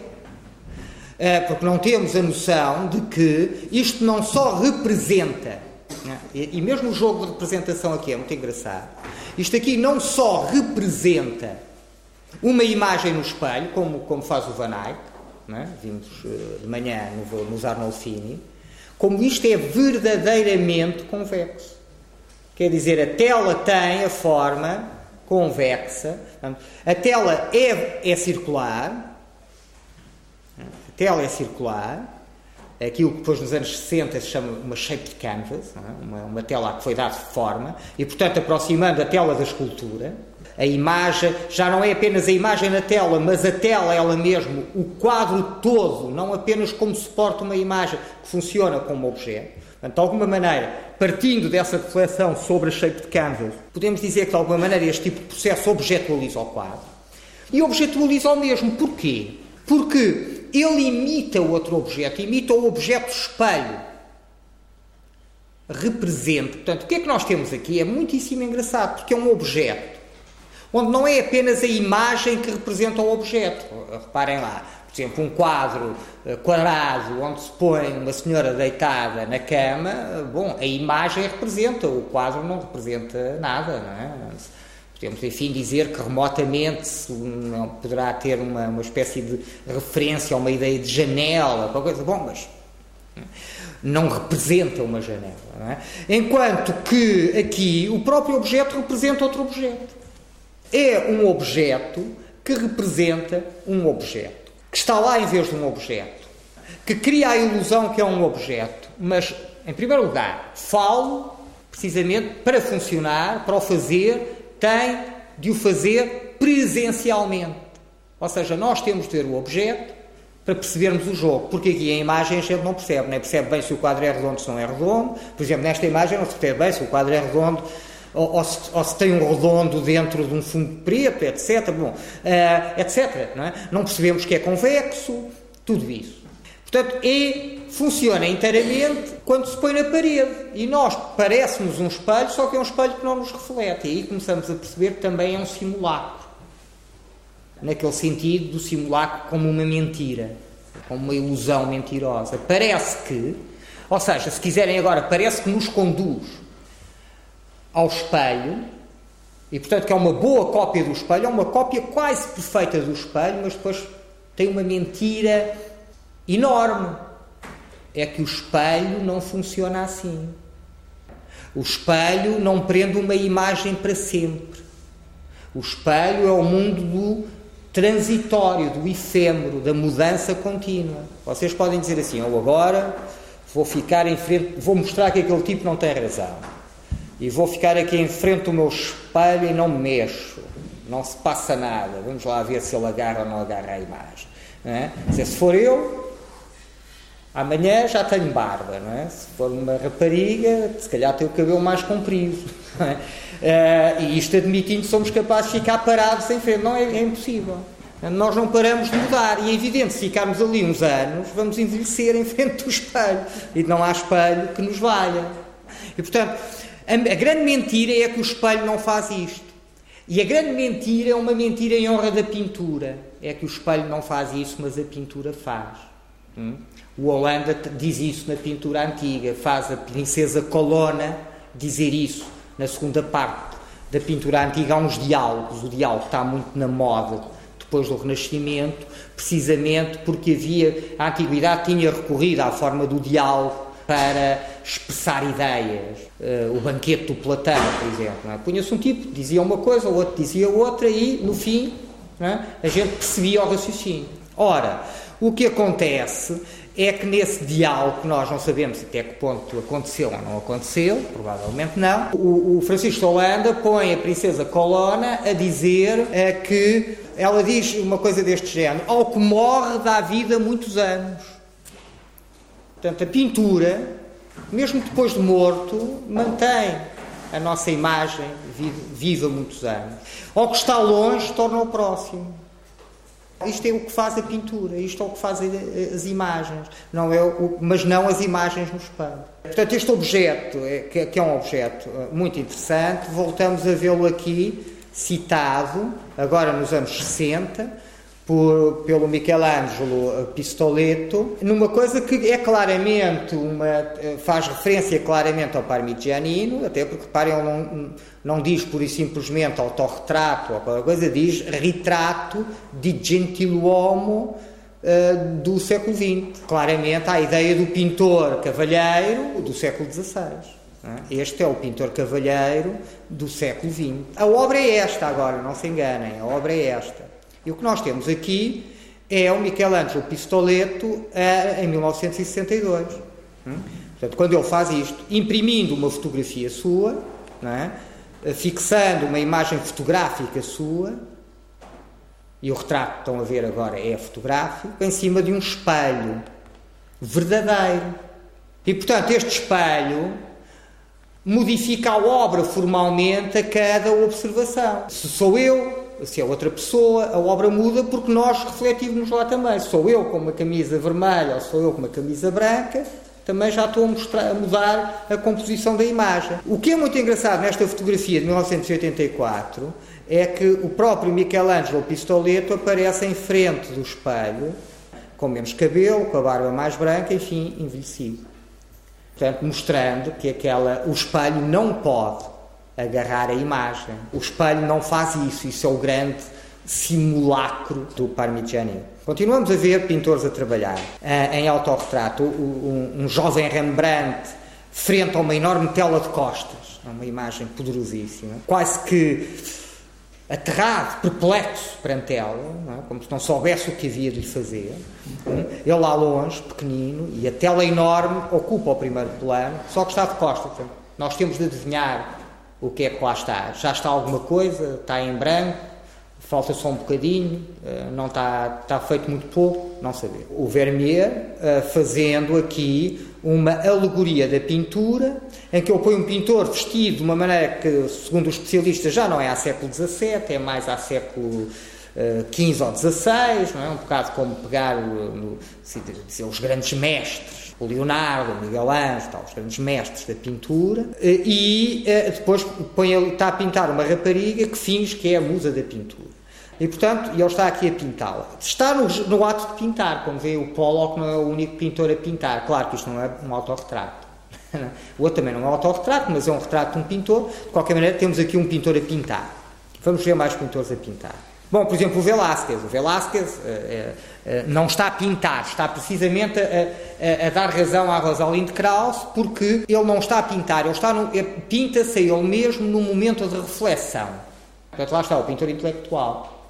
é porque não temos a noção de que isto não só representa, né? e, e mesmo o jogo de representação aqui é muito engraçado, isto aqui não só representa uma imagem no espelho, como, como faz o Van Eyck, né? vimos uh, de manhã no, nos Arnolfini, como isto é verdadeiramente convexo. Quer dizer, a tela tem a forma convexa, a tela é, é circular, a tela é circular, aquilo que depois nos anos 60 se chama uma shaped canvas, é? uma, uma tela que foi dada forma, e portanto aproximando a tela da escultura. A imagem já não é apenas a imagem na tela, mas a tela ela mesmo, o quadro todo, não apenas como suporta uma imagem que funciona como objeto. Portanto, de alguma maneira, partindo dessa reflexão sobre a shape de canvas, podemos dizer que de alguma maneira este tipo de processo objetualiza o quadro. E objetualiza o mesmo. Porquê? Porque ele imita o outro objeto, imita o objeto espelho. Representa. Portanto, o que é que nós temos aqui? É muitíssimo engraçado, porque é um objeto, onde não é apenas a imagem que representa o objeto. Reparem lá, por exemplo, um quadro eh, quadrado onde se põe uma senhora deitada na cama, bom, a imagem representa, o quadro não representa nada, não é? Podemos, enfim, dizer que remotamente não poderá ter uma, uma espécie de referência a uma ideia de janela, qualquer coisa. Bom, mas Não representa uma janela. É? Enquanto que aqui o próprio objeto representa outro objeto. É um objeto que representa um objeto, que está lá em vez de um objeto, que cria a ilusão que é um objeto, mas, em primeiro lugar, falo precisamente para funcionar, para o fazer, tem de o fazer presencialmente. Ou seja, nós temos de ter o objeto para percebermos o jogo, porque aqui a imagem a gente não percebe, nem percebe bem se o quadro é redondo ou se não é redondo. Por exemplo, nesta imagem não se percebe bem se o quadro é redondo ou, ou, se, ou se, tem um redondo dentro de um fundo preto, etc. Bom, uh, etc. Não, é? não percebemos que é convexo, tudo isso. Portanto, e funciona inteiramente quando se põe na parede. E nós parece-nos um espelho, só que é um espelho que não nos reflete. E aí começamos a perceber que também é um simulacro. Naquele sentido do simulacro como uma mentira, como uma ilusão mentirosa. Parece que, ou seja, se quiserem agora, parece que nos conduz ao espelho, e portanto que é uma boa cópia do espelho, é uma cópia quase perfeita do espelho, mas depois tem uma mentira enorme. É que o espelho não funciona assim. O espelho não prende uma imagem para sempre. O espelho é o mundo do transitório, do efêmero, da mudança contínua. Vocês podem dizer assim: eu agora vou ficar em frente, vou mostrar que aquele tipo não tem razão. E vou ficar aqui em frente do meu espelho e não me mexo. Não se passa nada. Vamos lá ver se ele agarra ou não agarra a imagem. É? Se for eu, Amanhã já tenho barba, é? Se for uma rapariga, se calhar tem o cabelo mais comprido. É? Uh, e isto admitindo somos capazes de ficar parados sem frente. Não, é, é, impossível. Nós não paramos de mudar. E é evidente, se ficarmos ali uns anos, vamos envelhecer em frente do espelho. E não há espelho que nos valha. E, portanto, a, a grande mentira é que o espelho não faz isto. E a grande mentira é uma mentira em honra da pintura. É que o espelho não faz isso, mas a pintura faz. Hum? O Holanda diz isso na pintura antiga, faz a princesa Colonna dizer isso na segunda parte da pintura antiga. Há uns diálogos, o diálogo está muito na moda depois do Renascimento, precisamente porque havia, a Antiguidade tinha recorrido à forma do diálogo para expressar ideias. Uh, o banquete do Platão, por exemplo. É? Punha-se um tipo, dizia uma coisa, o outro dizia outra e, no fim, é? a gente percebia o raciocínio. Ora, o que acontece é que nesse diálogo, que nós não sabemos até que ponto aconteceu ou não aconteceu, provavelmente não, o, o Francisco Holanda põe a princesa Colonna a dizer é, que ela diz uma coisa deste género: ao que morre dá vida muitos anos. Portanto, a pintura, mesmo depois de morto, mantém a nossa imagem viva muitos anos. Ao que está longe, torna o próximo. Isto é o que faz a pintura, isto é o que faz as imagens, não é o, mas não as imagens no espelho. Portanto, este objeto, é, que é um objeto eh, muito interessante, voltamos a vê-lo aqui citado, agora nos anos 60, por, pelo Michelangelo Pistoletto, numa coisa que é claramente uma. faz referência claramente ao Parmigianino, até porque, reparem, ele não, não diz por e simplesmente autorretrato ou qualquer coisa, diz retrato de gentiluomo uh, do século XX. Claramente há a ideia do pintor cavalheiro do século XVI. É? Este é o pintor cavalheiro do século XX. A obra é esta agora, não se enganem, a obra é esta. E o que nós temos aqui é o Michelangelo Pistoletto em 1962. Hum? Portanto, quando ele faz isto, imprimindo uma fotografia sua, é? fixando uma imagem fotográfica sua, e o retrato que estão a ver agora é fotográfico, em cima de um espelho verdadeiro. E, portanto, este espelho modifica a obra formalmente a cada observação. Se sou eu, se é outra pessoa, a obra muda porque nós refletimos lá também. Sou eu com uma camisa vermelha ou sou eu com uma camisa branca, também já estou a, mostrar, a mudar a composição da imagem. O que é muito engraçado nesta fotografia de 1984 é que o próprio Michelangelo Pistoletto aparece em frente do espelho, com menos cabelo, com a barba mais branca, enfim, envelhecido. Portanto, mostrando que aquela, o espelho não pode agarrar a imagem. O espelho não faz isso, isso é o grande simulacro do Parmigianino. Continuamos a ver pintores a trabalhar uh, em autorretrato. Um, um, jovem Rembrandt frente a uma enorme tela de costas. É uma imagem poderosíssima. Quase que aterrado, perplexo perante ela, é? como se não soubesse o que havia de lhe fazer. Ele lá longe, pequenino, e a tela enorme ocupa o primeiro plano, só que está de costas. Nós temos de adivinhar o que é que lá está. Já está alguma coisa, está em branco, falta só um bocadinho, eh, não está, está feito muito pouco, não saber. O Vermeer eh, fazendo aqui uma alegoria da pintura, em que ele põe um pintor vestido de uma maneira que, segundo os especialistas, já não é há século XVII, é mais há século XV uh, ou XVI, não é? um bocado como pegar no, os grandes mestres, o Leonardo, o Miguel Ângelo, os grandes mestres da pintura, uh, e uh, depois põe, está a pintar uma rapariga que finge que é a musa da pintura. E, portanto, ele está aqui a pintá-la. Está no, no, ato de pintar, como vê, o Pollock não é o único pintor a pintar. Claro que isto não é um autorretrato. [LAUGHS] o outro também não é um autorretrato, mas é um retrato de um pintor. De qualquer maneira, temos aqui um pintor a pintar. Vamos ver mais pintores a pintar. Bom, por exemplo, o Velázquez. O Velázquez é, é, não está a pintar, está precisamente a, a, a dar razão à Rosalind Krauss, porque ele não está a pintar, ele no, é, pinta-se a ele mesmo num momento de reflexão. Portanto, lá está o pintor intelectual.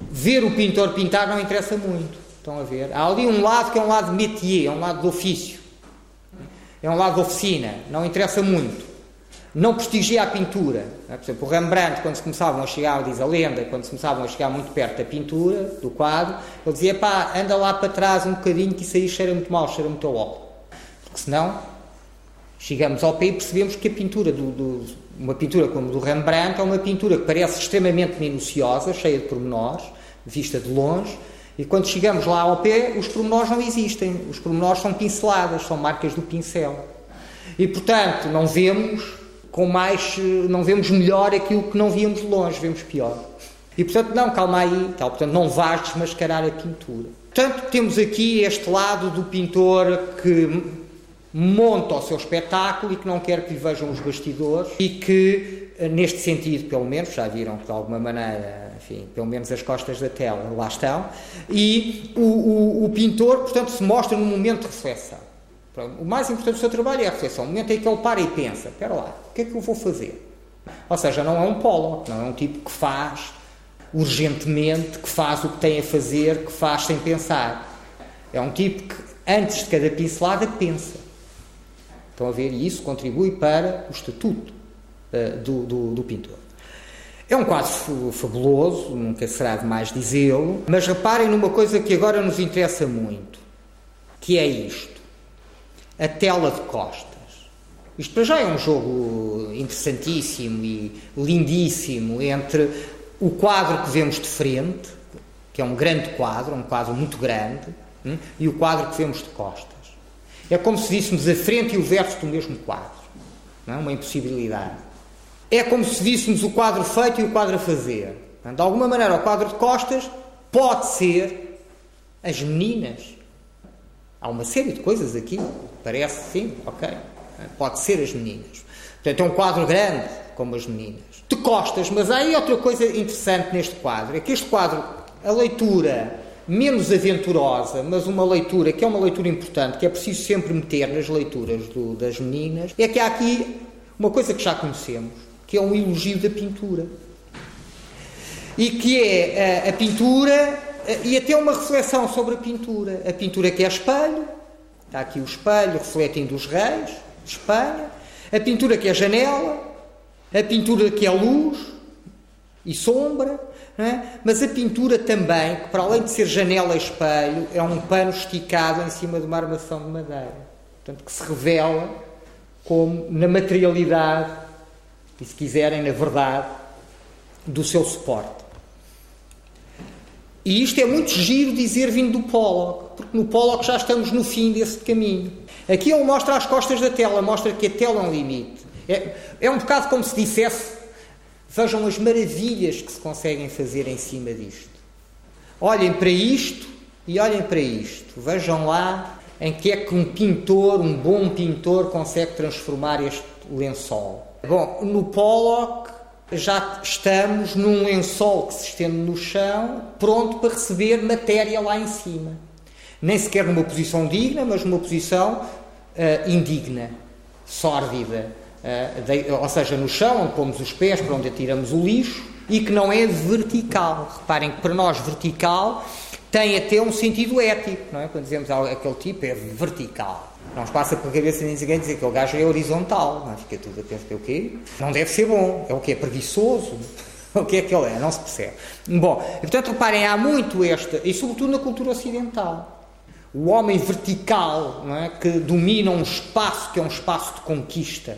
Ver o pintor pintar não interessa muito. Estão a ver? Há ali um lado que é um lado de métier, é um lado de ofício. É um lado de oficina. Não interessa muito. Não prestigia a pintura. Por exemplo, o Rembrandt, quando se começavam a chegar, diz a lenda, quando se começavam a chegar muito perto da pintura, do quadro, ele dizia: pá, anda lá para trás um bocadinho que isso aí cheira muito mal, cheira muito ao óleo. Porque senão chegamos ao pé e percebemos que a pintura do, do uma pintura como do Rembrandt é uma pintura que parece extremamente minuciosa, cheia de pormenores, vista de longe, e quando chegamos lá ao pé, os pormenores não existem. Os pormenores são pinceladas, são marcas do pincel. E, portanto, não vemos com mais, não vemos melhor aquilo que não víamos de longe, vemos pior. E, portanto, não, calma aí, tal. Portanto, não vais desmascarar a pintura. Portanto, temos aqui este lado do pintor que monta o seu espetáculo e que não quer que lhe vejam os bastidores e que, neste sentido, pelo menos, já viram que de alguma maneira, enfim, pelo menos as costas da tela lá estão, e o, o, o pintor, portanto, se mostra num momento de reflexão. O mais importante do seu trabalho é a reflexão, o momento em que ele para e pensa: espera lá, o que é que eu vou fazer? Ou seja, não é um polo, não é um tipo que faz urgentemente, que faz o que tem a fazer, que faz sem pensar. É um tipo que, antes de cada pincelada, pensa. Estão a ver? E isso contribui para o estatuto uh, do, do, do, pintor. É um quadro fabuloso, nunca será demais dizê-lo, mas reparem numa coisa que agora nos interessa muito, que é isto: a tela de costas. Isto para já é um jogo interessantíssimo e lindíssimo entre o quadro que vemos de frente, que é um grande quadro, um quadro muito grande, hum, e o quadro que vemos de costas. É como se víssemos a frente e o verso do mesmo quadro. Não é? Uma impossibilidade. É como se víssemos o quadro feito e o quadro a fazer. De alguma maneira, o quadro de costas pode ser as meninas. Há uma série de coisas aqui. Parece, sim, ok. Pode ser as meninas. Portanto, é um quadro grande, como as meninas. De costas, mas há aí outra coisa interessante neste quadro. É que este quadro, a leitura menos aventurosa, mas uma leitura que é uma leitura importante, que é preciso sempre meter nas leituras do, das meninas, é que há aqui uma coisa que já conhecemos, que é um elogio da pintura. E que é a, a pintura e até uma reflexão sobre a pintura. A pintura que é espelho, está aqui o espelho refletindo os reis de Espanha, a pintura que é janela, a pintura que é luz e sombra, é? Mas a pintura também, que para além de ser janela e espelho, é um pano esticado em cima de uma armação de madeira. Portanto, que se revela como na materialidade e, se quiserem, na verdade, do seu suporte. E isto é muito giro dizer vindo do Pollock, porque no Pollock já estamos no fim desse caminho. Aqui ele mostra as costas da tela, mostra que a tela é um limite. É, é um bocado como se dissesse Vejam as maravilhas que se conseguem fazer em cima disto. Olhem para isto e olhem para isto. Vejam lá em que é que um pintor, um bom pintor, consegue transformar este lençol. Bom, no Pollock já estamos num lençol que se estende no chão, pronto para receber matéria lá em cima. Nem sequer numa posição digna, mas numa posição uh, indigna, sórdida. Uh, de, ou seja, no chão, onde pomos os pés, para onde atiramos o lixo, e que não é vertical. Reparem que para nós vertical tem até um sentido ético, não é? Quando dizemos aquele tipo é vertical. Não passa pela cabeça nem ninguém dizer que aquele gajo é horizontal, não é? Fica tudo a pensar que é o quê? Não deve ser bom, é o que é preguiçoso. [LAUGHS] O que é que ele é? Não se percebe. Bom, portanto, reparem, há muito esta, e sobretudo na cultura ocidental, o homem vertical, não é? que domina um espaço que é um espaço de conquista.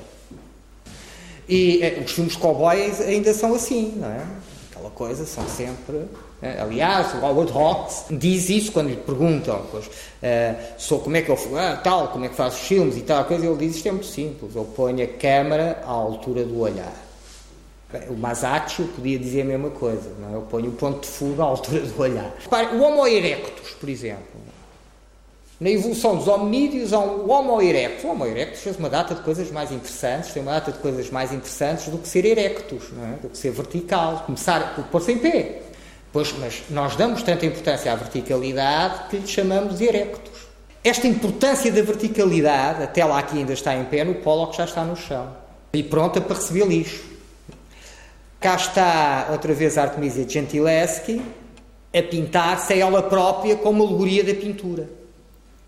E eh, os filmes de cowboys ainda são assim, não é? Aquela coisa, são sempre aliás, o Howard Hawks diz isso quando lhe perguntam pois, uh, sou, como é que eu ah, tal, como é que faz os filmes e tal coisa, ele diz isto é muito simples, eu ponho a câmara à altura do olhar. O Masaccio podia dizer a mesma coisa, não é? eu ponho o ponto de fuga à altura do olhar. O Homo erectus, por exemplo, na evolução dos hominídeos há um Homo erectus. O Homo erectus fez uma data de coisas mais interessantes, tem uma data de coisas mais interessantes do que ser erectus, é? do que ser vertical, começar por pôr-se em pé. Pois, mas nós damos tanta importância à verticalidade que lhe chamamos de. Esta importância da verticalidade, até lá que ainda está em pé, no Pollock já está no chão. E pronta para receber lixo. Cá está outra vez a Artemisia Gentileschi a pintar-se ela própria como alegoria da pintura.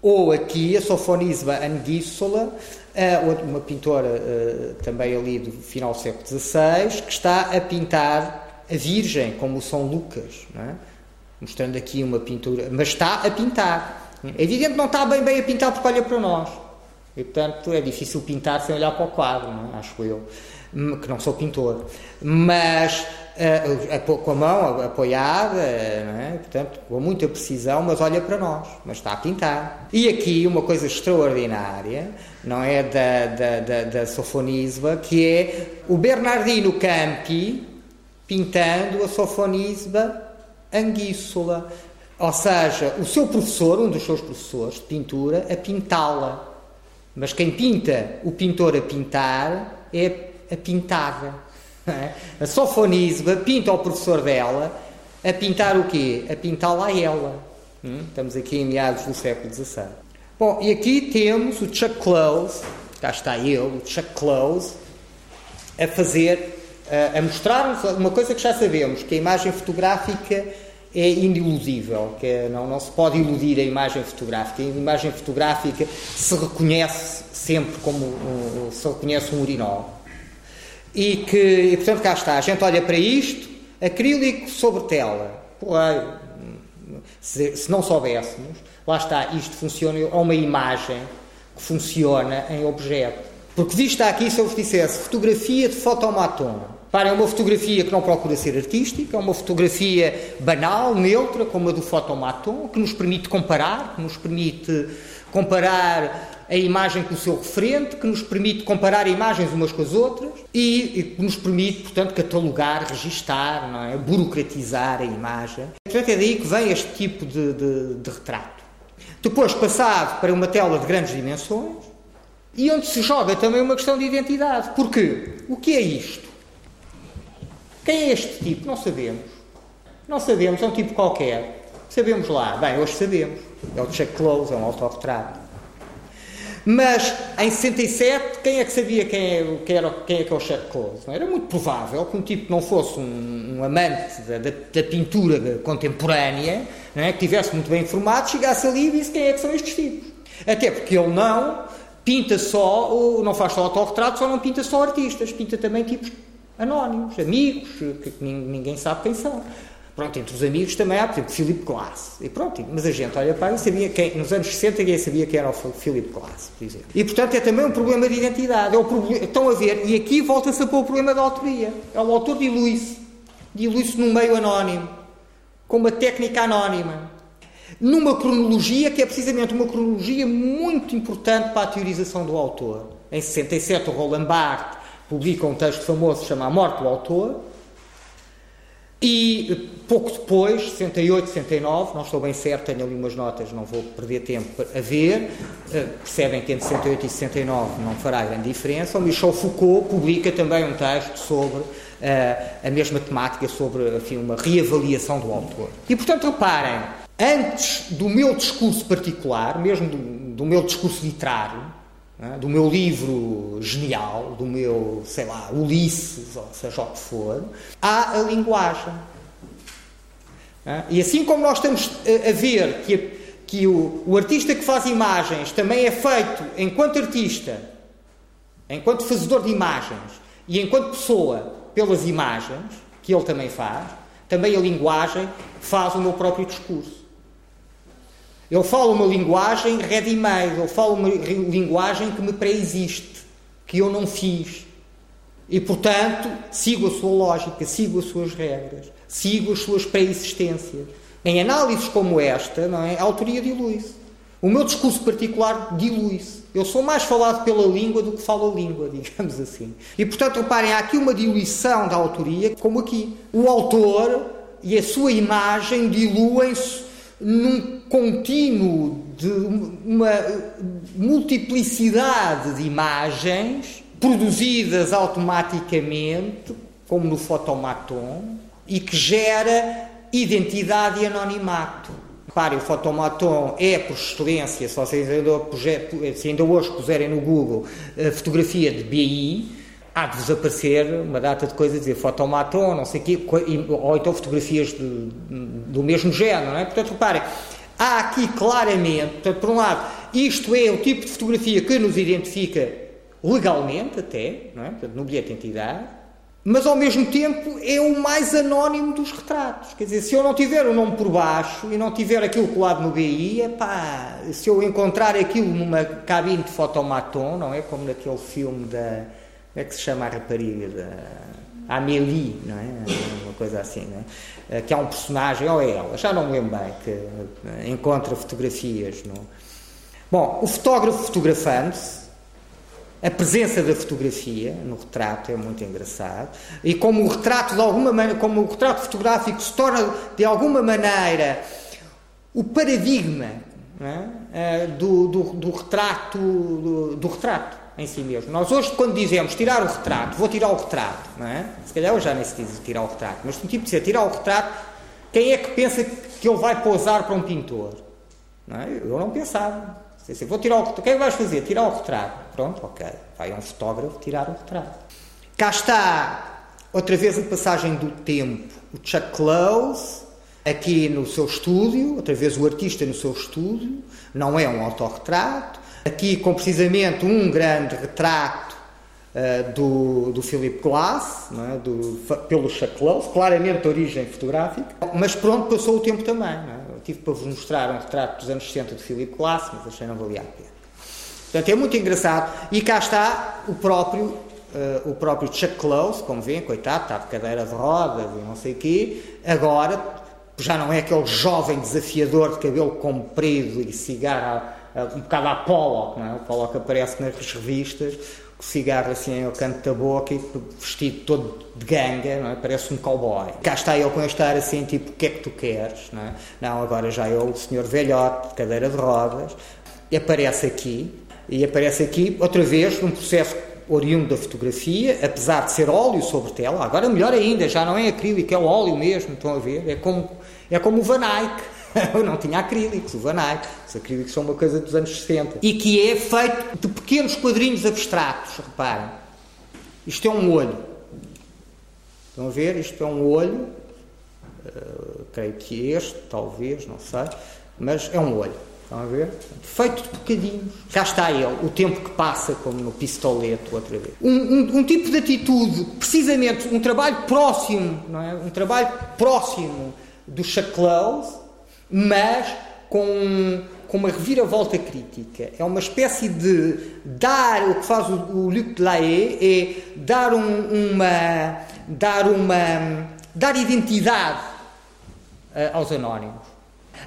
Ou aqui a Sofonisba Anguissola, uma pintora eh, também ali do final do século XVI, que está a pintar a Virgem, como o São Lucas, é? mostrando aqui uma pintura, mas está a pintar. É evidente que não está bem bem a pintar porque olha para nós. E, portanto, é difícil pintar sem olhar para o quadro, é? acho eu, que não sou pintor. Mas uh, com a mão apoiada, é? portanto, com muita precisão, mas olha para nós, mas está a pintar. E aqui uma coisa extraordinária, não é, da, da, da, da Sofonisba, que é o Bernardino Campi, pintando a Sofonisba Anguíssula. Ou seja, o seu professor, um dos seus professores de pintura, a pintá-la. Mas quem pinta o pintor a pintar é a pintada. É? A Sofonisba pinta o professor dela a pintar o quê? A pintá-la a ela. Hum? Estamos aqui em meados do século XVI. Bom, e aqui temos o Chuck Close, cá está ele, o Chuck Close, a fazer a mostrar-nos uma coisa que já sabemos, que a imagem fotográfica é iniludível, que é, não, não se pode iludir a imagem fotográfica. A imagem fotográfica se reconhece sempre como um, se reconhece um urinol. E que, e, portanto, cá está, a gente olha para isto, acrílico sobre tela. se, se não soubéssemos, lá está, isto funciona, é uma imagem que funciona em objeto. Porque vista aqui, se eu vos dissesse fotografia de fotomaton, para é uma fotografia que não procura ser artística, é uma fotografia banal, neutra, como a do fotomaton, que nos permite comparar, que nos permite comparar a imagem com o seu referente, que nos permite comparar imagens umas com as outras e, que nos permite, portanto, catalogar, registar, não é? burocratizar a imagem. Portanto, é daí que vem este tipo de, de, de retrato. Depois, passado para uma tela de grandes dimensões e onde se joga também uma questão de identidade. Porquê? O que é isto? Quem é este tipo? Não sabemos. Não sabemos, é um tipo qualquer. Sabemos lá. Bem, hoje sabemos. É o Chuck Close, é um autorretrato. Mas em 67, quem é que sabia quem é, quem era, quem é que é o Chuck Close? Era muito provável que um tipo que não fosse um, um amante da, da, da, pintura contemporânea, não é? que tivesse muito bem informado, chegasse ali e disse quem é que são estes tipos. Até porque ele não pinta só, não faz só autorretratos, só não pinta só artistas, pinta também tipos anónimos, amigos, que ninguém sabe quem são. Pronto, entre os amigos também há, por exemplo, Philip Glass. E pronto, mas a gente olha para e sabia quem, nos anos 60 ninguém sabia quem era o Philip Glass, por exemplo. E portanto é também um problema de identidade. É o problema, estão a ver, e aqui volta-se a pôr o problema da autoria. É o autor dilui-se, dilui-se num meio anónimo, com uma técnica anónima, numa cronologia que é precisamente uma cronologia muito importante para a teorização do autor. Em 67, o Roland Barthes publica um texto famoso chamado A Morte do Autor, E pouco depois, 68, 69, não estou bem certo, tenho ali umas notas, não vou perder tempo a ver, uh, percebem que entre 68 e 69 não fará grande diferença. O Michel Foucault publica também um texto sobre uh, a mesma temática, sobre enfim, uma reavaliação do autor. E portanto, reparem, antes do meu discurso particular, mesmo do, do meu discurso literário? Do meu livro genial, do meu, sei lá, Ulisses, ou seja o que for, há a linguagem. É? E assim como nós estamos a ver que, que o, o artista que faz imagens também é feito enquanto artista, enquanto fazedor de imagens e enquanto pessoa pelas imagens, que ele também faz, também a linguagem faz o meu próprio discurso. Ele fala uma linguagem ready-made, ele fala uma linguagem que me pré-existe, que eu não fiz. E, portanto, sigo a sua lógica, sigo as suas regras, sigo as suas pré-existências. Em análises como esta, não é? a autoria dilui-se. O meu discurso particular dilui-se. Eu sou mais falado pela língua do que falo a língua, [LAUGHS] digamos assim. E, portanto, reparem, há aqui uma diluição da autoria, como aqui. O autor e a sua imagem diluem-se num contínuo de uma multiplicidade de imagens produzidas automaticamente, como no fotomaton, e que gera identidade e anonimato. Claro, o fotomaton é, por excelência, se vocês ainda, hoje puserem no Google a fotografia de BI, há de vos aparecer uma data de coisas, dizer fotomaton, não sei o quê, ou então fotografias de, do mesmo género, não é? Portanto, reparem, há aqui claramente, portanto, por um lado, isto é o tipo de fotografia que nos identifica legalmente até, não é? Portanto, no bilhete de identidade, mas ao mesmo tempo é o mais anónimo dos retratos. Quer dizer, se eu não tiver o nome por baixo e não tiver aquilo colado no BI, pá, se eu encontrar aquilo numa cabine de fotomaton, não é? Como naquele filme da é que se chama a rapariga? Da Amélie, não é? Uma coisa assim, não é? Eh, que há um personagem, ou é ela, já não me lembro bem, que eh, encontra fotografias no. Bom, o fotógrafo fotografando-se, a presença da fotografia no retrato é muito engraçado e como o retrato de alguma maneira, como o retrato fotográfico se torna de alguma maneira o paradigma é? Eh, do, do, do, retrato do, do retrato em si mesmo. Nós hoje, quando dizemos tirar o retrato, vou tirar o retrato, não é? Se calhar hoje já nem se diz tirar o retrato, mas um tipo de tirar o retrato, quem é que pensa que ele vai pousar para um pintor? Não é? Eu não pensava. Assim, vou tirar o retrato. O que é vais fazer? Tirar o retrato. Pronto, ok. Vai um fotógrafo tirar o retrato. Cá está, outra vez a passagem do tempo. O Chuck Close, aqui no seu estúdio, outra vez o artista no seu estúdio, não é um autorretrato, Aqui com precisamente um grande retrato uh, do, do Philip Glass, é? do, pelo Chaclot, claramente de origem fotográfica, mas pronto, passou o tempo também. É? Tive para vos mostrar um retrato dos anos 60 de Philip Glass, mas achei não valia a pena. Portanto, é muito engraçado. E cá está o próprio, uh, o próprio Chuck Close, como vêem, coitado, está de cadeira de rodas e não sei o quê, agora já não é aquele jovem desafiador de cabelo comprido e cigarro um bocado à Pollock, não é? O Pollock aparece nas revistas, com cigarro assim ao canto da boca e vestido todo de ganga, não é? Parece um cowboy. Cá está ele com este ar assim, tipo, o que é que tu queres, não é? Não, agora já é o senhor velhote, de cadeira de rodas, e aparece aqui, e aparece aqui, outra vez, num processo oriundo da fotografia, apesar de ser óleo sobre tela, agora melhor ainda, já não é acrílico, é o óleo mesmo, estão a ver? É como, é como o Van Eyck, [LAUGHS] não tinha acrílicos, o Van Eyck. Os acrílicos são uma coisa dos anos 60. E que é feito de pequenos quadrinhos abstratos, reparem. Isto é um olho. Estão a ver? Isto é um olho. Uh, creio que este, talvez, não sei. Mas é um olho. Estão a ver? Feito de bocadinhos. Já está ele, o tempo que passa, como no pistoleto, outra vez. Um, um, um, tipo de atitude, precisamente, um trabalho próximo, não é? Um trabalho próximo do Chaclaus, mas com, com uma reviravolta crítica. É uma espécie de dar, o que faz o, o Luc Lahaye é dar um, uma, dar uma, dar identidade uh, aos anónimos.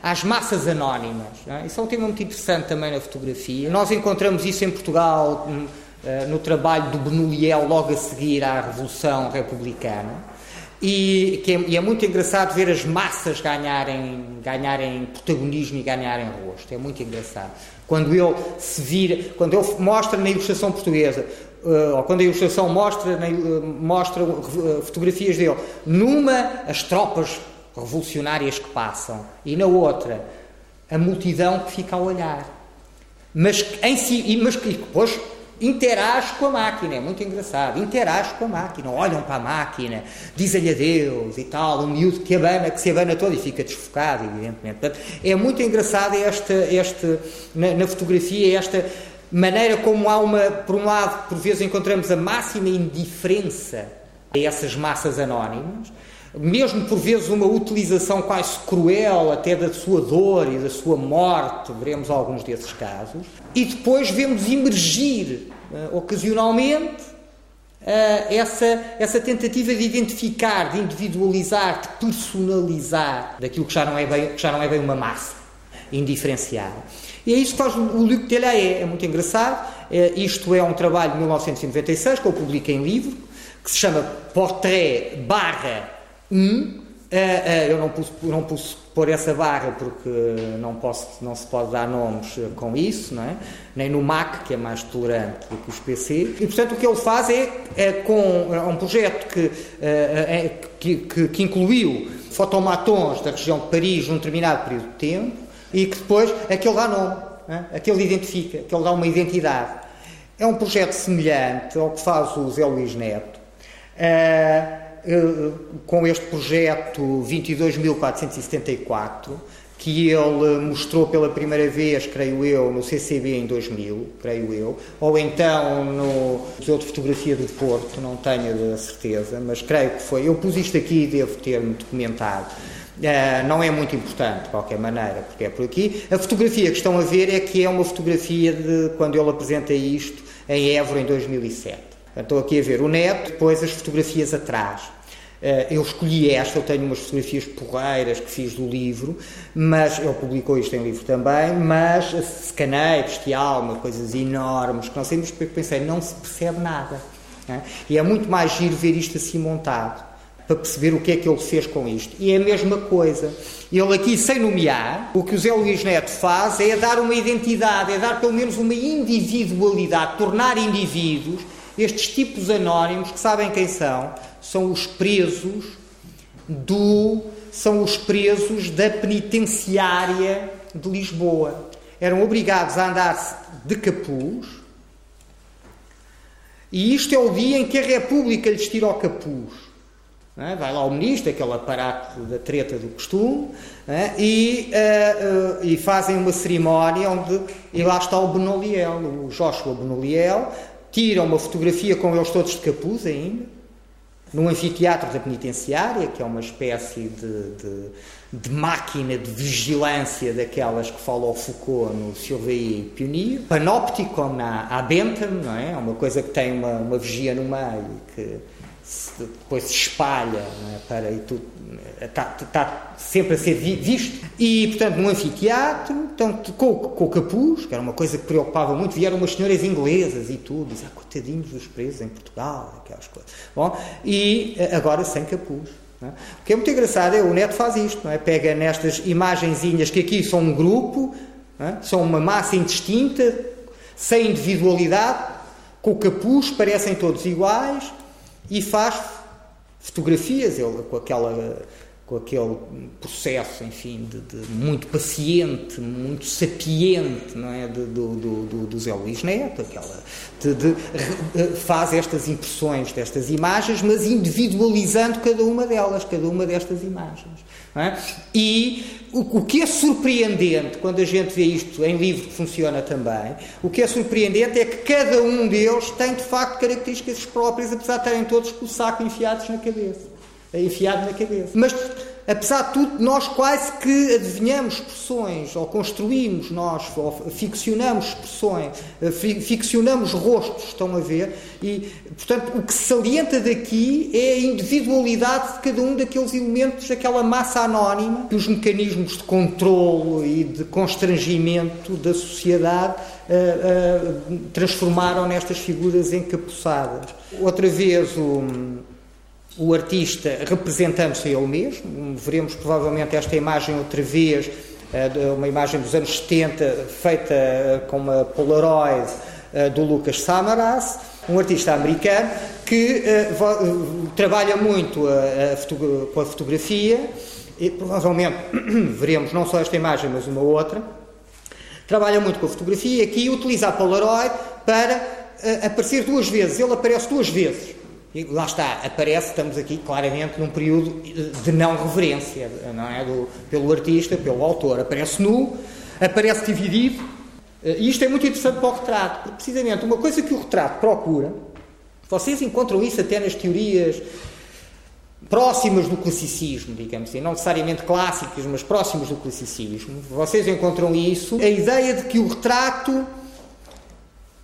Às massas anónimas. É? Isso é um tema muito interessante também na fotografia. Nós encontramos isso em Portugal no, uh, no trabalho do Benoliel logo a seguir à Revolução Republicana E, que é, e é muito engraçado ver as massas ganharem, ganharem protagonismo e ganharem rosto. É muito engraçado. Quando ele se vira, quando ele mostra na ilustração portuguesa, uh, ou quando a ilustração mostra, uh, mostra uh, fotografias dele, numa as tropas revolucionárias que passam e na outra a multidão que fica a olhar. Mas em si, mas que depois interage com a máquina, é muito engraçado, interage com a máquina, olham para a máquina, dizem-lhe adeus e tal, um miúdo que, abana, que se abana todo e fica desfocado, evidentemente. Portanto, é muito engraçado esta, esta na, na, fotografia, esta maneira como há uma, por um lado, por vezes encontramos a máxima indiferença a essas massas anónimas, mesmo por vezes uma utilização quase cruel até da sua dor e da sua morte, veremos alguns desses casos, e depois vemos emergir uh, ocasionalmente uh, essa, essa tentativa de identificar, de individualizar, de personalizar daquilo que já não é bem, que já não é bem uma massa indiferenciada. E é isso que faz o Luc Delahaye, é muito engraçado. Uh, isto é um trabalho de 1996 que eu publiquei em livro, que se chama Portrait barra um, uh, uh, eu não pus, não pôr essa barra porque não, posso, não se pode dar nomes com isso, não é? nem no Mac, que é mais tolerante do que os PC. E, portanto, o que ele faz é, é com é um projeto que, é, que, que, que, incluiu fotomatons da região de Paris num determinado período de tempo e que depois aquele dá nome, é? aquele identifica, aquele dá uma identidade. É um projeto semelhante ao que faz o Zé Luís Neto. Eh, com este projeto 22.474, que ele mostrou pela primeira vez, creio eu, no CCB em 2000, creio eu, ou então no Museu de Fotografia do Porto, não tenho a certeza, mas creio que foi. Eu pus isto aqui e devo ter-me documentado. Uh, não é muito importante, de qualquer maneira, porque é por aqui. A fotografia que estão a ver é que é uma fotografia de quando ele apresenta isto em Évora em 2007. Estou aqui a ver o neto, depois as fotografias atrás. Eh, eu escolhi esta, eu tenho umas fotografias porreiras que fiz do livro, mas ele publicou isto em livro também, mas escanei, bestial, uma coisas enormes, que não sei, mas pensei, não se percebe nada. É? E é muito mais giro ver isto assim montado, para perceber o que é que ele fez com isto. E é a mesma coisa. Ele aqui, sem nomear, o que o Zé Luís Neto faz é dar uma identidade, é dar pelo menos uma individualidade, tornar indivíduos estes tipos anónimos que sabem quem são, são os presos do são os presos da penitenciária de Lisboa. Eram obrigados a andar de capuz. E isto é o dia em que a República lhes tira o capuz. É? Vai lá o ministro, aquele aparato da treta do costume, é? e, uh, uh, e, fazem uma cerimónia onde e lá está o Benoliel, o Joshua Benoliel, tira uma fotografia com eles todos de capuz ainda, num anfiteatro da penitenciária, que é uma espécie de, de, de máquina de vigilância daquelas que fala o Foucault no Surveiller Pionnier, na à Bentham, não é? É uma coisa que tem uma, uma vigia no meio que depois se espalha é? para e tudo está, está, sempre a ser visto e portanto num anfiteatro então, com, com o capuz que era uma coisa que preocupava muito vieram umas senhoras inglesas e tudo dizem, ah, coitadinhos dos presos em Portugal aquelas coisas bom e eh, agora sem capuz é? o que é muito engraçado é o Neto faz isto não é? pega nestas imagenzinhas que aqui são um grupo é? são uma massa indistinta sem individualidade com o capuz parecem todos iguais e faz fotografias, ele com aquela com aquele processo, enfim, de, de muito paciente, muito sapiente, não é, de, do, do, do Zé Luís Neto, aquela, de, de, faz estas impressões destas imagens, mas individualizando cada uma delas, cada uma destas imagens. É? E o, o, que é surpreendente, quando a gente vê isto em livro que funciona também, o que é surpreendente é que cada um deles tem de facto características próprias, apesar de terem todos com o saco enfiados na cabeça. Enfiado na cabeça. Mas apesar de tudo, nós quase que adivinhamos expressões, ou construímos nós, ou ficcionamos expressões, eh, ficcionamos rostos, estão a ver, e, portanto, o que se salienta daqui é a individualidade de cada um daqueles elementos, daquela massa anónima, que os mecanismos de controlo e de constrangimento da sociedade uh, uh, transformaram nestas figuras encapuçadas. Outra vez, o o artista representando-se ele mesmo. Veremos provavelmente esta imagem outra vez, uh, uma imagem dos anos 70, feita com uma Polaroid do Lucas Samaras, um artista americano que trabalha muito com a fotografia e provavelmente [CLEARS THROAT] veremos não só esta imagem, mas uma outra. Trabalha muito com a fotografia e aqui utiliza a Polaroid para aparecer duas vezes. Ele aparece duas vezes. E lá está, aparece, estamos aqui claramente num período de não reverência, não é? Do, pelo artista, pelo autor. Aparece nu, aparece dividido. Uh, e isto é muito interessante para o retrato, porque precisamente uma coisa que o retrato procura, vocês encontram isso até nas teorias próximas do classicismo, digamos assim, não necessariamente clássicas, mas próximas do classicismo. Vocês encontram isso, a ideia de que o retrato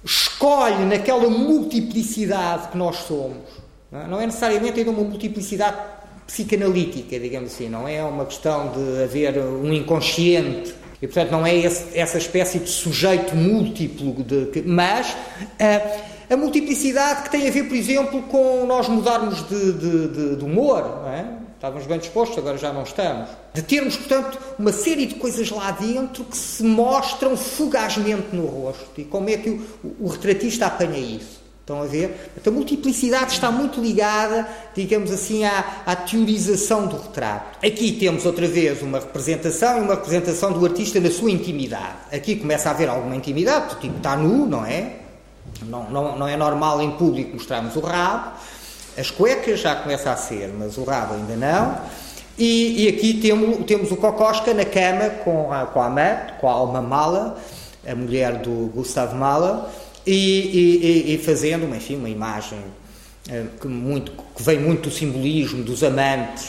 escolhe naquela multiplicidade que nós somos. Não é necessariamente ainda uma multiplicidade psicanalítica, digamos assim, não é uma questão de haver um inconsciente. E, portanto, não é esse, essa espécie de sujeito múltiplo, de, mas a multiplicidade que tem a ver, por exemplo, com nós mudarmos de, de, de, de humor, não é? Estávamos bem dispostos, agora já não estamos. De termos, portanto, uma série de coisas lá dentro que se mostram fugazmente no rosto. E como é que o, o retratista apanha isso? Estão a ver? Então, a multiplicidade está muito ligada, digamos assim, à, à, teorização do retrato. Aqui temos outra vez uma representação e uma representação do artista na sua intimidade. Aqui começa a haver alguma intimidade, o tipo está nu, não é? Não, não, não é normal em público mostrarmos o rabo. As cuecas já começa a ser, mas o rabo ainda não. E, e aqui temos, temos o Cocosca na cama com a, com a amante, com a Alma Mala, a mulher do Gustavo Mala, e, e, e fazendo uma, enfim, uma imagem eh, que, muito, que vem muito do simbolismo dos amantes